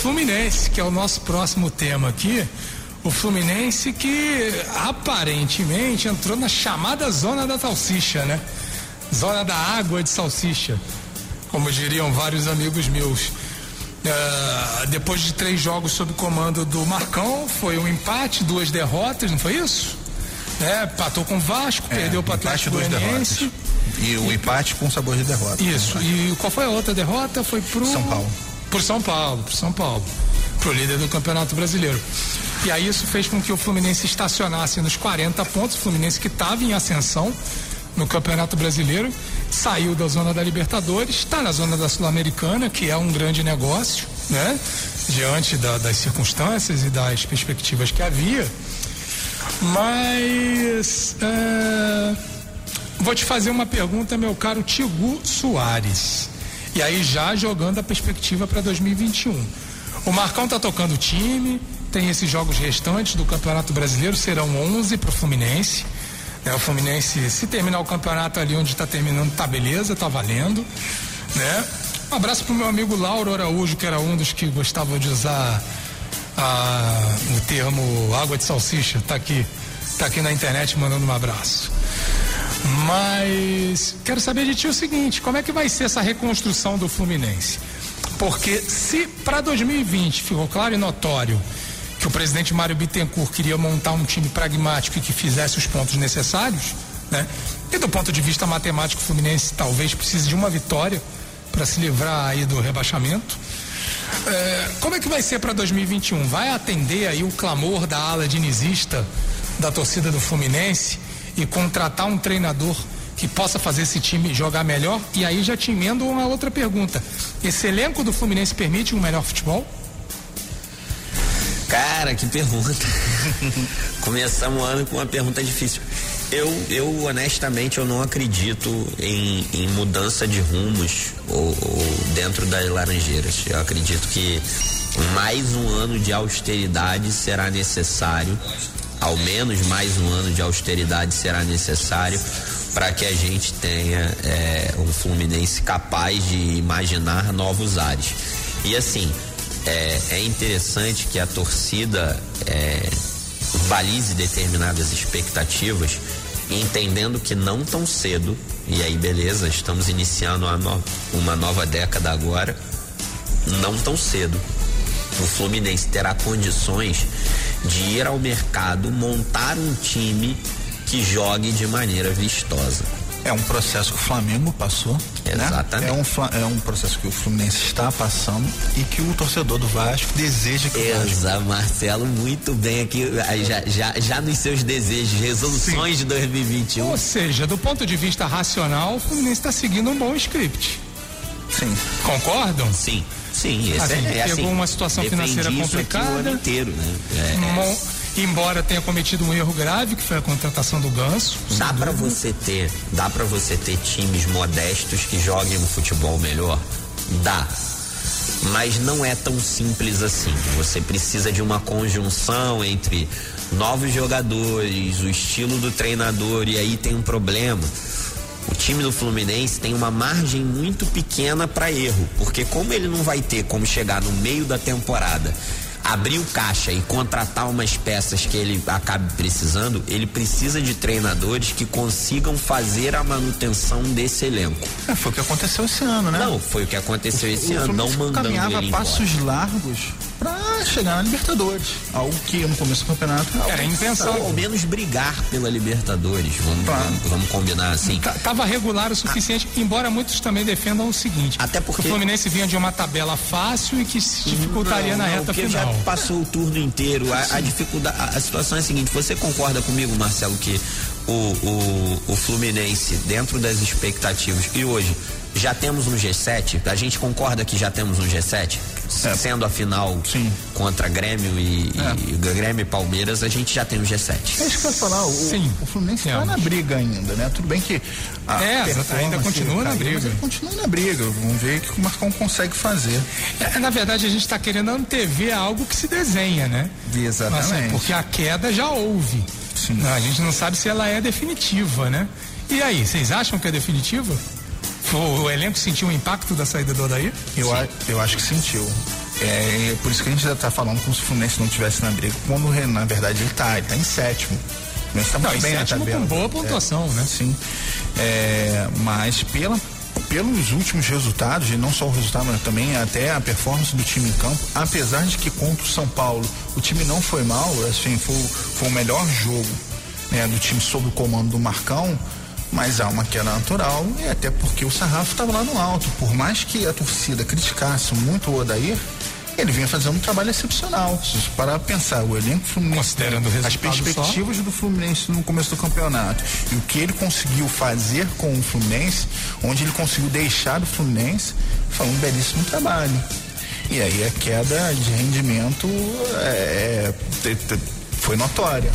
Fluminense, que é o nosso próximo tema aqui, o Fluminense que aparentemente entrou na chamada zona da salsicha, né? Zona da água de salsicha, como diriam vários amigos meus. Uh, depois de três jogos sob comando do Marcão, foi um empate, duas derrotas, não foi isso? É, patou com o Vasco, É, perdeu para o Atlético duas Goianiense. E o empate com sabor de derrota. Isso. E qual foi a outra derrota? Foi pro São Paulo. Pro São Paulo, pro São Paulo. Pro líder do Campeonato Brasileiro. E aí isso fez com que o Fluminense estacionasse nos 40 pontos, o Fluminense que estava em ascensão no Campeonato Brasileiro, saiu da zona da Libertadores, está na zona da Sul-Americana, que é um grande negócio, né? Diante da- das circunstâncias e das perspectivas que havia. Mas é, vou te fazer uma pergunta, meu caro Tigu Soares. E aí já jogando a perspectiva para 2021. O Marcão tá tocando o time, tem esses jogos restantes do Campeonato Brasileiro, serão 11 para o Fluminense. Né? O Fluminense, se terminar o campeonato ali onde está terminando, tá beleza, tá valendo. Né? Um abraço pro meu amigo Lauro Araújo, que era um dos que gostava de usar a- o termo água de salsicha. Tá aqui, tá aqui na internet mandando um abraço. Mas quero saber de ti o seguinte: como é que vai ser essa reconstrução do Fluminense? Porque se para 2020 ficou claro e notório que o presidente Mário Bittencourt queria montar um time pragmático e que fizesse os pontos necessários, né? E do ponto de vista matemático, o Fluminense talvez precise de uma vitória para se livrar aí do rebaixamento. É, como é que vai ser para 2021? Vai atender aí o clamor da ala dinizista da torcida do Fluminense e contratar um treinador que possa fazer esse time jogar melhor? E aí já te emendo uma outra pergunta. Esse elenco do Fluminense permite um melhor futebol? Cara, que pergunta. Começamos o ano com uma pergunta difícil. Eu, eu honestamente, eu não acredito em, em mudança de rumos ou, ou dentro das Laranjeiras. Eu acredito que mais um ano de austeridade será necessário, ao menos mais um ano de austeridade será necessário para que a gente tenha é, um Fluminense capaz de imaginar novos ares. E assim, é, é interessante que a torcida é, determinadas expectativas, entendendo que não tão cedo, e aí beleza, estamos iniciando no- uma nova década agora, não tão cedo. O Fluminense terá condições de ir ao mercado, montar um time que jogue de maneira vistosa. É um processo que o Flamengo passou. né? Exatamente. É, um, é um processo que o Fluminense está passando e que o torcedor do Vasco deseja que o Vasco. Exa, Marcelo, muito bem aqui, já, já, já nos seus desejos, resoluções de 2021. Ou seja, do ponto de vista racional, o Fluminense está seguindo um bom script. Sim. Concordam? Sim, sim, esse Assim, é, é pegou assim, uma situação financeira isso complicada. o ano inteiro, né? É, Embora tenha cometido um erro grave, que foi a contratação do Ganso. Dá dúvida. você ter, dá para você ter times modestos que joguem um futebol melhor? Dá. Mas não é tão simples assim. Você precisa de uma conjunção entre novos jogadores, o estilo do treinador e aí tem um problema. O time do Fluminense tem uma margem muito pequena para erro, porque como ele não vai ter como chegar no meio da temporada abrir o caixa e contratar umas peças que ele acabe precisando, ele precisa de treinadores que consigam fazer a manutenção desse elenco. É, foi o que aconteceu esse ano, né? Não, foi o que aconteceu esse o ano, não Fluminense mandando caminhava ele a embora. passos largos para chegar na Libertadores. Algo que no começo do campeonato algo Era intenção. Ou ao menos brigar pela Libertadores, vamos, Claro. vamos, vamos combinar assim. Tá- Tava regular o suficiente, embora muitos também defendam o seguinte: Até porque- o Fluminense vinha de uma tabela fácil e que se dificultaria na Não, reta porque final. já passou o turno inteiro. A, a dificuldade, a, a situação é a seguinte: você concorda comigo, Marcelo, que o, o, o Fluminense, dentro das expectativas, e hoje já temos um G7? A gente concorda que já temos um G7? É. Sendo a final Sim. contra Grêmio e, e Grêmio e Palmeiras, a gente já tem um G7. É isso que eu ia falar, o, Sim. o Fluminense está na briga ainda, né? Tudo bem que a É, ainda continua na briga. continua na briga. Vamos ver o que o Marcão consegue fazer. É, na verdade, a gente está querendo antever algo que se desenha, né? Exatamente. Assim, porque a queda já houve. Sim. A gente não sabe se ela é definitiva, né? E aí, vocês acham que é definitiva? O, o elenco sentiu o impacto da saída do Odair? Eu, a- eu acho que sentiu. É por isso que a gente já está falando como se o Fluminense não estivesse na briga, quando na verdade ele está, ele está em sétimo. Fluminense tá Não, muito em bem na tabela. com boa pontuação, É, né? Sim. É, mas pela, pelos últimos resultados, e não só o resultado, mas também até a performance do time em campo, apesar de que contra o São Paulo o time não foi mal, assim, foi, foi o melhor jogo né, do time sob o comando do Marcão, mas há uma queda natural e até porque o sarrafo estava lá no alto. Por mais que a torcida criticasse muito o Odair, ele vinha fazendo um trabalho excepcional. Se para pensar, o elenco Fluminense, Considerando o as perspectivas só. do Fluminense no começo do campeonato e o que ele conseguiu fazer com o Fluminense, onde ele conseguiu deixar o Fluminense, foi um belíssimo trabalho. E aí a queda de rendimento é, é, foi notória.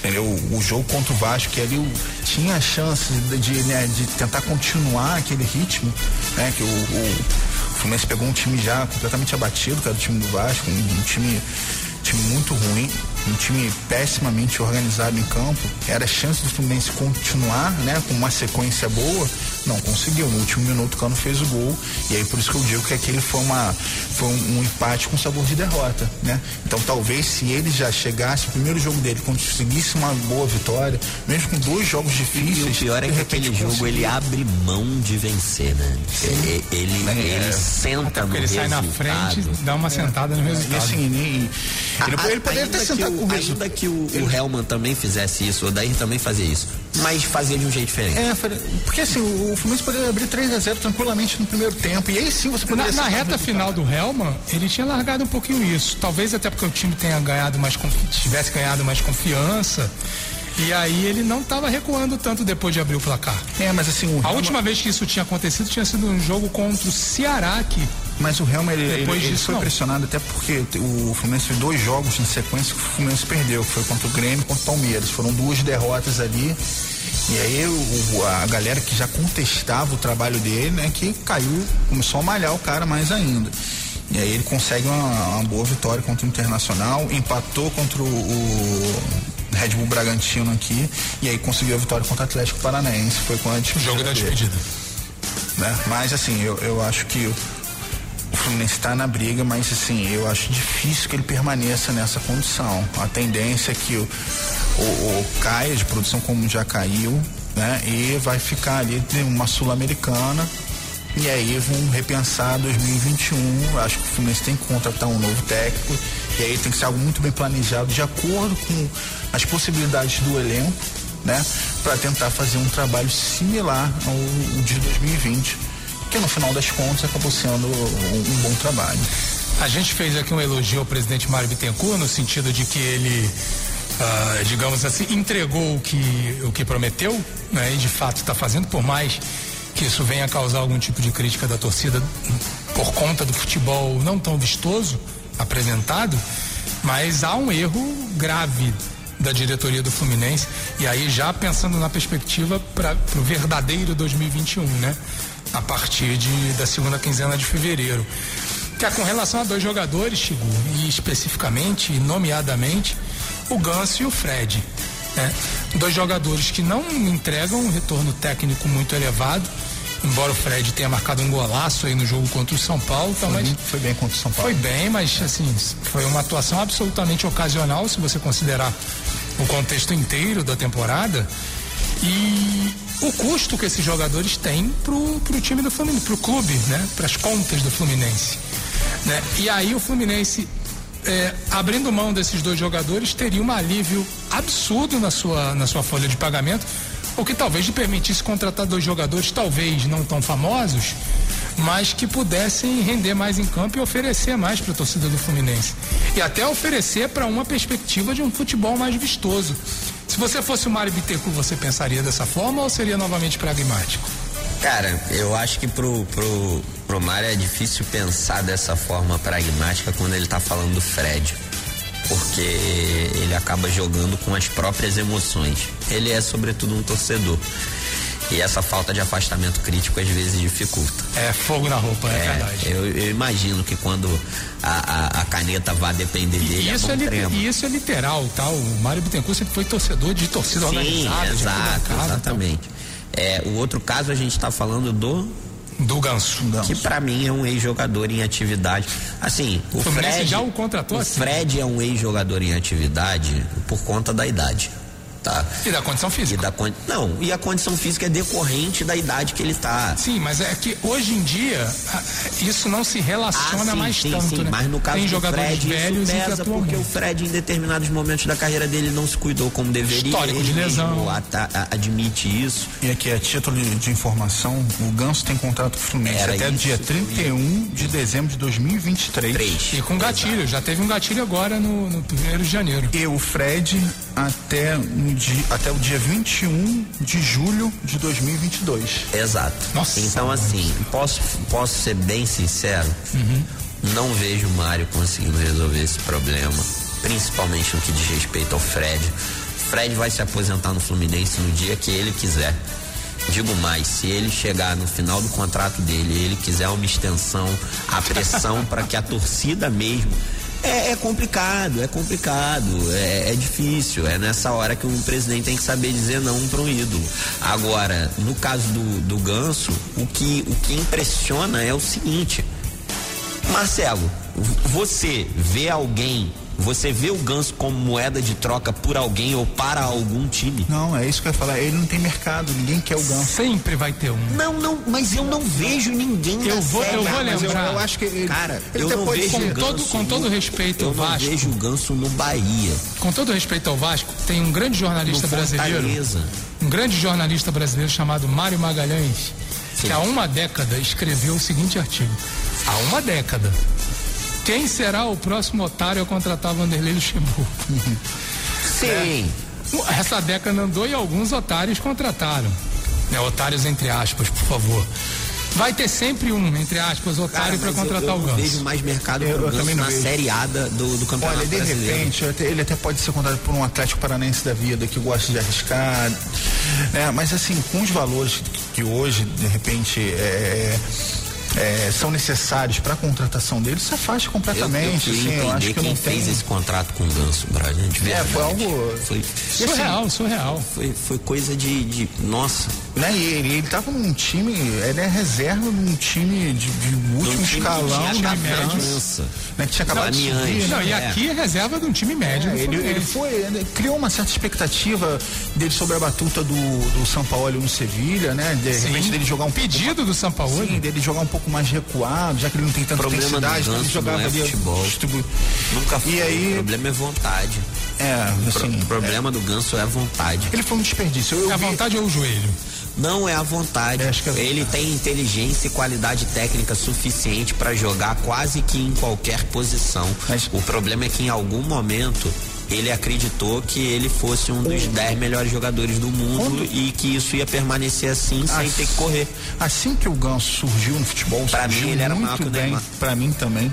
Entendeu? O jogo contra o Vasco, que ali tinha a chance de, de, né, de tentar continuar aquele ritmo, né? Que o, o, o Fluminense pegou um time já completamente abatido, que era o time do Vasco, um, um time, time muito ruim um time pessimamente organizado em campo, era a chance do Fluminense continuar, né, com uma sequência boa, não conseguiu. No último minuto o Cano fez o gol e aí por isso que eu digo que aquele foi uma foi um, um empate com sabor de derrota, né? Então talvez se ele já chegasse o primeiro jogo dele conseguisse uma boa vitória, mesmo com dois jogos difíceis. E o pior é que aquele jogo ele abre mão de vencer, né? Ele, ele, é, ele senta no ele resultado. sai na frente, dá uma sentada no resultado. E assim, ele, ele, ele poderia ter sentado o, ainda que o, o Helman também fizesse isso, o Odair também fazia isso, mas fazia de um jeito diferente. É, porque assim, o, o Fluminense poderia abrir 3 a 0 tranquilamente no primeiro tempo, e aí sim você poderia... Na, na reta final do Helman, ele tinha largado um pouquinho isso, talvez até porque o time tenha ganhado mais, tivesse ganhado mais confiança, e aí ele não estava recuando tanto depois de abrir o placar. É, mas assim, a última vez que isso tinha acontecido tinha sido um jogo contra o Ceará que mas o Real ele, ele, ele foi não. pressionado até porque o Fluminense fez dois jogos em sequência que o Fluminense perdeu, que foi contra o Grêmio e contra o Palmeiras. Foram duas derrotas ali. E aí o, a galera que já contestava o trabalho dele, né, que caiu, começou a malhar o cara mais ainda. E aí ele consegue uma, uma boa vitória contra o Internacional, empatou contra o, o Red Bull Bragantino aqui, e aí conseguiu a vitória contra o Atlético Paranaense. Foi com a despedida. O jogo da despedida. Né? Mas assim, eu, eu acho que o Fluminense está na briga, mas assim, eu acho difícil que ele permaneça nessa condição. A tendência é que o, o, o caia de produção como já caiu, né? E vai ficar ali uma sul-americana e aí vão repensar 2021. Acho que o Fluminense tem que contratar um novo técnico. E aí tem que ser algo muito bem planejado, de acordo com as possibilidades do elenco, né? Para tentar fazer um trabalho similar ao de 2020 que no final das contas acabou sendo um, um bom trabalho. A gente fez aqui um elogio ao presidente Mário Bittencourt no sentido de que ele, uh, digamos assim, entregou o que, o que prometeu, né? E de fato está fazendo, por mais que isso venha a causar algum tipo de crítica da torcida por conta do futebol não tão vistoso apresentado, mas há um erro grave da diretoria do Fluminense e aí já pensando na perspectiva para o verdadeiro 2021, né? A partir de, da segunda quinzena de fevereiro. Que é com relação a dois jogadores, Chigu, e especificamente, nomeadamente, o Ganso e o Fred. Né? Dois jogadores que não entregam um retorno técnico muito elevado, embora o Fred tenha marcado um golaço aí no jogo contra o São Paulo. Tá, foi, foi bem contra o São Paulo. Foi bem, mas assim, foi uma atuação absolutamente ocasional, se você considerar o contexto inteiro da temporada. E o custo que esses jogadores têm pro, pro time do Fluminense, pro clube, né? Para as contas do Fluminense. Né? E aí o Fluminense, é, abrindo mão desses dois jogadores, teria um alívio absurdo na sua, na sua folha de pagamento, o que talvez lhe permitisse contratar dois jogadores, talvez não tão famosos, mas que pudessem render mais em campo e oferecer mais para a torcida do Fluminense. E até oferecer para uma perspectiva de um futebol mais vistoso. Se você fosse o Mário Bittencourt, você pensaria dessa forma ou seria novamente pragmático? Cara, eu acho que pro, pro, pro Mário é difícil pensar dessa forma pragmática quando ele tá falando do Fred. Porque ele acaba jogando com as próprias emoções. Ele é, sobretudo, um torcedor. E essa falta de afastamento crítico às vezes dificulta. É fogo na roupa, é, é verdade. Eu, eu, imagino que quando a, a, a caneta vai depender dele, e isso é, é e isso é literal, tá? O Mário Bittencourt sempre foi torcedor de torcida Sim, organizada. Exato, exatamente. É, o outro caso a gente está falando do do Ganso. Que para mim é um ex-jogador em atividade. Assim, o, o Fred já o contratou o assim. Fred é um ex-jogador em atividade por conta da idade. Tá? E da condição E física. da con... Não, e a condição física é decorrente da idade que ele tá. Sim, mas é que hoje em dia isso não se relaciona Ah, sim, mais sim, tanto, sim, né? Mas no caso Tem do jogadores Fred, velhos isso e pesa porque o. Fred, em determinados momentos da carreira dele, não se cuidou como deveria. Histórico de Ele lesão. mesmo ata- a- admite isso. E aqui, a título de, de informação, o Ganso tem contrato com o Fluminense Era até o isso dia que eu ia- 31 de dezembro de 2023. Três. E com gatilho, já teve um gatilho agora no, no primeiro de janeiro. E o Fred até, no dia, até o dia 21 de julho de 2022. Exato. Nossa, então, assim, posso, posso ser bem sincero? Não vejo o Mário conseguindo resolver esse problema, principalmente no que diz respeito ao Fred. Fred vai se aposentar no Fluminense no dia que ele quiser. Digo mais, se ele chegar no final do contrato dele e ele quiser uma extensão, a pressão para que a torcida mesmo. É, é complicado, é complicado, é, é difícil. É nessa hora que um presidente tem que saber dizer não para um ídolo. Agora, no caso do, do Ganso, o que, o que impressiona é o seguinte: Marcelo, você vê alguém, você vê o Ganso como moeda de troca por alguém ou para algum time? Não, é isso que eu ia falar. Ele não tem mercado, ninguém quer o Ganso. Sempre vai ter um. Não, não, mas eu não vejo ninguém Eu na vou- Série eu vou. Mas eu, lembrar. eu acho que ele, Cara, ele eu não vejo Com ser. o todo- Ganso com todo no- respeito eu ao Vasco. vejo o Ganso no Bahia. Com todo respeito ao Vasco, tem um grande jornalista No brasileiro, Fortaleza. um grande jornalista brasileiro chamado Mário Magalhães, que Sim. há uma década escreveu o seguinte artigo. Há uma década. Quem será o próximo otário a contratar Vanderlei Luxemburgo? Sim. Essa década andou e alguns otários contrataram. Né, otários entre aspas, por favor. Vai ter sempre um, entre aspas, otário para mas eu- contratar eu, o não Ganso. vejo mais mercado Eu- pro eu Ganso também não na vejo. Série A da- do, do Campeonato Olha, de Brasileiro. repente, até- ele até pode ser contratado por um Atlético Paranaense da vida que gosta de arriscar. né? mas assim, com os valores que, que hoje, de repente, é, é, são necessários para a contratação dele, se afasta Eu, eu completamente. queria assim, eu acho que quem não fez tem. esse contrato com o Ganso, Brian. De É, verdade. foi algo. Foi, Surreal, surreal. foi, foi coisa de, de. Nossa. Né? E ele, ele tava num time, ele é reserva num time de, de último time escalão da França, né? Que tinha acabado de subir, né? Não, e É. aqui é reserva de um time médio. É, ele, ele foi, ele criou uma certa expectativa dele sobre a batuta do, do São Paulo no Sevilha, né? De Sim. repente dele jogar um pouco pedido do São Paulo. Sim, dele jogar um pouco mais recuado, já que ele não tem tanta intensidade, então ele jogava é ali futebol. distribu- Nunca foi. E aí- O problema é vontade. É, assim, o problema do Ganso é a vontade. ele foi um desperdício. Eu A vi- vontade ou o joelho? Não é a vontade. É, acho que a Ele tem inteligência e qualidade técnica suficiente para jogar quase que em qualquer posição. Mas- O problema é que em algum momento ele acreditou que ele fosse um dos 10 melhores jogadores do mundo e que isso ia permanecer assim sem ter que correr. Assim que o Ganso surgiu no futebol, Pra surgiu mim, ele era maior muito que o bem. Neymar. Pra mim também.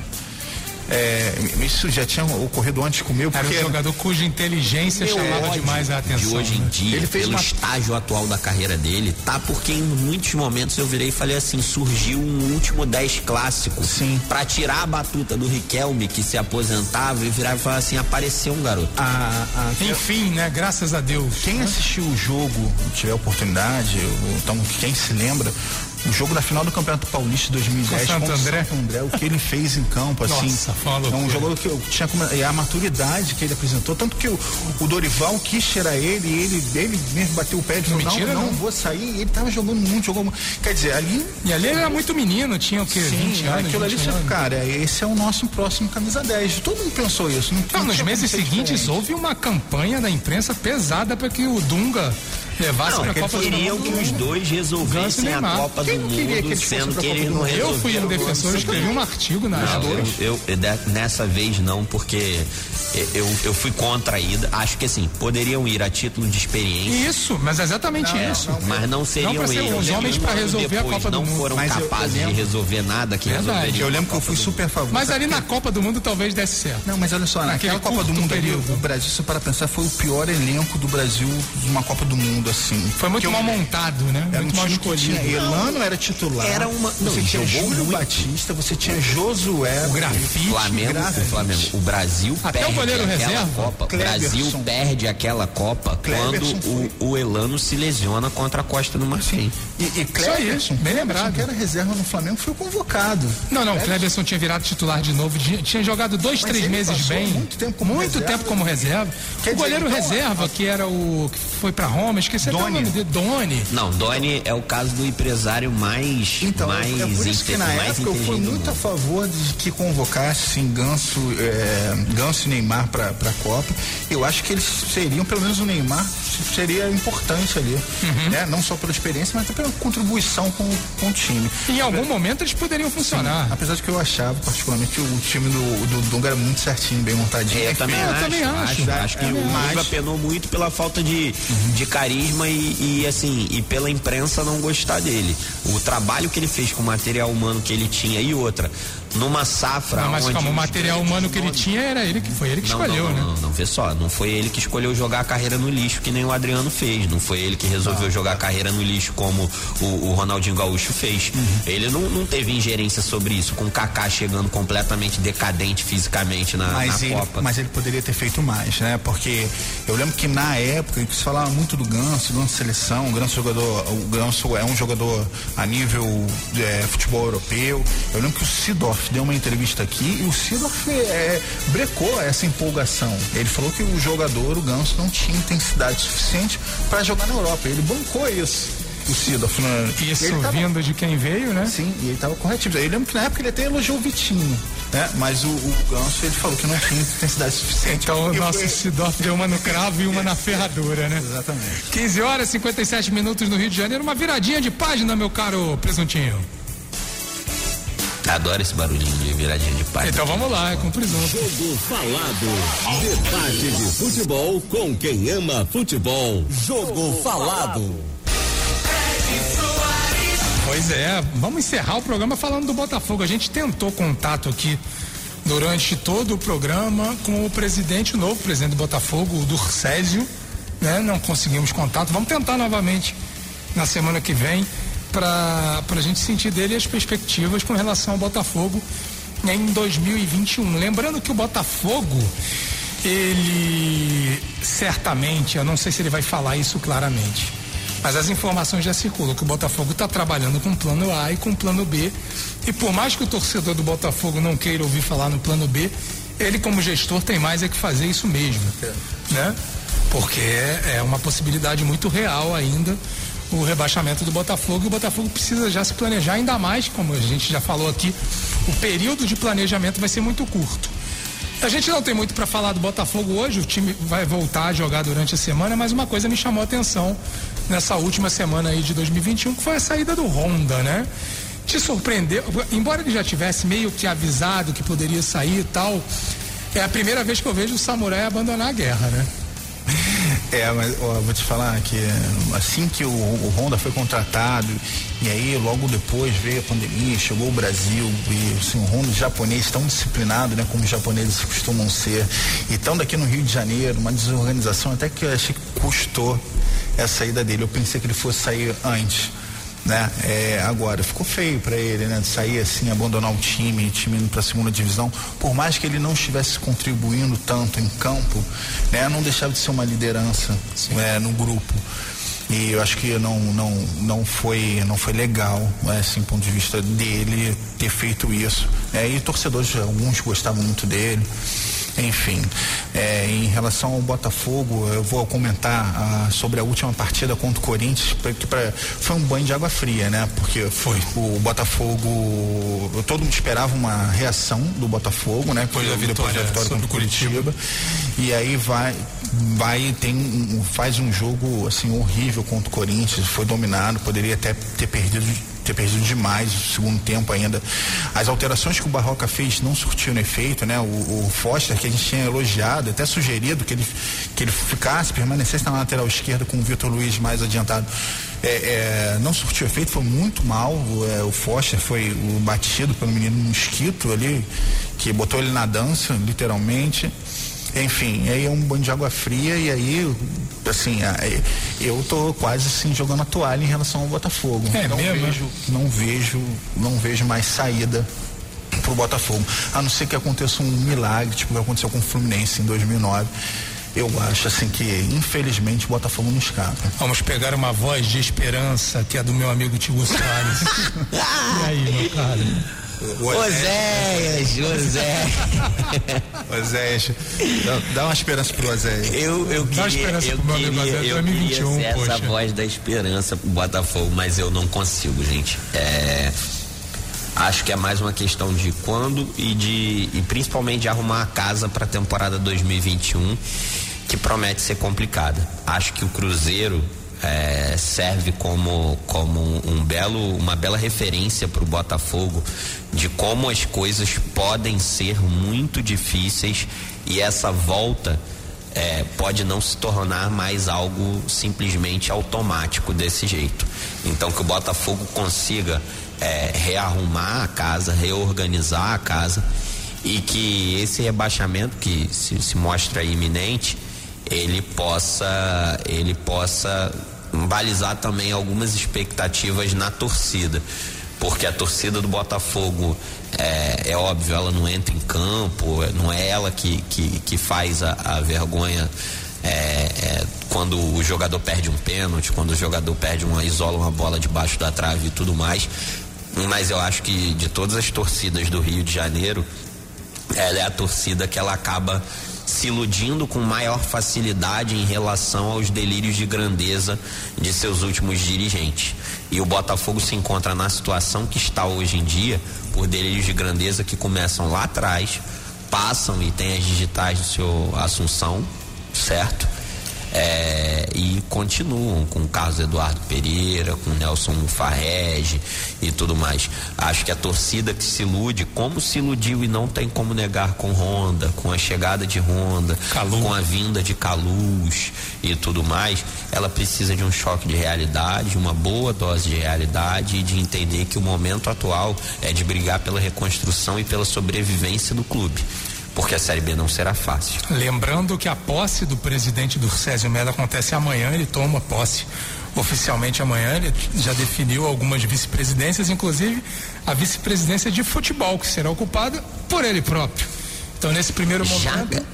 É, isso já tinha ocorrido antes comigo, Era um porque jogador cuja inteligência chamava demais a atenção. De hoje em né? dia, Ele fez pelo uma- estágio atual da carreira dele, tá porque em muitos momentos eu virei e falei assim, surgiu um último 10 clássico. Sim. Pra tirar a batuta do Riquelme, que se aposentava, e virar e falar assim, apareceu um garoto. a, a- Enfim, né? Graças a Deus. Quem assistiu o jogo, tiver oportunidade, ou então quem se lembra, o jogo da final do Campeonato Paulista de 2010 Com Santo André. Santo André, o que ele fez em campo, assim. Nossa, foi uma é um jogador que eu tinha como- e a maturidade que ele apresentou, tanto que o, o Dorival quis tirar ele, e ele, ele mesmo bateu o pé e falou, Não não, não, vou sair, ele tava jogando muito, jogou muito. Quer dizer, ali E ali ele era muito menino, tinha o quê? 20 Sim, anos? aquilo ali, 21 você- anos. cara, esse é o nosso próximo camisa 10. Todo mundo pensou isso. Não, Não, nos meses seguintes diferente. houve uma campanha da imprensa pesada para que o Dunga levasse Não, para a porque Copa eles do queriam Mundo. que os dois resolvessem a. Copa Quem do não que Mundo, fossem sendo pra que eles não resolveram. Eu fui um defensor, eu escrevi um artigo na Não, época. eu, eu- eu de- nessa vez não, porque eu, eu fui contra a ida. Acho que assim, poderiam ir a título de experiência, Isso, mas é exatamente isso. mas não seriam Não pra ser eles. os homens pra Um ano resolver a depois Copa do não Mundo. foram Mas eu- eu capazes de resolver nada que Verdade. Eu lembro que eu fui super a favor. Mas ali na Copa do Mundo talvez desse certo. Não, mas olha só, naquela Copa do Mundo ali, o Brasil, se para pensar, foi o pior elenco do Brasil de uma Copa do Mundo. Todo, assim. Foi muito mal montado, né? Era muito um mal escolhido. tinha Elano era titular. Era uma- não, você tinha Júlio muito. Batista, você tinha Josué. O grafite. Flamengo, grafite. o Flamengo, o Brasil Até o perde goleiro aquela reserva, Copa. O. Brasil perde aquela Copa Kleberson quando o, o Elano se lesiona contra a Costa do Marfim. E, e Cleberson, bem Cleberson, lembrado. que era reserva no Flamengo, foi convocado. Não, não, o Cleberson tinha virado titular de novo, tinha, jogado dois, Mas três ele meses bem. muito tempo como muito reserva. tempo como reserva. O dizer, goleiro então, reserva, que era o. que foi pra Roma, esqueci até o nome dele, Doni. Não, Doni é o caso do empresário mais, Então, mais, é por isso que na época eu fui muito a favor de que convocasse sim, Ganso, é, Ganso e Neymar para a Copa. Eu acho que eles seriam, pelo menos o Neymar, seria importante ali. Uhum. Né? Não só pela experiência, mas até pela contribuição com, com o time. Em algum momento eles poderiam funcionar. Apesar de que eu achava, particularmente, que o time do, do Dunga era muito certinho, bem montadinho. É, eu também Eu acho, também acho. acho, acho que É, o mas- Dunga penou muito pela falta de, de carisma e, e, assim, e pela imprensa não gostar dele. O trabalho que ele fez com o material humano que ele tinha e outra, numa safra Não, mas calma, o material humano que ele tinha era ele que foi ele que Não, escolheu, não, né? não, não, vê só, não foi ele que escolheu jogar a carreira no lixo que nem o Adriano fez, não foi ele que resolveu jogar a carreira no lixo como o, o Ronaldinho Gaúcho fez. Uhum. Ele não, não teve ingerência sobre isso, com o Kaká chegando completamente decadente fisicamente na, mas, na ele, Copa. mas ele poderia ter feito mais, né? Porque eu lembro que na época que se falava muito do Ganso, do Ganso seleção, o Ganso jogador, o Ganso é um jogador a nível é, futebol europeu. Eu lembro que o Sidorf deu uma entrevista aqui e o Sidorf é, brecou essa empolgação. Ele falou que o jogador, o Ganso, não tinha intensidade suficiente para jogar na Europa. Ele bancou isso. O Sidorf, né? Isso Ele tava- vindo de quem veio, né? Sim, e ele estava corretivo. Eu lembro que na época ele até elogiou o Vitinho, né? Mas o, o Ganso ele falou que não tinha intensidade suficiente. Então o nosso foi- Sidorf deu uma no cravo e uma na ferradura, né? Exatamente. 15 horas e 57 minutos no Rio de Janeiro, uma viradinha de página, meu caro presuntinho. Adoro esse barulhinho de viradinha de página. Então vamos lá, é com presunto. Jogo falado. Debate de futebol com quem ama futebol. Jogo falado. Pois é, vamos encerrar o programa falando do Botafogo. A gente tentou contato aqui durante todo o programa com o presidente, o novo presidente do Botafogo, o Durcésio, né? Não conseguimos contato. Vamos tentar novamente na semana que vem para a gente sentir dele as perspectivas com relação ao Botafogo em 2021. Lembrando que o Botafogo, ele certamente, eu não sei se ele vai falar isso claramente, mas as informações já circulam que o Botafogo está trabalhando com plano A e com plano B. E por mais que o torcedor do Botafogo não queira ouvir falar no plano B, ele como gestor tem mais é que fazer isso mesmo, né? Porque é, é uma possibilidade muito real ainda o rebaixamento do Botafogo e o Botafogo precisa já se planejar ainda mais, como a gente já falou aqui, o período de planejamento vai ser muito curto. A gente não tem muito para falar do Botafogo hoje, o time vai voltar a jogar durante a semana, mas uma coisa me chamou a atenção nessa última semana aí de 2021, que foi a saída do Honda, né? Te surpreendeu, embora ele já tivesse meio que avisado que poderia sair e tal, é a primeira vez que eu vejo o Samurai abandonar a guerra, né? É, mas ó, vou te falar que assim que o, o Honda foi contratado, e aí logo depois veio a pandemia, chegou o Brasil, e assim, o Honda japonês tão disciplinado, né, como os japoneses costumam ser, e estão daqui no Rio de Janeiro, uma desorganização até que eu achei que custou essa saída dele. Eu pensei que ele fosse sair antes. Né? É, agora, ficou feio para ele, né? De sair assim, abandonar o time, time indo para a segunda divisão, por mais que ele não estivesse contribuindo tanto em campo, né? Não deixava de ser uma liderança né? no grupo. E eu acho que não, não, não foi não foi legal, né? assim, ponto de vista dele ter feito isso. É, e torcedores, alguns gostavam muito dele. Enfim, é, em relação ao Botafogo, eu vou comentar ah, sobre a última partida contra o Corinthians, que pra, foi um banho de água fria, né? Porque foi o Botafogo, todo mundo esperava uma reação do Botafogo, né? Depois da vitória sobre o Curitiba. E aí vai, vai tem faz um jogo assim horrível contra o Corinthians, foi dominado, poderia até ter perdido ter perdido demais o segundo tempo ainda. As alterações que o Barroca fez não surtiram efeito, né? O, o Foster, que a gente tinha elogiado, até sugerido que ele, que ele ficasse, permanecesse na lateral esquerda com o Vitor Luiz mais adiantado. É, é, não surtiu efeito, foi muito mal. O, é, o Foster foi o batido pelo menino Mosquito ali, que botou ele na dança, literalmente. Enfim, aí é um banho de água fria e aí, assim, eu tô quase assim jogando a toalha em relação ao Botafogo. É não mesmo? vejo, não vejo, não vejo mais saída pro Botafogo. A não ser que aconteça um milagre, tipo o que aconteceu com o Fluminense em 2009 eu acho assim que infelizmente o Botafogo não escapa. Vamos pegar uma voz de esperança que é do meu amigo Tigo Soares. e aí, meu cara? Oséias, Oséias. Oséias. Dá, dá uma esperança pro Oséias. Eu, eu Dá uma queria, esperança eu pro meu amigo queria, Oséias, eu 2021, queria ser essa poxa. voz da esperança pro Botafogo, mas eu não consigo, gente. É, acho que é mais uma questão de quando e de e principalmente de arrumar a casa para a temporada 2021, que promete ser complicada. Acho que o Cruzeiro é, serve como, como um belo, uma bela referência para o Botafogo de como as coisas podem ser muito difíceis e essa volta é, pode não se tornar mais algo simplesmente automático desse jeito. Então que o Botafogo consiga é, rearrumar a casa, reorganizar a casa e que esse rebaixamento que se, se mostra iminente ele possa ele possa balizar também algumas expectativas na torcida. Porque a torcida do Botafogo é, é óbvio ela não entra em campo não é ela que, que, que faz a, a vergonha é, é, quando o jogador perde um pênalti quando o jogador perde uma isola uma bola debaixo da trave e tudo mais. Mas eu acho que de todas as torcidas do Rio de Janeiro ela é a torcida que ela acaba se iludindo com maior facilidade em relação aos delírios de grandeza de seus últimos dirigentes. E o Botafogo se encontra na situação que está hoje em dia por delírios de grandeza que começam lá atrás, passam e têm as digitais do seu Assunção, certo? É, e continuam com o Carlos Eduardo Pereira, com Nelson Farrege e tudo mais. Acho que a torcida que se ilude, como se iludiu e não tem como negar com Honda, com a chegada de Honda, Calu. com a vinda de Caluz e tudo mais, ela precisa de um choque de realidade, uma boa dose de realidade e de entender que o momento atual é de brigar pela reconstrução e pela sobrevivência do clube. Porque a Série B não será fácil. Lembrando que a posse do presidente do Césio Melo acontece amanhã, ele toma posse oficialmente amanhã, ele já definiu algumas vice-presidências, inclusive a vice-presidência de futebol, que será ocupada por ele próprio. Então, nesse primeiro Já, momento.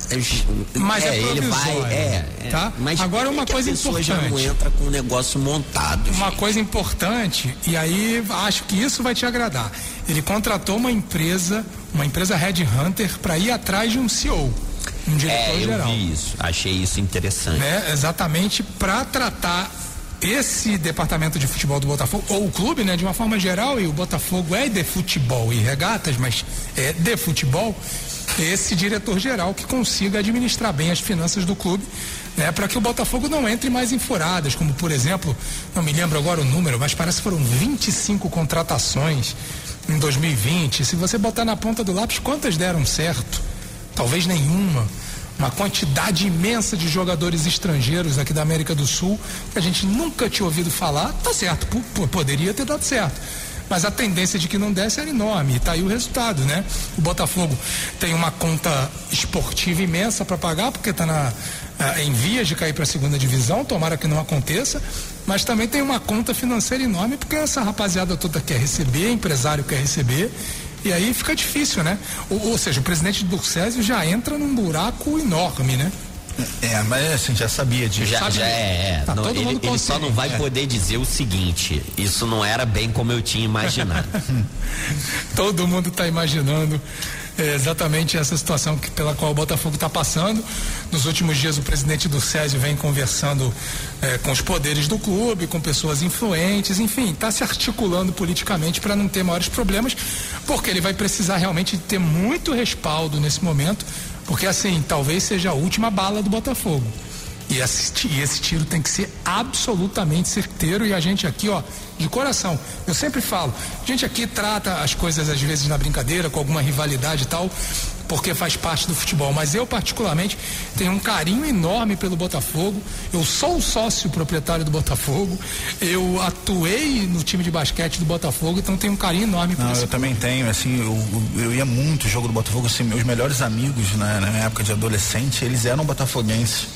Mas é ele vai, é, é. tá? Mas Agora, é uma que coisa a pessoa já não importante. entra com o negócio montado. Uma gente? coisa importante, e aí acho que isso vai te agradar. Ele contratou uma empresa, uma empresa Red Hunter, para ir atrás de um CEO, um diretor É, eu geral. vi isso, achei isso interessante. né? Exatamente para tratar esse departamento de futebol do Botafogo, ou o clube, né, de uma forma geral, e o Botafogo é de futebol e regatas, mas é de futebol, esse diretor geral que consiga administrar bem as finanças do clube, né, para que o Botafogo não entre mais em furadas, como por exemplo, não me lembro agora o número, mas parece que foram 25 contratações em 2020. Se você botar na ponta do lápis, quantas deram certo? Talvez nenhuma uma quantidade imensa de jogadores estrangeiros aqui da América do Sul que a gente nunca tinha ouvido falar, tá certo, poderia ter dado certo. Mas a tendência de que não desse era enorme, e tá aí o resultado, né? O Botafogo tem uma conta esportiva imensa para pagar, porque está na, ah, em vias de cair para a segunda divisão, tomara que não aconteça, mas também tem uma conta financeira enorme, porque essa rapaziada toda quer receber, empresário quer receber, e aí fica difícil, né? Ou, ou seja, o presidente do Césio já entra num buraco enorme, né? É, mas assim, já sabia disso. Já, Sabe, já é, é. tá Não, todo ele, mundo ele só não vai é. poder dizer o seguinte: isso não era bem como eu tinha imaginado. Todo mundo está imaginando é, exatamente essa situação que, pela qual o Botafogo está passando. Nos últimos dias, o presidente do Césio vem conversando é, com os poderes do clube, com pessoas influentes, enfim, está se articulando politicamente para não ter maiores problemas, porque ele vai precisar realmente ter muito respaldo nesse momento, porque assim, talvez seja a última bala do Botafogo. E esse, e esse tiro tem que ser absolutamente certeiro e a gente aqui, ó, de coração. Eu sempre falo, a gente aqui trata as coisas às vezes na brincadeira, com alguma rivalidade e tal, porque faz parte do futebol. Mas eu, particularmente, tenho um carinho enorme pelo Botafogo. Eu sou o sócio proprietário do Botafogo. Eu atuei no time de basquete do Botafogo, então tenho um carinho enorme por Não, eu também tenho, assim, eu, eu ia muito jogo do Botafogo, assim, meus melhores amigos, né, na minha época de adolescente, eles eram botafoguenses.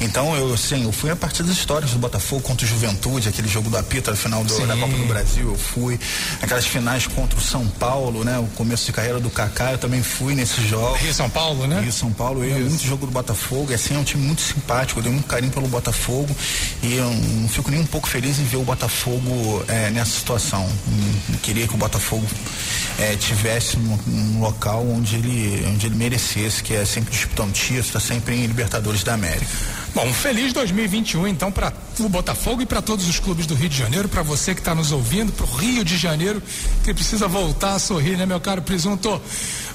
Então, eu, assim, eu fui a partir das histórias do Botafogo contra o Juventude, aquele jogo do apito, no final do, da Copa do Brasil, eu fui. Aquelas finais contra o São Paulo, né, o começo de carreira do Kaká, eu também fui nesses jogos. Rio São Paulo, né? Rio São Paulo, eu muito jogo do Botafogo, e assim, é um time muito simpático, eu dei muito carinho pelo Botafogo e eu não fico nem um pouco feliz em ver o Botafogo é, nessa situação. Eu queria que o Botafogo é, tivesse um, um, local onde ele, onde ele merecesse, que é sempre disputando títulos, está sempre em Libertadores da América. Bom, feliz 2021 então para o Botafogo e para todos os clubes do Rio de Janeiro, para você que está nos ouvindo, para o Rio de Janeiro, que precisa voltar a sorrir, né, meu caro presunto?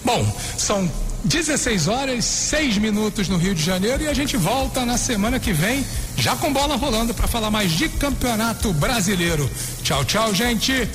Bom, são 16 horas, 6 minutos no Rio de Janeiro e a gente volta na semana que vem, já com bola rolando para falar mais de Campeonato Brasileiro. Tchau, tchau, gente.